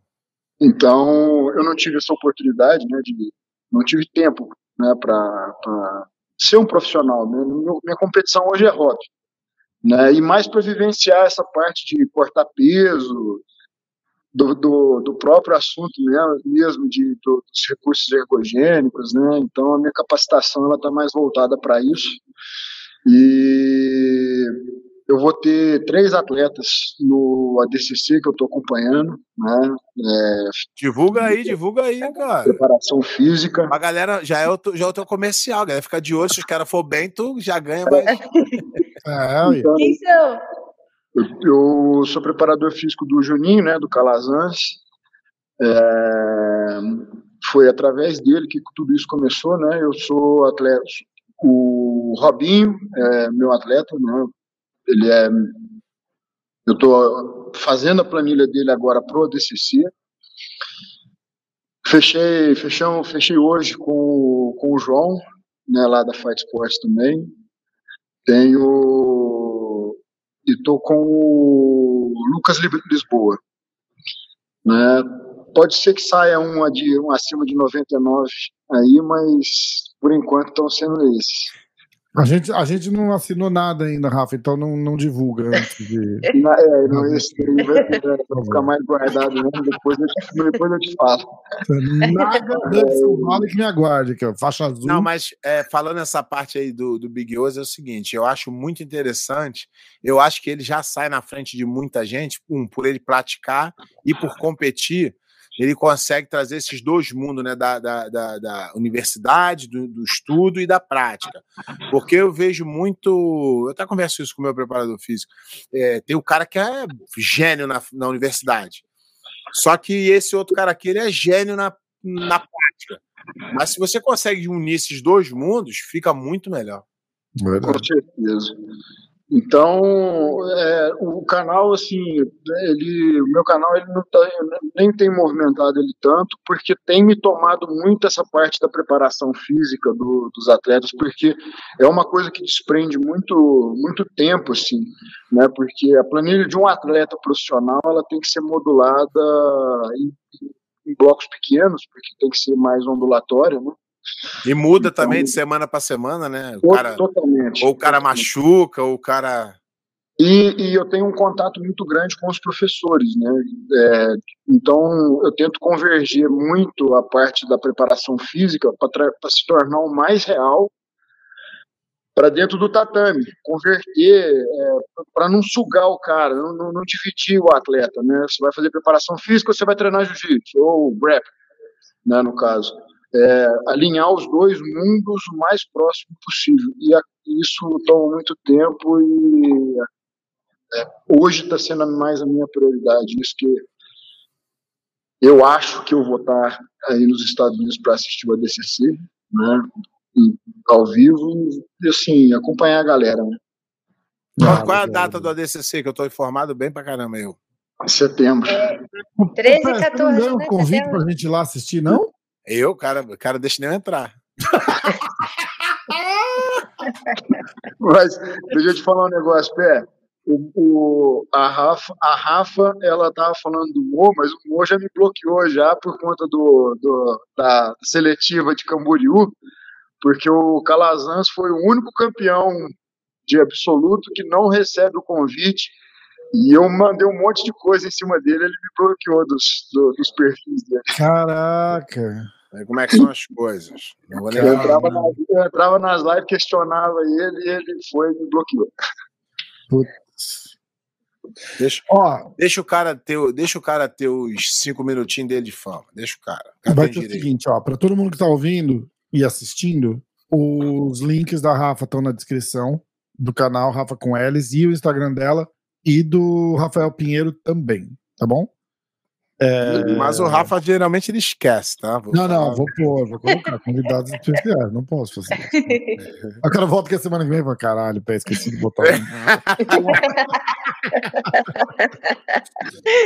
Então, eu não tive essa oportunidade, né, de não tive tempo né, para ser um profissional. Né? Minha competição hoje é rock. Né? E mais para vivenciar essa parte de cortar peso, do, do, do próprio assunto mesmo, de, do, dos recursos ergogênicos. Né? Então, a minha capacitação está mais voltada para isso. E eu vou ter três atletas no ADCC que eu estou acompanhando, né? É, divulga aí, divulga aí, cara. Preparação física. A galera já é o, já é o teu comercial, galera. Fica de olho, se os caras for bem, tu já ganha mais. é, então, Quem são? Eu, eu, sou preparador físico do Juninho, né? Do Calazans. É, foi através dele que tudo isso começou, né? Eu sou atleta, o Robinho é meu atleta, né? Ele é. Eu estou fazendo a planilha dele agora pro DCC. Fechei, fechamos, fechei hoje com, com o João, né, lá da Fight Sports também. Tenho e tô com o Lucas Lisboa, né? Pode ser que saia uma de um acima de 99 aí, mas por enquanto estão sendo esses. A gente, a gente não assinou nada ainda, Rafa, então não, não divulga antes de. Não, é, não, aí vai, vai ficar mais guardado mesmo, depois eu te, depois eu te falo. Nada Anderson Vale que me aguarde, que é faixa azul. Não, mas é, falando essa parte aí do, do Big Oz, é o seguinte: eu acho muito interessante. Eu acho que ele já sai na frente de muita gente, um, por ele praticar e por competir ele consegue trazer esses dois mundos, né, da, da, da, da universidade, do, do, estudo e da prática. Porque eu vejo muito. Eu até converso isso com o meu preparador físico. É, tem o cara que é gênio na, na universidade. Só que esse outro cara aqui, ele é gênio na, na prática. Mas se você consegue unir esses dois mundos, fica muito melhor. Verdade. Com certeza. Então, é, o canal, assim, ele, o meu canal ele não tá, nem tem movimentado ele tanto, porque tem me tomado muito essa parte da preparação física do, dos atletas, porque é uma coisa que desprende muito, muito tempo, assim, né? Porque a planilha de um atleta profissional ela tem que ser modulada em, em blocos pequenos, porque tem que ser mais ondulatória, né? E muda então, também de semana para semana, né? O cara, totalmente. Ou o cara machuca, ou o cara. E, e, eu tenho um contato muito grande com os professores, né? É, então eu tento converger muito a parte da preparação física para se tornar o mais real para dentro do tatame, converter, é, para não sugar o cara, não, não, não, dividir o atleta, né? Você vai fazer preparação física, você vai treinar jiu-jitsu ou rap, né? No caso é, alinhar os dois mundos o mais próximo possível. E a, isso toma muito tempo e é, hoje está sendo mais a minha prioridade. Isso que eu acho que eu vou estar aí nos Estados Unidos para assistir o ADCC, né, ao vivo, e assim, acompanhar a galera. Né. Qual, qual é a data do ADCC que eu estou informado bem para caramba eu? Setembro. É, 13 e 14. Não deu um convite para a gente ir lá assistir, não? Eu, cara, cara, deixa nem eu entrar. Mas deixa eu te falar um negócio, Pé. O, o, a, Rafa, a Rafa, ela tava falando do Mo, mas o Mo já me bloqueou já por conta do, do da seletiva de Camboriú, porque o Calazans foi o único campeão de absoluto que não recebe o convite e eu mandei um monte de coisa em cima dele, ele me bloqueou dos, do, dos perfis dele. Caraca! Como é que são as coisas? Eu, entrava nas, eu entrava nas lives, questionava ele e ele foi e me bloqueou. Putz. Deixa, Ó, deixa, o cara ter, deixa o cara ter os cinco minutinhos dele de fama. Deixa o cara. vai ter o seguinte, ó, para todo mundo que tá ouvindo e assistindo, Os links da Rafa estão na descrição do canal Rafa com Elis e o Instagram dela e do Rafael Pinheiro também, tá bom? É... Mas o Rafa geralmente ele esquece, tá? Vou não, falar. não, vou pôr, vou colocar convidados especiais, não posso fazer isso. Eu quero volta que a semana que vem pra caralho, pé, esqueci de botar.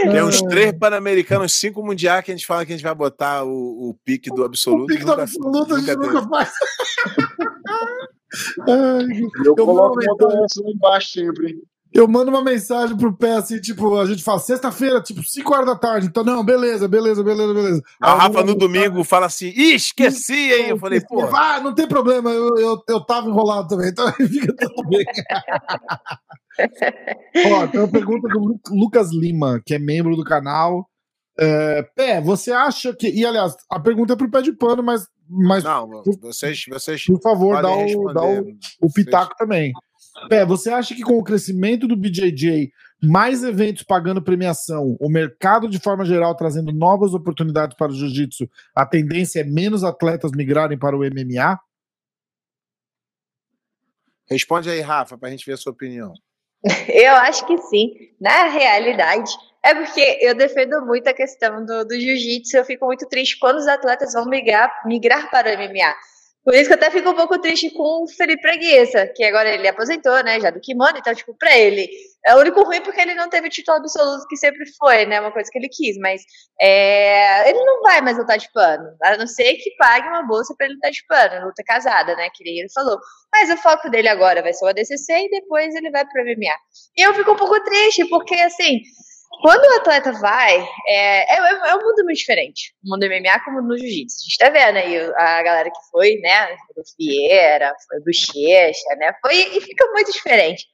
Tem uns três pan-americanos, cinco mundiais que a gente fala que a gente vai botar o, o pique do absoluto. O pique do absoluto a gente nunca faz. Ai, eu, eu coloco uma doença lá embaixo sempre eu mando uma mensagem pro pé assim, tipo, a gente fala sexta-feira, tipo, 5 horas da tarde. Então, não, beleza, beleza, beleza, beleza. A Rafa no domingo fala assim, Ih, esqueci, hein? Eu falei, pô. Ah, não tem problema, eu, eu, eu tava enrolado também, então fica tudo bem. Ó, tem uma pergunta do Lucas Lima, que é membro do canal. É, pé, você acha que. E aliás, a pergunta é pro pé de pano, mas. mas não, vocês, vocês. Por favor, dá o, dá o, o pitaco vocês... também. Pé, você acha que com o crescimento do BJJ, mais eventos pagando premiação, o mercado de forma geral trazendo novas oportunidades para o jiu-jitsu, a tendência é menos atletas migrarem para o MMA? Responde aí, Rafa, para a gente ver a sua opinião. Eu acho que sim. Na realidade, é porque eu defendo muito a questão do, do jiu-jitsu. Eu fico muito triste quando os atletas vão migrar, migrar para o MMA. Por isso que eu até fico um pouco triste com o Felipe Preguiça, que agora ele aposentou, né, já do kimono, então, tipo, pra ele, é o único ruim porque ele não teve o título absoluto que sempre foi, né, uma coisa que ele quis, mas é, ele não vai mais lutar de pano, a não ser que pague uma bolsa pra ele lutar de pano, luta casada, né, que ele falou. Mas o foco dele agora vai ser o ADCC e depois ele vai pro MMA. E eu fico um pouco triste, porque, assim, quando o atleta vai, é, é, é, um mundo muito diferente. O mundo MMA como no jiu-jitsu. A gente tá vendo aí a galera que foi, né? Foi do Fieira, foi do Bochecha, né? Foi, e fica muito diferente.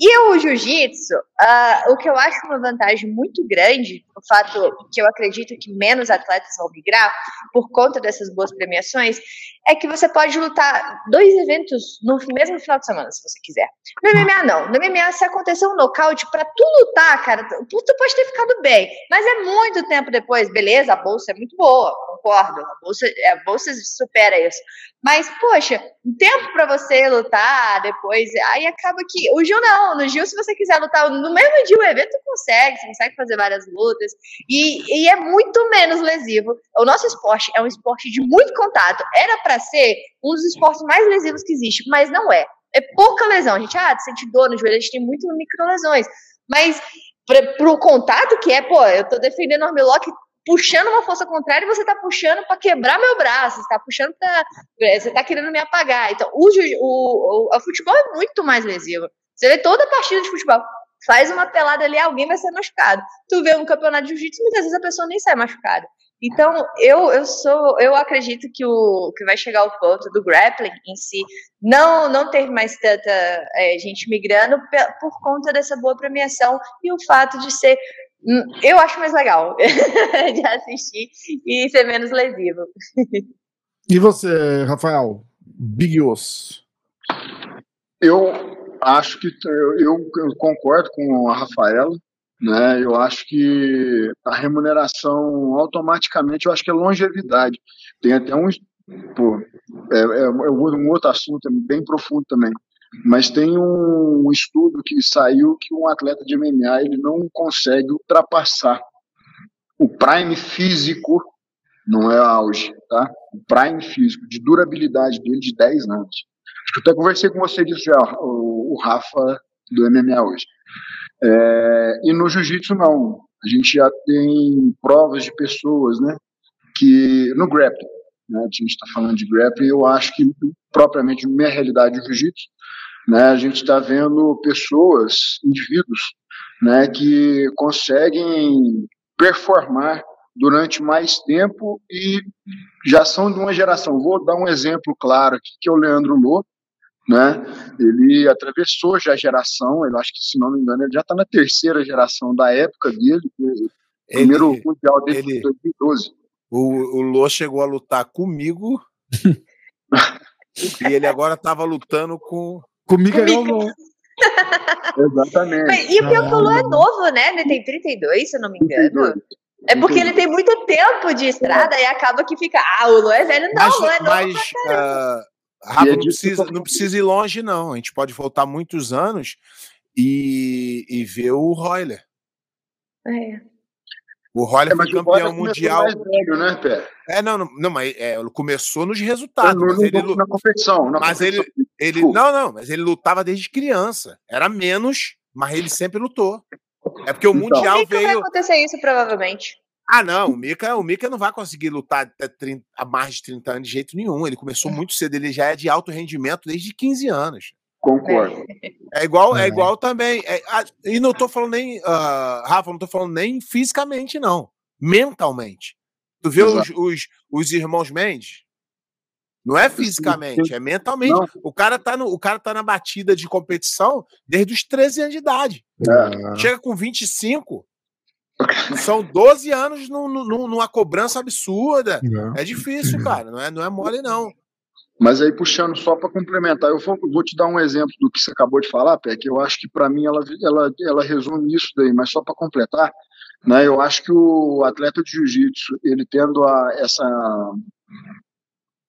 E o jiu-jitsu, uh, o que eu acho uma vantagem muito grande, o fato que eu acredito que menos atletas vão migrar por conta dessas boas premiações, é que você pode lutar dois eventos no mesmo final de semana, se você quiser. No MMA, não. No MMA, se acontecer um nocaute, para tu lutar, cara, tu pode ter ficado bem. Mas é muito tempo depois, beleza, a bolsa é muito boa, concordo. A bolsa, a bolsa supera isso. Mas, poxa, tempo para você lutar depois, aí acaba que. O Gil não. No Gil, se você quiser lutar no mesmo dia o evento, consegue, você consegue fazer várias lutas. E, e é muito menos lesivo. O nosso esporte é um esporte de muito contato. Era para ser um dos esportes mais lesivos que existe, mas não é. É pouca lesão. A gente, ah, sente dor no joelho, a gente tem muito microlesões. Mas para o contato que é, pô, eu tô defendendo o armlock puxando uma força contrária e você tá puxando para quebrar meu braço, você tá puxando para você tá querendo me apagar. Então, o, o, o, o futebol é muito mais lesivo. Você vê toda a partida de futebol, faz uma pelada ali, alguém vai ser machucado. Tu vê um campeonato de jiu-jitsu, muitas vezes a pessoa nem sai machucada. Então, eu, eu sou, eu acredito que o que vai chegar ao ponto do grappling em si não não ter mais tanta é, gente migrando por conta dessa boa premiação e o fato de ser eu acho mais legal de assistir e ser menos lesivo. E você, Rafael? Big Os. Eu acho que eu, eu concordo com a Rafaela né? Eu acho que a remuneração automaticamente, eu acho que é longevidade. Tem até um, pô, é, é, é um outro assunto bem profundo também. Mas tem um estudo que saiu que um atleta de MMA ele não consegue ultrapassar o prime físico, não é auge, tá? O prime físico de durabilidade dele de 10 anos. Eu até conversei com você disso já, o, o Rafa do MMA hoje. É, e no jiu-jitsu não. A gente já tem provas de pessoas, né? Que no grappling, né? A gente está falando de grappling, eu acho que propriamente minha realidade do jiu-jitsu, né? A gente está vendo pessoas, indivíduos, né? Que conseguem performar durante mais tempo e já são de uma geração. Vou dar um exemplo claro aqui, que é o Leandro Lô, né? Ele atravessou já a geração, eu acho que se não me engano ele já está na terceira geração da época dele, o primeiro mundial dele ele, 2012. O, o Lô chegou a lutar comigo e ele agora estava lutando com comigo, comigo. Exatamente. Mas, e o pior que o Lô é novo, né? Ele tem 32, se eu não me engano. É porque ele tem muito tempo de estrada e acaba que fica, ah, o Lô é velho. Não, mas, o Lô é novo mas, uh, Rafa, é não, precisa, não precisa ir longe, não. A gente pode voltar muitos anos e, e ver o Royler. É. O Roller é, foi campeão mundial. Velho, né, Pé? É, não, não, não mas é, começou nos resultados. mas ele, na competição. Na mas competição. ele, ele. Não, não, mas ele lutava desde criança. Era menos, mas ele sempre lutou. É porque o então, Mundial veio. vai acontecer isso, provavelmente. Ah, não, o Mika, o Mika não vai conseguir lutar até 30, há mais de 30 anos de jeito nenhum. Ele começou muito cedo, ele já é de alto rendimento desde 15 anos. Concordo. É igual, é, é igual também. É, e não tô falando nem, uh, Rafa, não tô falando nem fisicamente, não. Mentalmente. Tu vê os, os, os, irmãos Mendes? Não é fisicamente, é mentalmente. Não. O cara, tá no, o cara tá na batida de competição desde os 13 anos de idade. É. Chega com 25. São 12 anos numa cobrança absurda. É. é difícil, cara. Não é, não é mole, não. Mas aí, puxando só para complementar, eu vou, vou, te dar um exemplo do que você acabou de falar, Pé, que eu acho que para mim ela, ela, ela resume isso daí, mas só para completar, né, eu acho que o atleta de jiu-jitsu, ele tendo a, essa,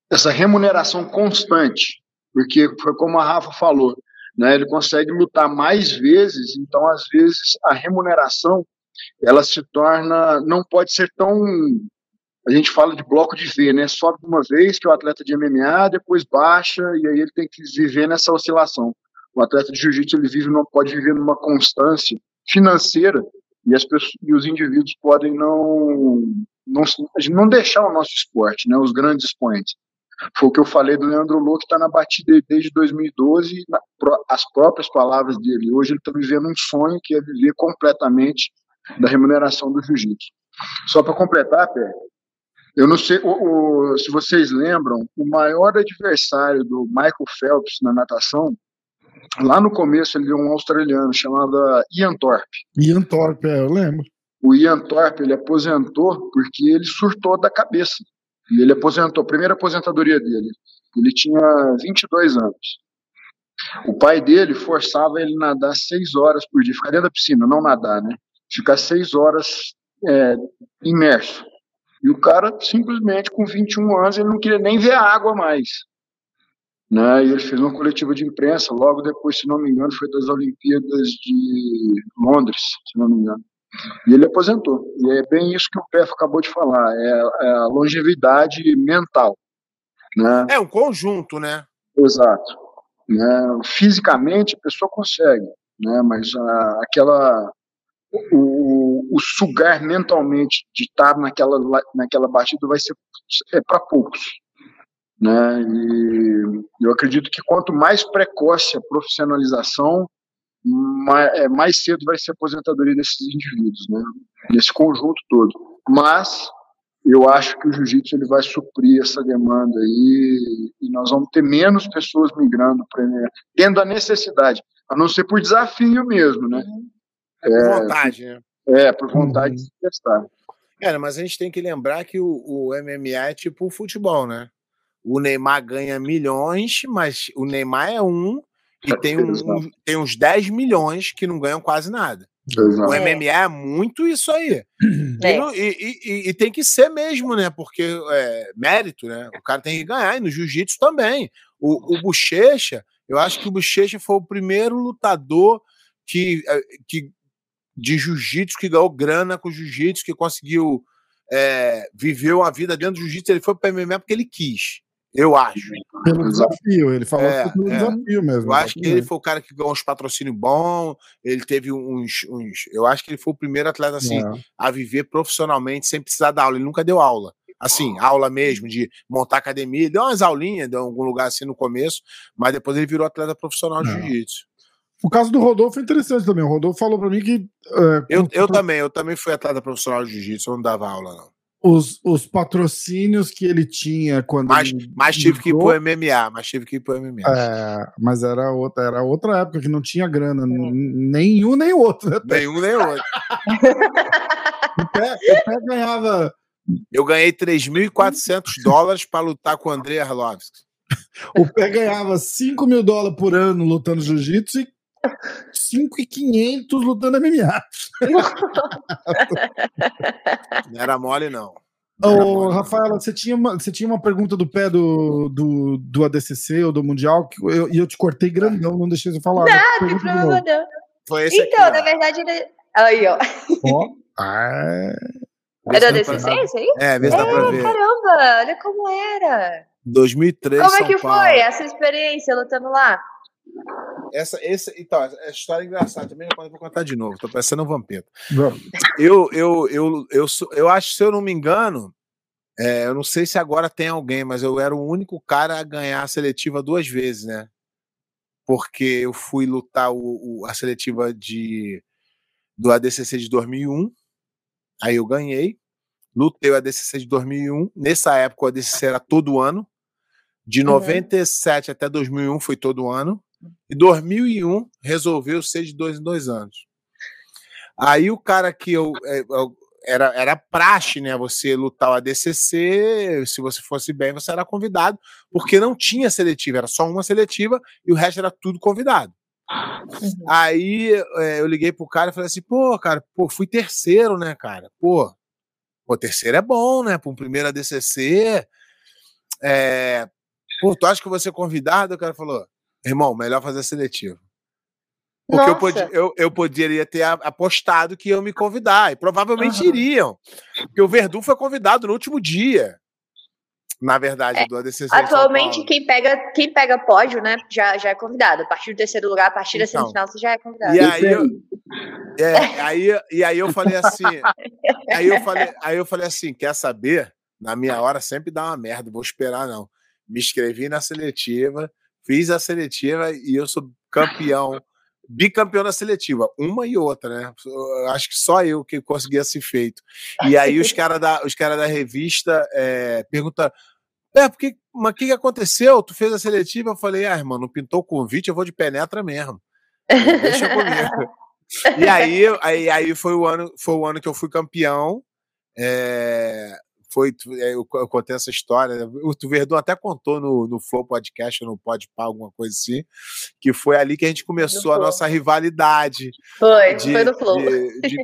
essa remuneração constante, porque foi como a Rafa falou, né, ele consegue lutar mais vezes, então às vezes a remuneração ela se torna, não pode ser tão a gente fala de bloco de V, né? Sobe uma vez, que o atleta de MMA, depois baixa, e aí ele tem que viver nessa oscilação. O atleta de jiu-jitsu ele vive, não pode viver numa constância financeira e, as pessoas, e os indivíduos podem não, não, não deixar o nosso esporte, né? Os grandes expoentes. Foi o que eu falei do Leandro Lô, que está na batida desde 2012, na, as próprias palavras dele. Hoje ele está vivendo um sonho que é viver completamente da remuneração do jiu-jitsu. Só para completar, Pé, eu não sei o, o, se vocês lembram, o maior adversário do Michael Phelps na natação, lá no começo ele deu um australiano chamado Ian Thorpe. Ian Thorpe, é, eu lembro. O Ian Thorpe ele aposentou porque ele surtou da cabeça. Ele aposentou, primeira aposentadoria dele. Ele tinha 22 anos. O pai dele forçava ele a nadar seis horas por dia, ficar dentro da piscina, não nadar, né? Ficar seis horas é, imerso. E o cara, simplesmente, com 21 anos, ele não queria nem ver a água mais. Né? E ele fez uma coletiva de imprensa, logo depois, se não me engano, foi das Olimpíadas de Londres, se não me engano. E ele aposentou. E é bem isso que o PEF acabou de falar, é, é a longevidade mental. Né? É um conjunto, né? Exato. Né? Fisicamente, a pessoa consegue, né? mas a, aquela o, o, sugar mentalmente de estar naquela, naquela batida vai ser é para poucos. Né? E eu acredito que quanto mais precoce a profissionalização, mais, é, mais cedo vai ser a aposentadoria desses indivíduos, né? nesse conjunto todo. Mas eu acho que o jiu-jitsu ele vai suprir essa demanda aí e nós vamos ter menos pessoas migrando para tendo a necessidade, a não ser por desafio mesmo, né? Uhum. É, por vontade, né? É, por vontade uhum. de testar. É, mas a gente tem que lembrar que o, o MMA é tipo o futebol, né? O Neymar ganha milhões, mas o Neymar é um e tem, um, um, tem uns 10 milhões que não ganham quase nada. Exato. O MMA é muito isso aí. É. E, e, e, e, tem que ser mesmo, né? Porque é mérito, né? O cara tem que ganhar. E no jiu-jitsu também. O, o Bochecha, eu acho que o Bochecha foi o primeiro lutador que, é, que de jiu-jitsu, que ganhou grana com jiu-jitsu, que conseguiu é, viver uma vida dentro do jiu-jitsu. Ele foi para o MMA porque ele quis, eu acho. Pelo desafio, ele falou é, pelo é. desafio mesmo. Eu acho que ele foi o cara que ganhou uns patrocínios bons, ele teve uns, uns. Eu acho que ele foi o primeiro atleta assim, é. a viver profissionalmente sem precisar dar aula. Ele nunca deu aula assim, aula mesmo, de montar academia, deu umas aulinhas de algum lugar assim no começo, mas depois ele virou atleta profissional de jiu-jitsu. O caso do Rodolfo é interessante também. O Rodolfo falou para mim que. É, eu, eu também, eu também fui atleta profissional de jiu-jitsu, eu não dava aula, não. Os, os patrocínios que ele tinha quando. Mas, mas tive que ir pro MMA, mas tive que ir pro MMA. É, mas era outra, era outra época que não tinha grana, nenhum nem outro. Né? Nenhum nem outro. o, pé ganhava. Eu ganhei 3.400 dólares para lutar com o André Arlovski. O pé ganhava 5 mil dólares por ano lutando jiu-jitsu e 5,500 lutando MMA. Não era mole, não. Ô, Rafaela, você tinha, uma, você tinha uma pergunta do pé do, do, do ADCC ou do Mundial e eu, eu, te cortei grandão, não deixei você falar. Não, tem problema não. Foi esse então, aqui, na verdade, ele... aí, ó. Ó. Ah. É do ADCC esse aí? É, vê se dá pra ver. Caramba, olha como era. 2003, Como é que Paulo. foi essa experiência lutando lá? Essa, essa, então, a história é engraçada também, eu vou contar de novo, tô parecendo um vampiro. Eu, eu, eu, eu, eu acho, se eu não me engano, é, eu não sei se agora tem alguém, mas eu era o único cara a ganhar a seletiva duas vezes, né? Porque eu fui lutar o, a seletiva de, do ADCC de 2001, aí eu ganhei. Lutei o ADCC de 2001. Nessa época o ADCC era todo ano. De uhum. 97 até 2001 foi todo ano. E 2001 resolveu ser de dois em dois anos. Aí o cara que eu, é, eu era, era praxe, né? Você lutar o ADCC, se você fosse bem, você era convidado, porque não tinha seletiva, era só uma seletiva e o resto era tudo convidado. Uhum. Aí é, eu liguei pro cara e falei assim: pô, cara, pô, fui terceiro, né, cara? Pô, pô terceiro é bom, né? Para um primeiro ADCC. É, pô, tu acha que vou ser convidado? O cara falou: irmão, melhor fazer seletivo. Porque eu, podia, eu, eu, poderia ter apostado que iam me convidar, e provavelmente uhum. iriam. Porque o Verdun foi convidado no último dia. Na verdade, é, do ADCC. Atualmente, quem pega, quem pega pódio, né, já, já é convidado. A partir do terceiro lugar, a partir então, da semifinal, você já é convidado. E aí, eu, é, aí, e aí eu falei assim. aí, eu falei, aí eu falei assim: quer saber? Na minha hora sempre dá uma merda, vou esperar, não. Me inscrevi na seletiva, fiz a seletiva e eu sou campeão bicampeão da seletiva, uma e outra, né? Acho que só eu que consegui esse feito. E aí os caras da, os cara da revista é, perguntaram: é, porque, mas o que, que aconteceu? Tu fez a seletiva? Eu falei, ah, irmão, não pintou o convite, eu vou de penetra mesmo. Deixa comigo. e aí, aí, aí foi, o ano, foi o ano que eu fui campeão. É, foi, é, eu, contei essa história, o Verdun até contou no, no Flow Podcast, no Podpah, alguma coisa assim, que foi ali que a gente começou a nossa rivalidade. Foi, de, foi no Flow. De, de,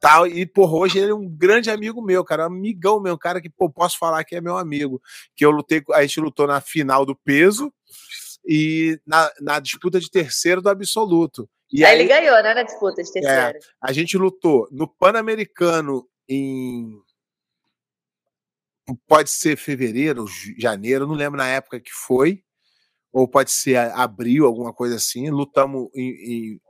tal, e, por hoje ele é um grande amigo meu, cara, um amigão meu, um cara que, pô, posso falar que é meu amigo, que eu lutei, a gente lutou na final do peso, e na, na disputa de terceiro do absoluto. E aí, aí, ele ganhou, né, na disputa de é, terceiro. É, a gente lutou no Pan-Americano em pode ser fevereiro, janeiro, não lembro na época que foi, ou pode ser abril, alguma coisa assim. Lutamos em, em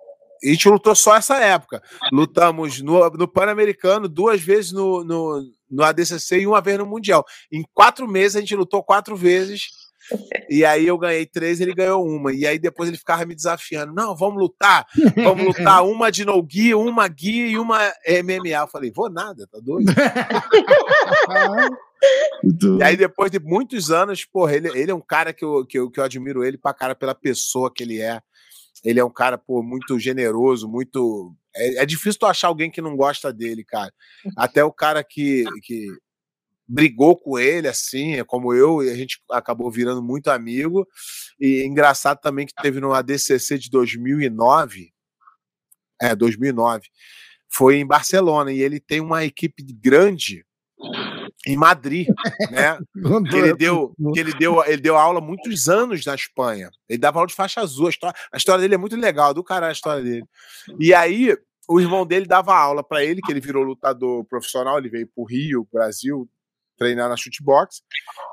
a gente lutou só essa época. Lutamos no, no Pan-Americano, duas vezes no, no, no ADCC e uma vez no Mundial. Em quatro meses, a gente lutou quatro vezes. E aí eu ganhei três, ele ganhou uma. E aí depois ele ficava me desafiando. Não, vamos lutar. Vamos lutar uma de no gui, uma gui e uma MMA. Eu falei, vou nada, tá doido? E aí, depois de muitos anos, porra, ele, ele é um cara que eu, que, eu, que eu admiro ele pra cara pela pessoa que ele é. Ele é um cara, pô, muito generoso, muito. É, é difícil tu achar alguém que não gosta dele, cara. Até o cara que, que brigou com ele, assim, é como eu, e a gente acabou virando muito amigo. E engraçado também que teve no ADCC de 2009, é, 2009, foi em Barcelona, e ele tem uma equipe grande em Madrid, né? que ele deu, que ele deu, ele deu aula muitos anos na Espanha. Ele dava aula de faixa azul. A história, a história dele é muito legal, do caralho a história dele. E aí o irmão dele dava aula para ele, que ele virou lutador profissional, ele veio para o Rio, Brasil, treinar na shootbox.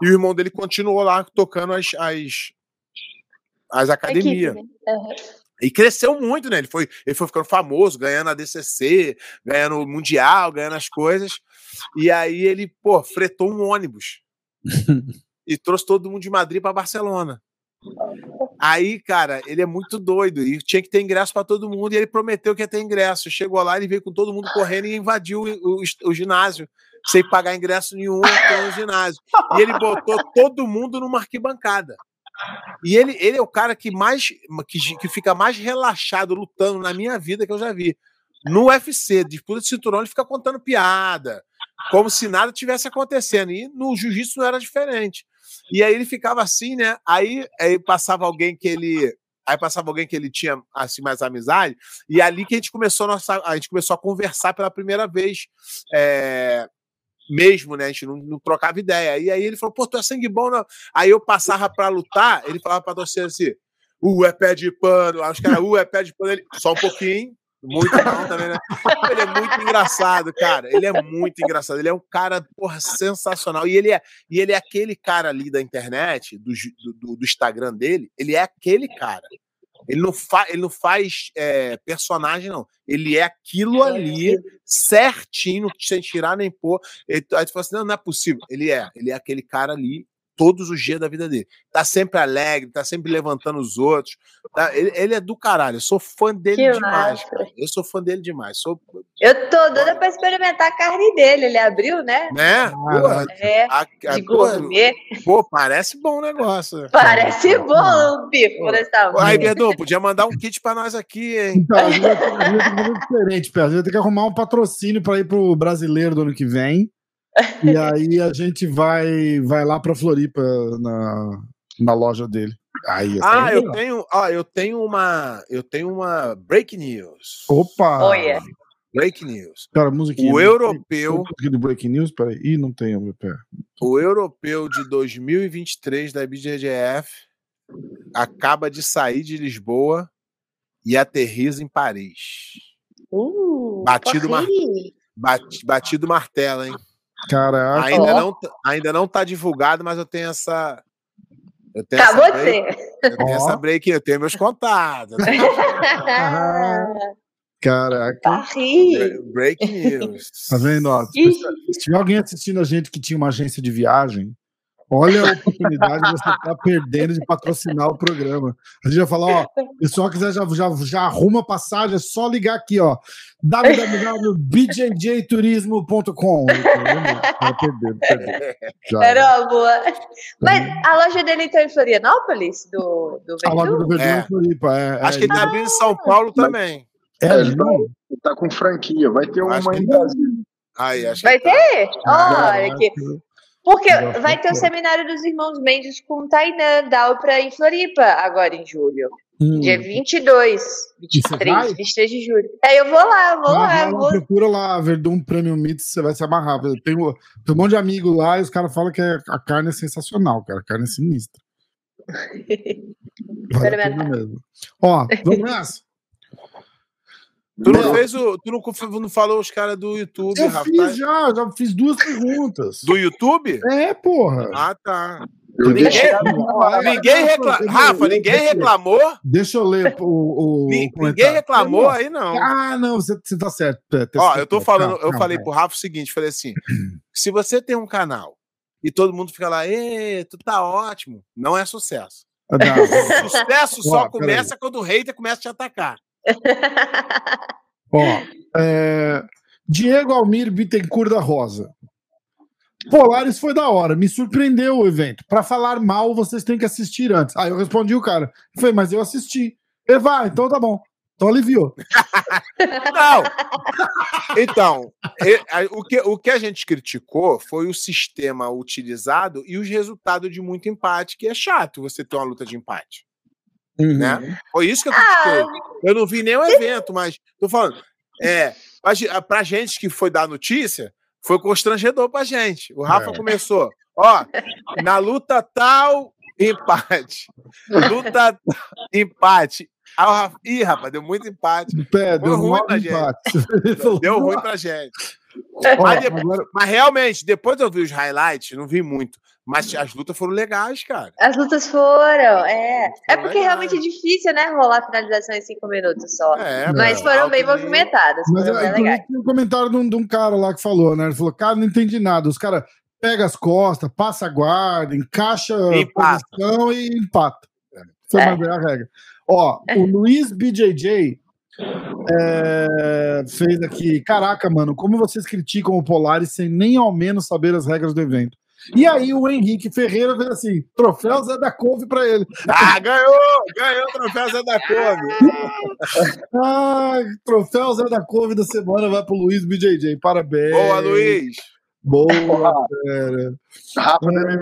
E o irmão dele continuou lá tocando as, as, as academias. Uhum. E cresceu muito, né? Ele foi, ele foi ficando famoso, ganhando a DCC, ganhando o Mundial, ganhando as coisas. E aí ele, pô, fretou um ônibus e trouxe todo mundo de Madrid para Barcelona. Aí, cara, ele é muito doido e tinha que ter ingresso para todo mundo e ele prometeu que ia ter ingresso. Chegou lá, ele veio com todo mundo correndo e invadiu o, o, o ginásio sem pagar ingresso nenhum no ginásio. E ele botou todo mundo numa arquibancada. E ele, ele é o cara que mais que, que fica mais relaxado lutando na minha vida que eu já vi. No UFC, disputa de cinturão, ele fica contando piada, como se nada tivesse acontecendo. E no jiu-jitsu não era diferente. E aí ele ficava assim, né? Aí, aí passava alguém que ele aí passava alguém que ele tinha assim mais amizade e é ali que a gente começou a nossa a gente começou a conversar pela primeira vez é, mesmo, né? A gente não, não, trocava ideia. E aí ele falou, pô, tu é sangue bom, não. Aí eu passava pra lutar, ele falava pra torcer assim, uh, é pé de pano. Acho que era, uh, é pé de pano. Ele, só um pouquinho. Muito não também, né? Ele é muito engraçado, cara. Ele é muito engraçado. Ele é um cara, porra, sensacional. E ele é, e ele é aquele cara ali da internet, do, do, do Instagram dele, ele é aquele cara. Ele não, fa ele não faz é, personagem, não. Ele é aquilo é, ali, certinho, sem tirar nem pôr. Ele, aí tu fala assim: não, não é possível. Ele é, ele é aquele cara ali todos os dias da vida dele. Tá sempre alegre, tá sempre levantando os outros. Tá? Ele, ele, é do caralho. Eu sou fã dele que demais. Eu sou fã dele demais. Sou... Eu tô doida pra experimentar a carne dele. Ele abriu, né? Né? Porra, é, a, a, de gourmet. Pô, parece bom o negócio. Parece bom o bife florestal. Aí, Bedão, podia mandar um kit pra nós aqui, hein? Então, a gente vai ter que diferente, Pé. A gente vai ter que arrumar um patrocínio pra ir pro brasileiro do ano que vem. E aí a gente vai, vai lá pra Floripa na, na loja dele. Aí, ah, eu tenho, ó, eu tenho uma, eu tenho uma break news. Opa! Oh, yeah. Break news. Cara, musiquinha. O europeu. de break news, peraí. Ih, não tem meu pé. O europeu de 2023 da BJJF acaba de sair de Lisboa e aterriza em Paris. Uh, batido, mar... batido martelo, hein? Caraca. Ainda, não, ainda não tá divulgado, mas eu tenho essa. Eu tenho tá essa você. Break, eu tenho essa break, eu tenho meus contatos. Caraca. Tá break news. Tá vendo? Ó, se tiver alguém assistindo a gente que tinha uma agência de viagem, Olha a oportunidade que você está perdendo de patrocinar o programa. A gente vai falar, ó, o pessoal quiser já, já, já arruma passagem, é só ligar aqui, ó, www.bjjturismo.com. Vai perder, perder. Era uma boa. Mas a loja dele está em Florianópolis, do, do A loja do Verdun é. em Floripa, é. Acho é, que ele está abrindo em São Paulo também. É, é ele tá, com franquia, vai ter uma em Brasil. Aí, acho vai ter? Olha que porque vai ter o seminário dos irmãos Mendes com o Tainan, da para em Floripa, agora em julho. Hum. Dia 22, 23, 23 de julho. Aí eu vou lá, vou lá. vou... Procura lá, Verdun Premium Meats, você vai se amarrar. Tem, tem um monte de amigo lá e os caras falam que a carne é sensacional, cara. A carne é sinistra. Vale mesmo. Ó, vamos nessa. Tu não fez o. Tu não, não falou os caras do YouTube, eu Rafa? Fiz já, já fiz duas perguntas. Do YouTube? É, porra. Ah, tá. ninguém, ninguém reclamou. Rafa, ninguém reclamou. Deixa eu ler o. o ninguém reclamou aí, não. Ah, não, você, você tá certo. Ó, eu tô falando, eu falei pro Rafa o seguinte: falei assim: se você tem um canal e todo mundo fica lá, Ê, tu tá ótimo, não é sucesso. Ah, não. Sucesso só começa quando o hater começa a te atacar. Ó, é, Diego Almir Bittencourt da Rosa. Polaris foi da hora, me surpreendeu o evento. Para falar mal, vocês têm que assistir antes. Aí eu respondi o cara. Falei, mas eu assisti. Ele vai, então tá bom. Então aliviou. Não! Então, o que, o que a gente criticou foi o sistema utilizado e os resultados de muito empate, que é chato você ter uma luta de empate. Né? Uhum. Né? Foi isso que eu critiquei. Ah, eu não vi nenhum evento, mas tô falando. É, pra gente que foi dar notícia, foi constrangedor pra gente. O Rafa é. começou, ó, na luta tal, empate. Luta empate. Ah, Rafa, ih, rapaz, deu muito empate. Pé, deu ruim pra empate. gente. Deu ruim pra gente. Mas, depois, agora... mas, realmente, depois eu vi os highlights, não vi muito. Mas as lutas foram legais, cara. As lutas foram, é. é porque legais. realmente é difícil, né? Rolar finalização em cinco minutos só. É, mas foram bem movimentadas. Mas foram bem legais. um comentário de um, de um, cara lá que falou, né? Ele falou: cara, não entendi nada. Os caras pegam as costas, passa a guarda, encaixa a posição e empata. Foi é. a regra. Ó, o Luiz BJJ é, fez aqui. Caraca, mano, como vocês criticam o Polaris sem nem ao menos saber as regras do evento? E aí o Henrique Ferreira fez assim: troféu Zé da Couve pra ele. Ah, ganhou! Ganhou o troféu Zé da Couve. ah, troféu Zé da Couve da semana vai pro Luiz BJJ. Parabéns. Boa, Luiz. Boa, cara.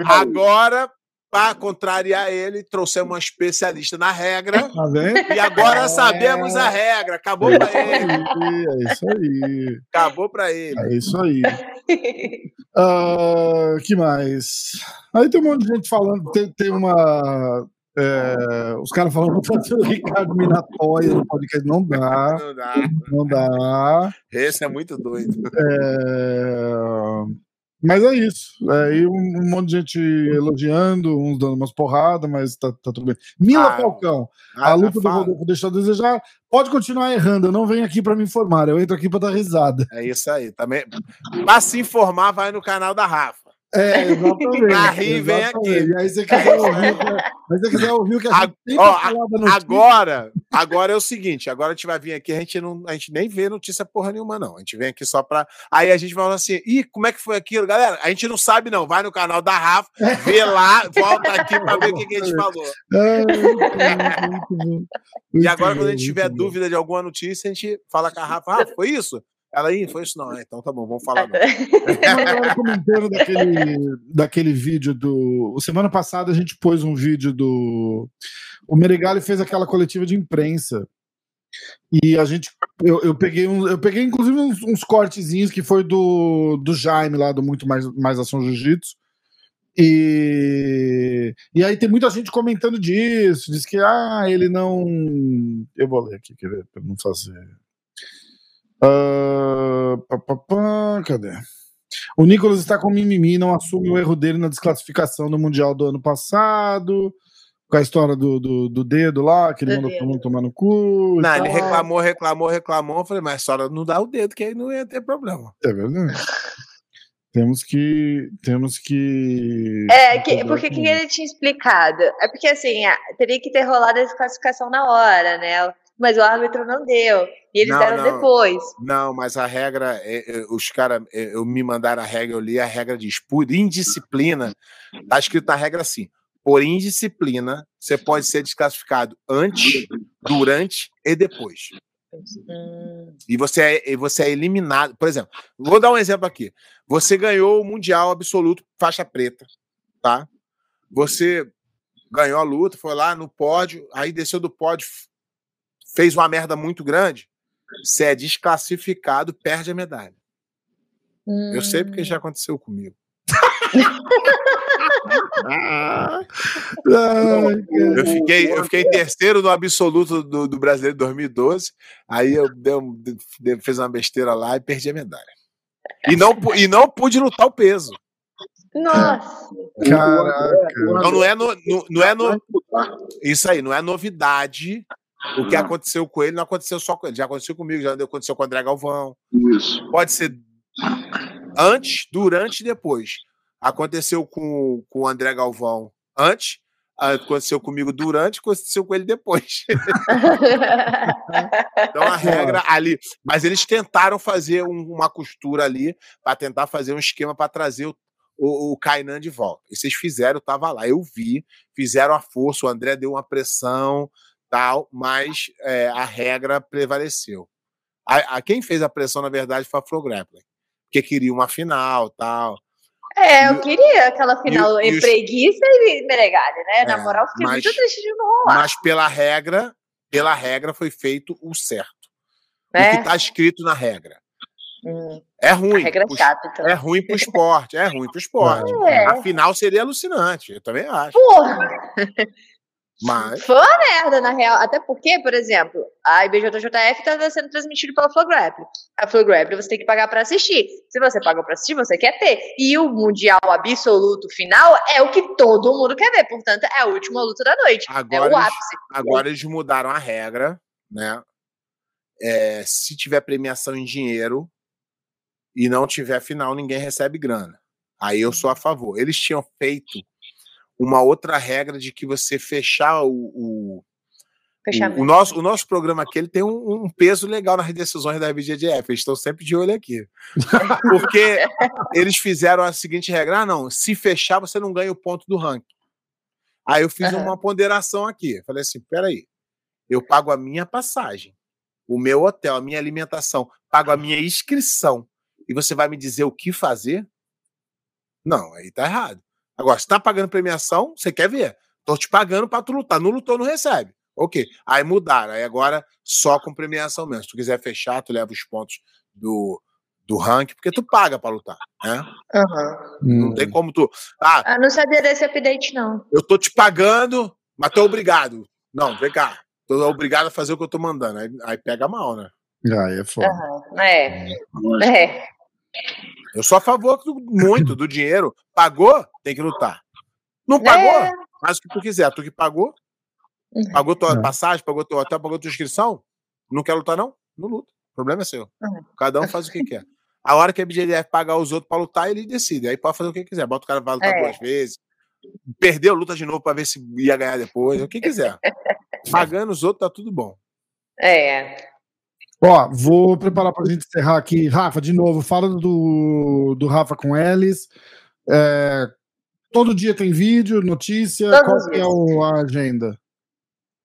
Agora, para contrariar ele, trouxemos uma especialista na regra. Tá e agora é... sabemos a regra. Acabou é para ele. É isso aí. Acabou para ele. É isso aí. uh, que mais? Aí tem um monte de gente falando. Tem, tem uma. É, os caras falando que o Ricardo Minatóia no podcast. Não dá. Não dá. Não dá. Esse é muito doido. É, mas é isso. Aí é, um, um, monte de gente elogiando, uns dando umas porradas, mas tá, tá tudo bem. Mila ah, Falcão, ah, a luta do Rodolfo deixou a desejar. Pode continuar errando, eu não venho aqui para me informar, eu entro aqui para dar risada. É isso aí. Também. Para se informar, vai no canal da Rafa. É, exatamente. Pra rir, vem aqui. E aí você quiser ouvir, mas você quiser ouvir o que a gente tem ó, Agora, agora é o seguinte, agora a gente vai vir aqui, a gente, não, a gente nem vê notícia porra nenhuma, não. A gente vem aqui só pra... Aí a gente vai falar assim, ih, como é que foi aquilo? Galera, a gente não sabe não, vai no canal da Rafa, vê lá, volta aqui pra ver o que, que a gente falou. É, muito bom. e agora, quando a gente tiver dúvida de alguma notícia, a gente fala com a Rafa, Rafa, foi isso? Ela aí foi isso, não. Então tá bom, vamos falar. Não. comentando daquele, daquele vídeo do. Semana passada a gente pôs um vídeo do. O Meregali fez aquela coletiva de imprensa. E a gente. Eu, eu peguei, um, eu peguei inclusive uns, uns, cortezinhos que foi do, do Jaime lá, do Muito Mais, Mais Ação Jiu-Jitsu. E, e aí tem muita gente comentando disso, diz que ah, ele não. Eu vou ler aqui, quer ver, para não fazer. Uh, pá, pá, pá, cadê? O Nicolas está com mimimi, não assume o erro dele na desclassificação do Mundial do ano passado. Com a história do, do, do dedo lá, que ele mandou todo mundo tomar no cu. Não, ele reclamou, reclamou, reclamou. Eu falei, mas só não dá o dedo, que aí não ia ter problema. É verdade. Temos que. Temos que. É, que, porque que ele tinha explicado? É porque assim, teria que ter rolado a desclassificação na hora, né? Mas o árbitro não deu. E eles não, deram não, depois. Não, mas a regra, é, é, os caras, é, eu me mandaram a regra, eu li a regra diz, por indisciplina, tá escrito na regra assim, por indisciplina, você pode ser desclassificado antes, durante e depois. Hum. E você é, você é eliminado. Por exemplo, vou dar um exemplo aqui. Você ganhou o Mundial Absoluto faixa preta, tá? Você ganhou a luta, foi lá no pódio, aí desceu do pódio, fez uma merda muito grande, você é desclassificado, perde a medalha. Hum. Eu sei porque já hum. aconteceu comigo. eu, fiquei, eu fiquei terceiro no absoluto do, do brasileiro de 2012. Aí eu dei, fiz uma besteira lá e perdi a medalha. E não, e não pude lutar o peso. Nossa! Caraca! Então não é, no, no, não é no, isso aí, não é novidade o que aconteceu com ele não aconteceu só com ele, já aconteceu comigo, já aconteceu com o André Galvão. Isso. Pode ser antes, durante e depois. Aconteceu com, com o André Galvão antes, aconteceu comigo durante, aconteceu com ele depois. então a regra ali. Mas eles tentaram fazer um, uma costura ali para tentar fazer um esquema para trazer o, o, o Kainan de volta. E vocês fizeram, eu tava lá, eu vi, fizeram a força, o André deu uma pressão tal, mas é, a regra prevaleceu. A, a, quem fez a pressão, na verdade, foi a Flow Grappling, porque queria uma final tal. É, eu queria aquela final e, e preguiça e Meregali, né? É, Na moral, fiquei mas, muito triste de não rolar. Mas pela regra, pela regra foi feito o certo. É. O que está escrito na regra. Hum. É ruim. regra pro, chata, então. É ruim pro esporte, é ruim pro esporte. É. A final seria alucinante, eu também acho. Porra! Mas... Foi uma merda, na real. Até porque, por exemplo, a IBJJF está sendo transmitido pela Flow Grappling. A Flow Grappling você tem que pagar para assistir. Se você paga para assistir, você quer ter. E o Mundial Absoluto final é o que todo mundo quer ver. Portanto, é a última luta da noite. Agora é o ápice. Eles, agora eles mudaram a regra, né? É, se tiver premiação em dinheiro e não tiver final, ninguém recebe grana. Aí eu sou a favor. Eles tinham feito uma outra regra de que você fechar o, o o, o, nosso, o nosso programa aqui ele tem um, um, peso legal nas decisões da BGDF. Eles estão sempre de olho aqui. Porque eles fizeram a seguinte regra: ah, não, se fechar, você não ganha o ponto do ranking. Aí eu fiz uhum. uma ponderação aqui. Falei assim: peraí, eu pago a minha passagem, o meu hotel, a minha alimentação, pago a minha inscrição, e você vai me dizer o que fazer? Não, aí tá errado. Agora, se tá pagando premiação, você quer ver. Tô te pagando pra tu lutar. Não lutou, não recebe. Ok. Aí mudaram. Aí agora só com premiação mesmo. Se tu quiser fechar, tu leva os pontos do, do ranking, porque tu paga pra lutar, né? Uhum. Não tem como tu. Ah, ah, não sabia desse update, não. Eu tô te pagando, mas tô obrigado. Não, vem cá. Tô obrigado a fazer o que eu tô mandando. Aí, aí pega mal, né? Aí é foda. Uhum. É. é. Eu sou a favor do, muito do dinheiro. Pagou, tem que lutar. Não pagou? É. Faz o que tu quiser. Tu que pagou? Uhum. Pagou tua é. passagem, pagou teu hotel, pagou tua inscrição? Não quer lutar, não? Não luta. O problema é seu. Uhum. Cada um faz o que quer. A hora que a BGDF pagar os outros pra lutar, ele decide. Aí pode fazer o que quiser. Bota o cara pra lutar é. duas vezes. Perdeu, luta de novo pra ver se ia ganhar depois. O que quiser. Pagando os outros, tá tudo bom. É. Ó, vou preparar pra gente encerrar aqui. Rafa, de novo, fala do, do Rafa com Elis. É, todo dia tem vídeo, notícia. Todos qual é a agenda?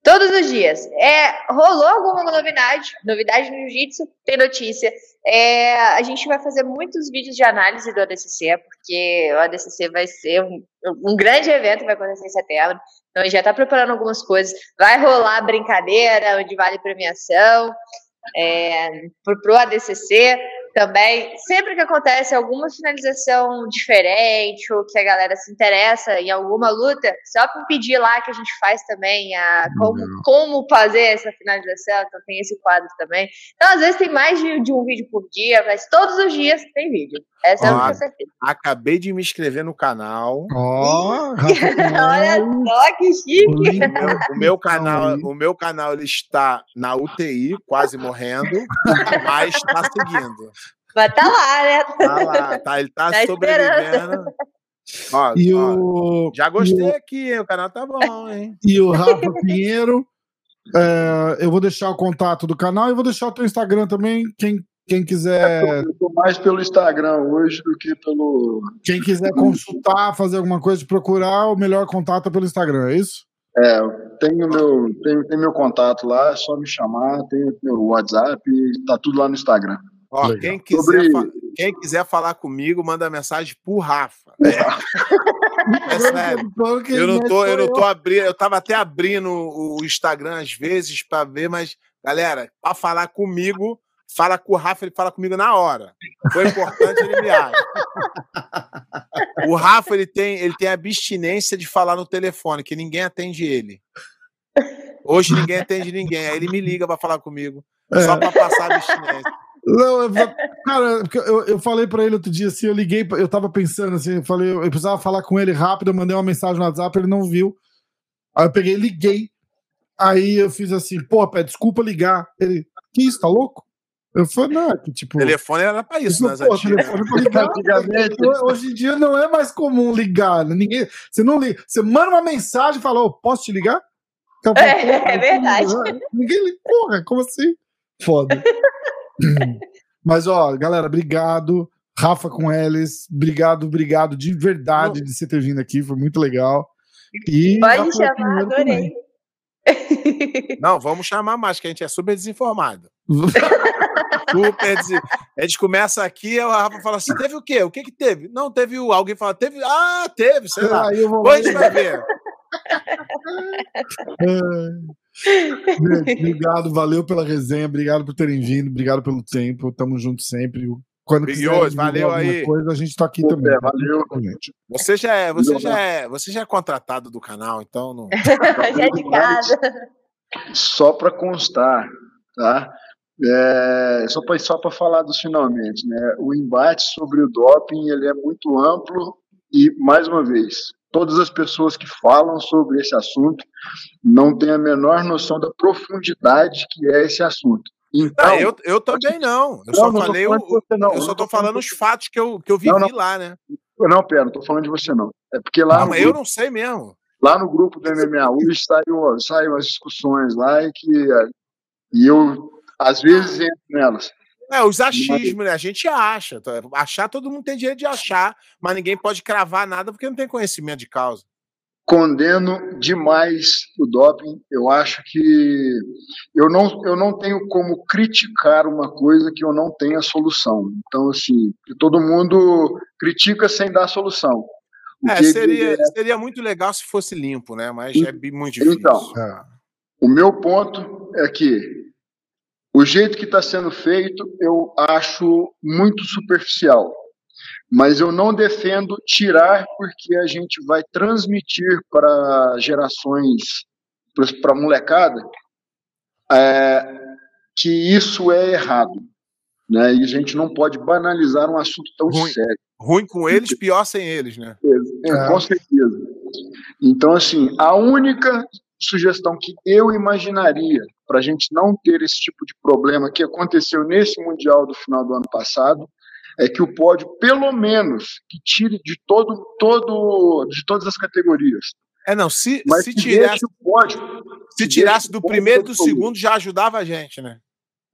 Todos os dias. É, rolou alguma novidade? Novidade no Jiu-Jitsu? Tem notícia. É, a gente vai fazer muitos vídeos de análise do ADCC, porque o ADCC vai ser um, um grande evento, vai acontecer em setembro. Então, a gente já está preparando algumas coisas. Vai rolar brincadeira, onde vale premiação. É, para o ADCC também, sempre que acontece alguma finalização diferente ou que a galera se interessa em alguma luta, só para pedir lá que a gente faz também a como, como fazer essa finalização, então tem esse quadro também. Então, às vezes tem mais de, de um vídeo por dia, mas todos os dias tem vídeo. Essa Ó, é a certeza. Acabei de me inscrever no canal. Oh, Olha só que chique. O meu canal, o meu canal ele está na UTI, quase morrendo, mas está seguindo. Mas tá lá, né? Tá lá, tá, ele tá, tá sobrevivendo. Ó, e ó, o... Já gostei o... aqui, o canal tá bom, hein? E o Rafa Pinheiro, é, eu vou deixar o contato do canal e vou deixar o teu Instagram também. Quem, quem quiser. Eu tô mais pelo Instagram hoje do que pelo. Quem quiser consultar, fazer alguma coisa, procurar, o melhor contato é pelo Instagram, é isso? É, tenho meu, tenho, tenho meu contato lá, é só me chamar, tenho meu WhatsApp, tá tudo lá no Instagram. Ó, quem quiser, Sobre... quem quiser falar comigo, manda mensagem pro Rafa. É, é sério. Eu não tô, eu não tô abrindo, eu tava até abrindo o Instagram às vezes para ver, mas galera, para falar comigo, fala com o Rafa, ele fala comigo na hora. Foi importante, ele me acha. O Rafa, ele tem, ele tem abstinência de falar no telefone, que ninguém atende ele. Hoje ninguém atende ninguém. Aí ele me liga para falar comigo, só é. para passar abstinência. Não, eu, cara, eu, eu falei pra ele outro dia assim, eu liguei, eu tava pensando assim, eu falei, eu precisava falar com ele rápido, eu mandei uma mensagem no WhatsApp, ele não viu. Aí eu peguei, liguei. Aí eu fiz assim, pô, pé, desculpa ligar. Ele, que isso, tá louco? Eu falei, não, é que tipo. O telefone era pra isso, né? Pô, telefone pra ligar. Hoje em dia não é mais comum ligar. Né? Ninguém, você não liga. Você manda uma mensagem e fala, oh, posso te ligar? É, é verdade. Ninguém liga. Porra, como assim? Foda. Mas, ó, galera, obrigado. Rafa com eles, obrigado, obrigado de verdade de você ter vindo aqui, foi muito legal. E Pode chamar, adorei. Não, vamos chamar mais, que a gente é super desinformado. Super. A gente começa aqui, o Rafa fala assim: teve o quê? O que que teve? Não, teve o. Alguém fala, teve. Ah, teve, sei lá. Aí Depois a gente vai ver. Gente, obrigado, valeu pela resenha, obrigado por terem vindo, obrigado pelo tempo, tamo junto sempre. Quando quiser valeu aí. Coisa, a gente tá aqui também. É, valeu, gente. Você já é, você já é, você já é contratado do canal, então não. já é de casa. Só para constar, tá? É, só para só falar dos finalmente, né? O embate sobre o doping ele é muito amplo e mais uma vez todas as pessoas que falam sobre esse assunto não têm a menor noção da profundidade que é esse assunto. Então, eu, eu também não. Eu não, só não falei, o, você, não. eu só tô falando os fatos que eu, que eu vivi lá, né? Não, pera, não tô falando de você não. É porque lá. Não, mas grupo, eu não sei mesmo. Lá no grupo do MMA saiu, saiu as discussões lá e que e eu às vezes entro nelas. É, os achismos, né? A gente acha. Tá? Achar, todo mundo tem direito de achar, mas ninguém pode cravar nada porque não tem conhecimento de causa. Condeno demais o doping. Eu acho que eu não, eu não tenho como criticar uma coisa que eu não tenha solução. Então, assim, todo mundo critica sem dar solução. É, seria, é... seria muito legal se fosse limpo, né? Mas é muito difícil. Então, é. o meu ponto é que o jeito que está sendo feito eu acho muito superficial. Mas eu não defendo tirar porque a gente vai transmitir para gerações, para a molecada, é, que isso é errado. Né? E a gente não pode banalizar um assunto tão ruim, sério. Ruim com eles, pior sem eles, né? É, é. Com certeza. Então, assim, a única sugestão que eu imaginaria para a gente não ter esse tipo de problema que aconteceu nesse Mundial do final do ano passado é que o pódio, pelo menos, que tire de todo, todo, de todas as categorias. É, não, se, Mas se tirasse o pódio. Se tirasse do primeiro e do segundo, já ajudava a gente, né?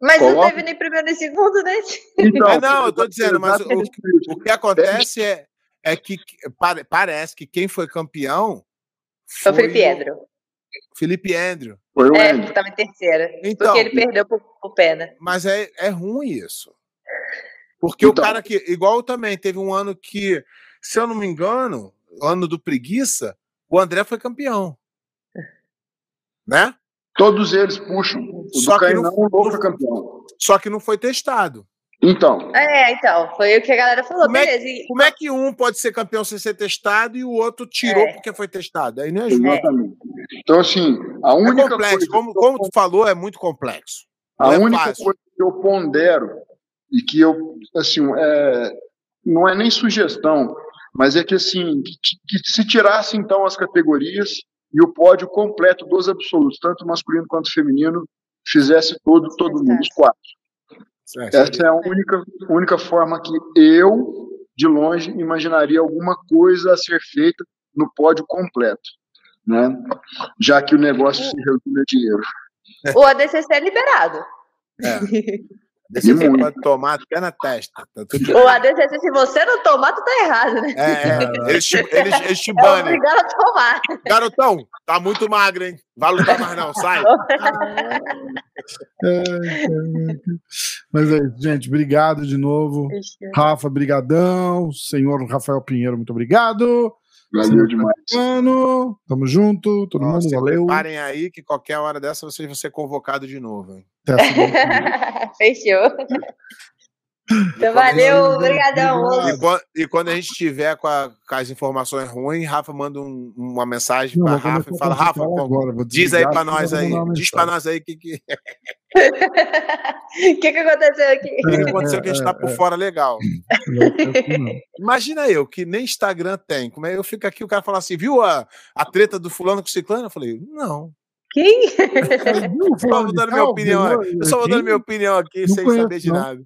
Mas Coloca. não teve nem primeiro nem segundo, né? Então, é, não, eu tô dizendo, mas o, o que acontece é, é que parece que quem foi campeão foi, foi o Andrew. Felipe Andrew. Foi o é, Andrew. estava em terceira. Então, porque ele perdeu pro, pro Pena. Mas é, é ruim isso. Porque então, o cara que, igual também, teve um ano que, se eu não me engano, ano do preguiça, o André foi campeão. Né? Todos eles puxam. O só que não, não foi campeão. Só que não foi testado. Então. É, então, foi o que a galera falou. Como, Beleza. É, como é que um pode ser campeão sem ser testado e o outro tirou é. porque foi testado? Aí não é justo. Exatamente. Então, assim, a é única é complexo. coisa. Como, como tu falou, é muito complexo. A é única fácil. coisa que eu pondero e que eu, assim, é, não é nem sugestão, mas é que, assim, que, que se tirasse, então, as categorias e o pódio completo dos absolutos, tanto masculino quanto feminino, fizesse todo, todo mundo, os quatro. Essa é a única, única forma que eu, de longe, imaginaria alguma coisa a ser feita no pódio completo, né? Já que o negócio se resume a dinheiro. O ADCC é liberado. É. ADCC pode tomar até na testa. Tá o ADCC, se você não tomar, tu tá errado, né? É, é. Eles, te, eles, eles te banem. É obrigado a tomar. Garotão, tá muito magro, hein? Vai lutar mais não, sai. Mas é isso, gente. Obrigado de novo. Rafa, brigadão. Senhor Rafael Pinheiro, muito obrigado. Valeu demais. Mano, tamo junto, todo Nossa, mundo, valeu. Parem aí que qualquer hora dessa vocês vão ser convocados de novo. Hein? Fechou. Então, valeu, obrigadão. E quando, e quando a gente tiver com, a, com, as informações ruins, Rafa manda um, uma mensagem para Rafa e fala: Rafa, agora, diz aí para nós aí, diz para nós aí o que que. O que, que aconteceu aqui? O que aconteceu que a gente tá por é, fora legal. Imagina eu, que nem Instagram tem. Como é eu fico aqui, o cara fala assim, viu a, a treta do fulano com o ciclano? Eu falei, não. Quem? Eu só vou dando minha opinião. Eu só vou dando minha opinião aqui sem saber de nada.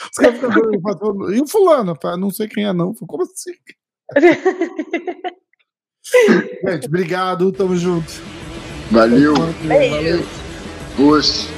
Os caras ficam e o fulano, tá? Não sei quem é, não. Como assim? Gente, obrigado, tamo junto. Valeu. Beijo. Valeu.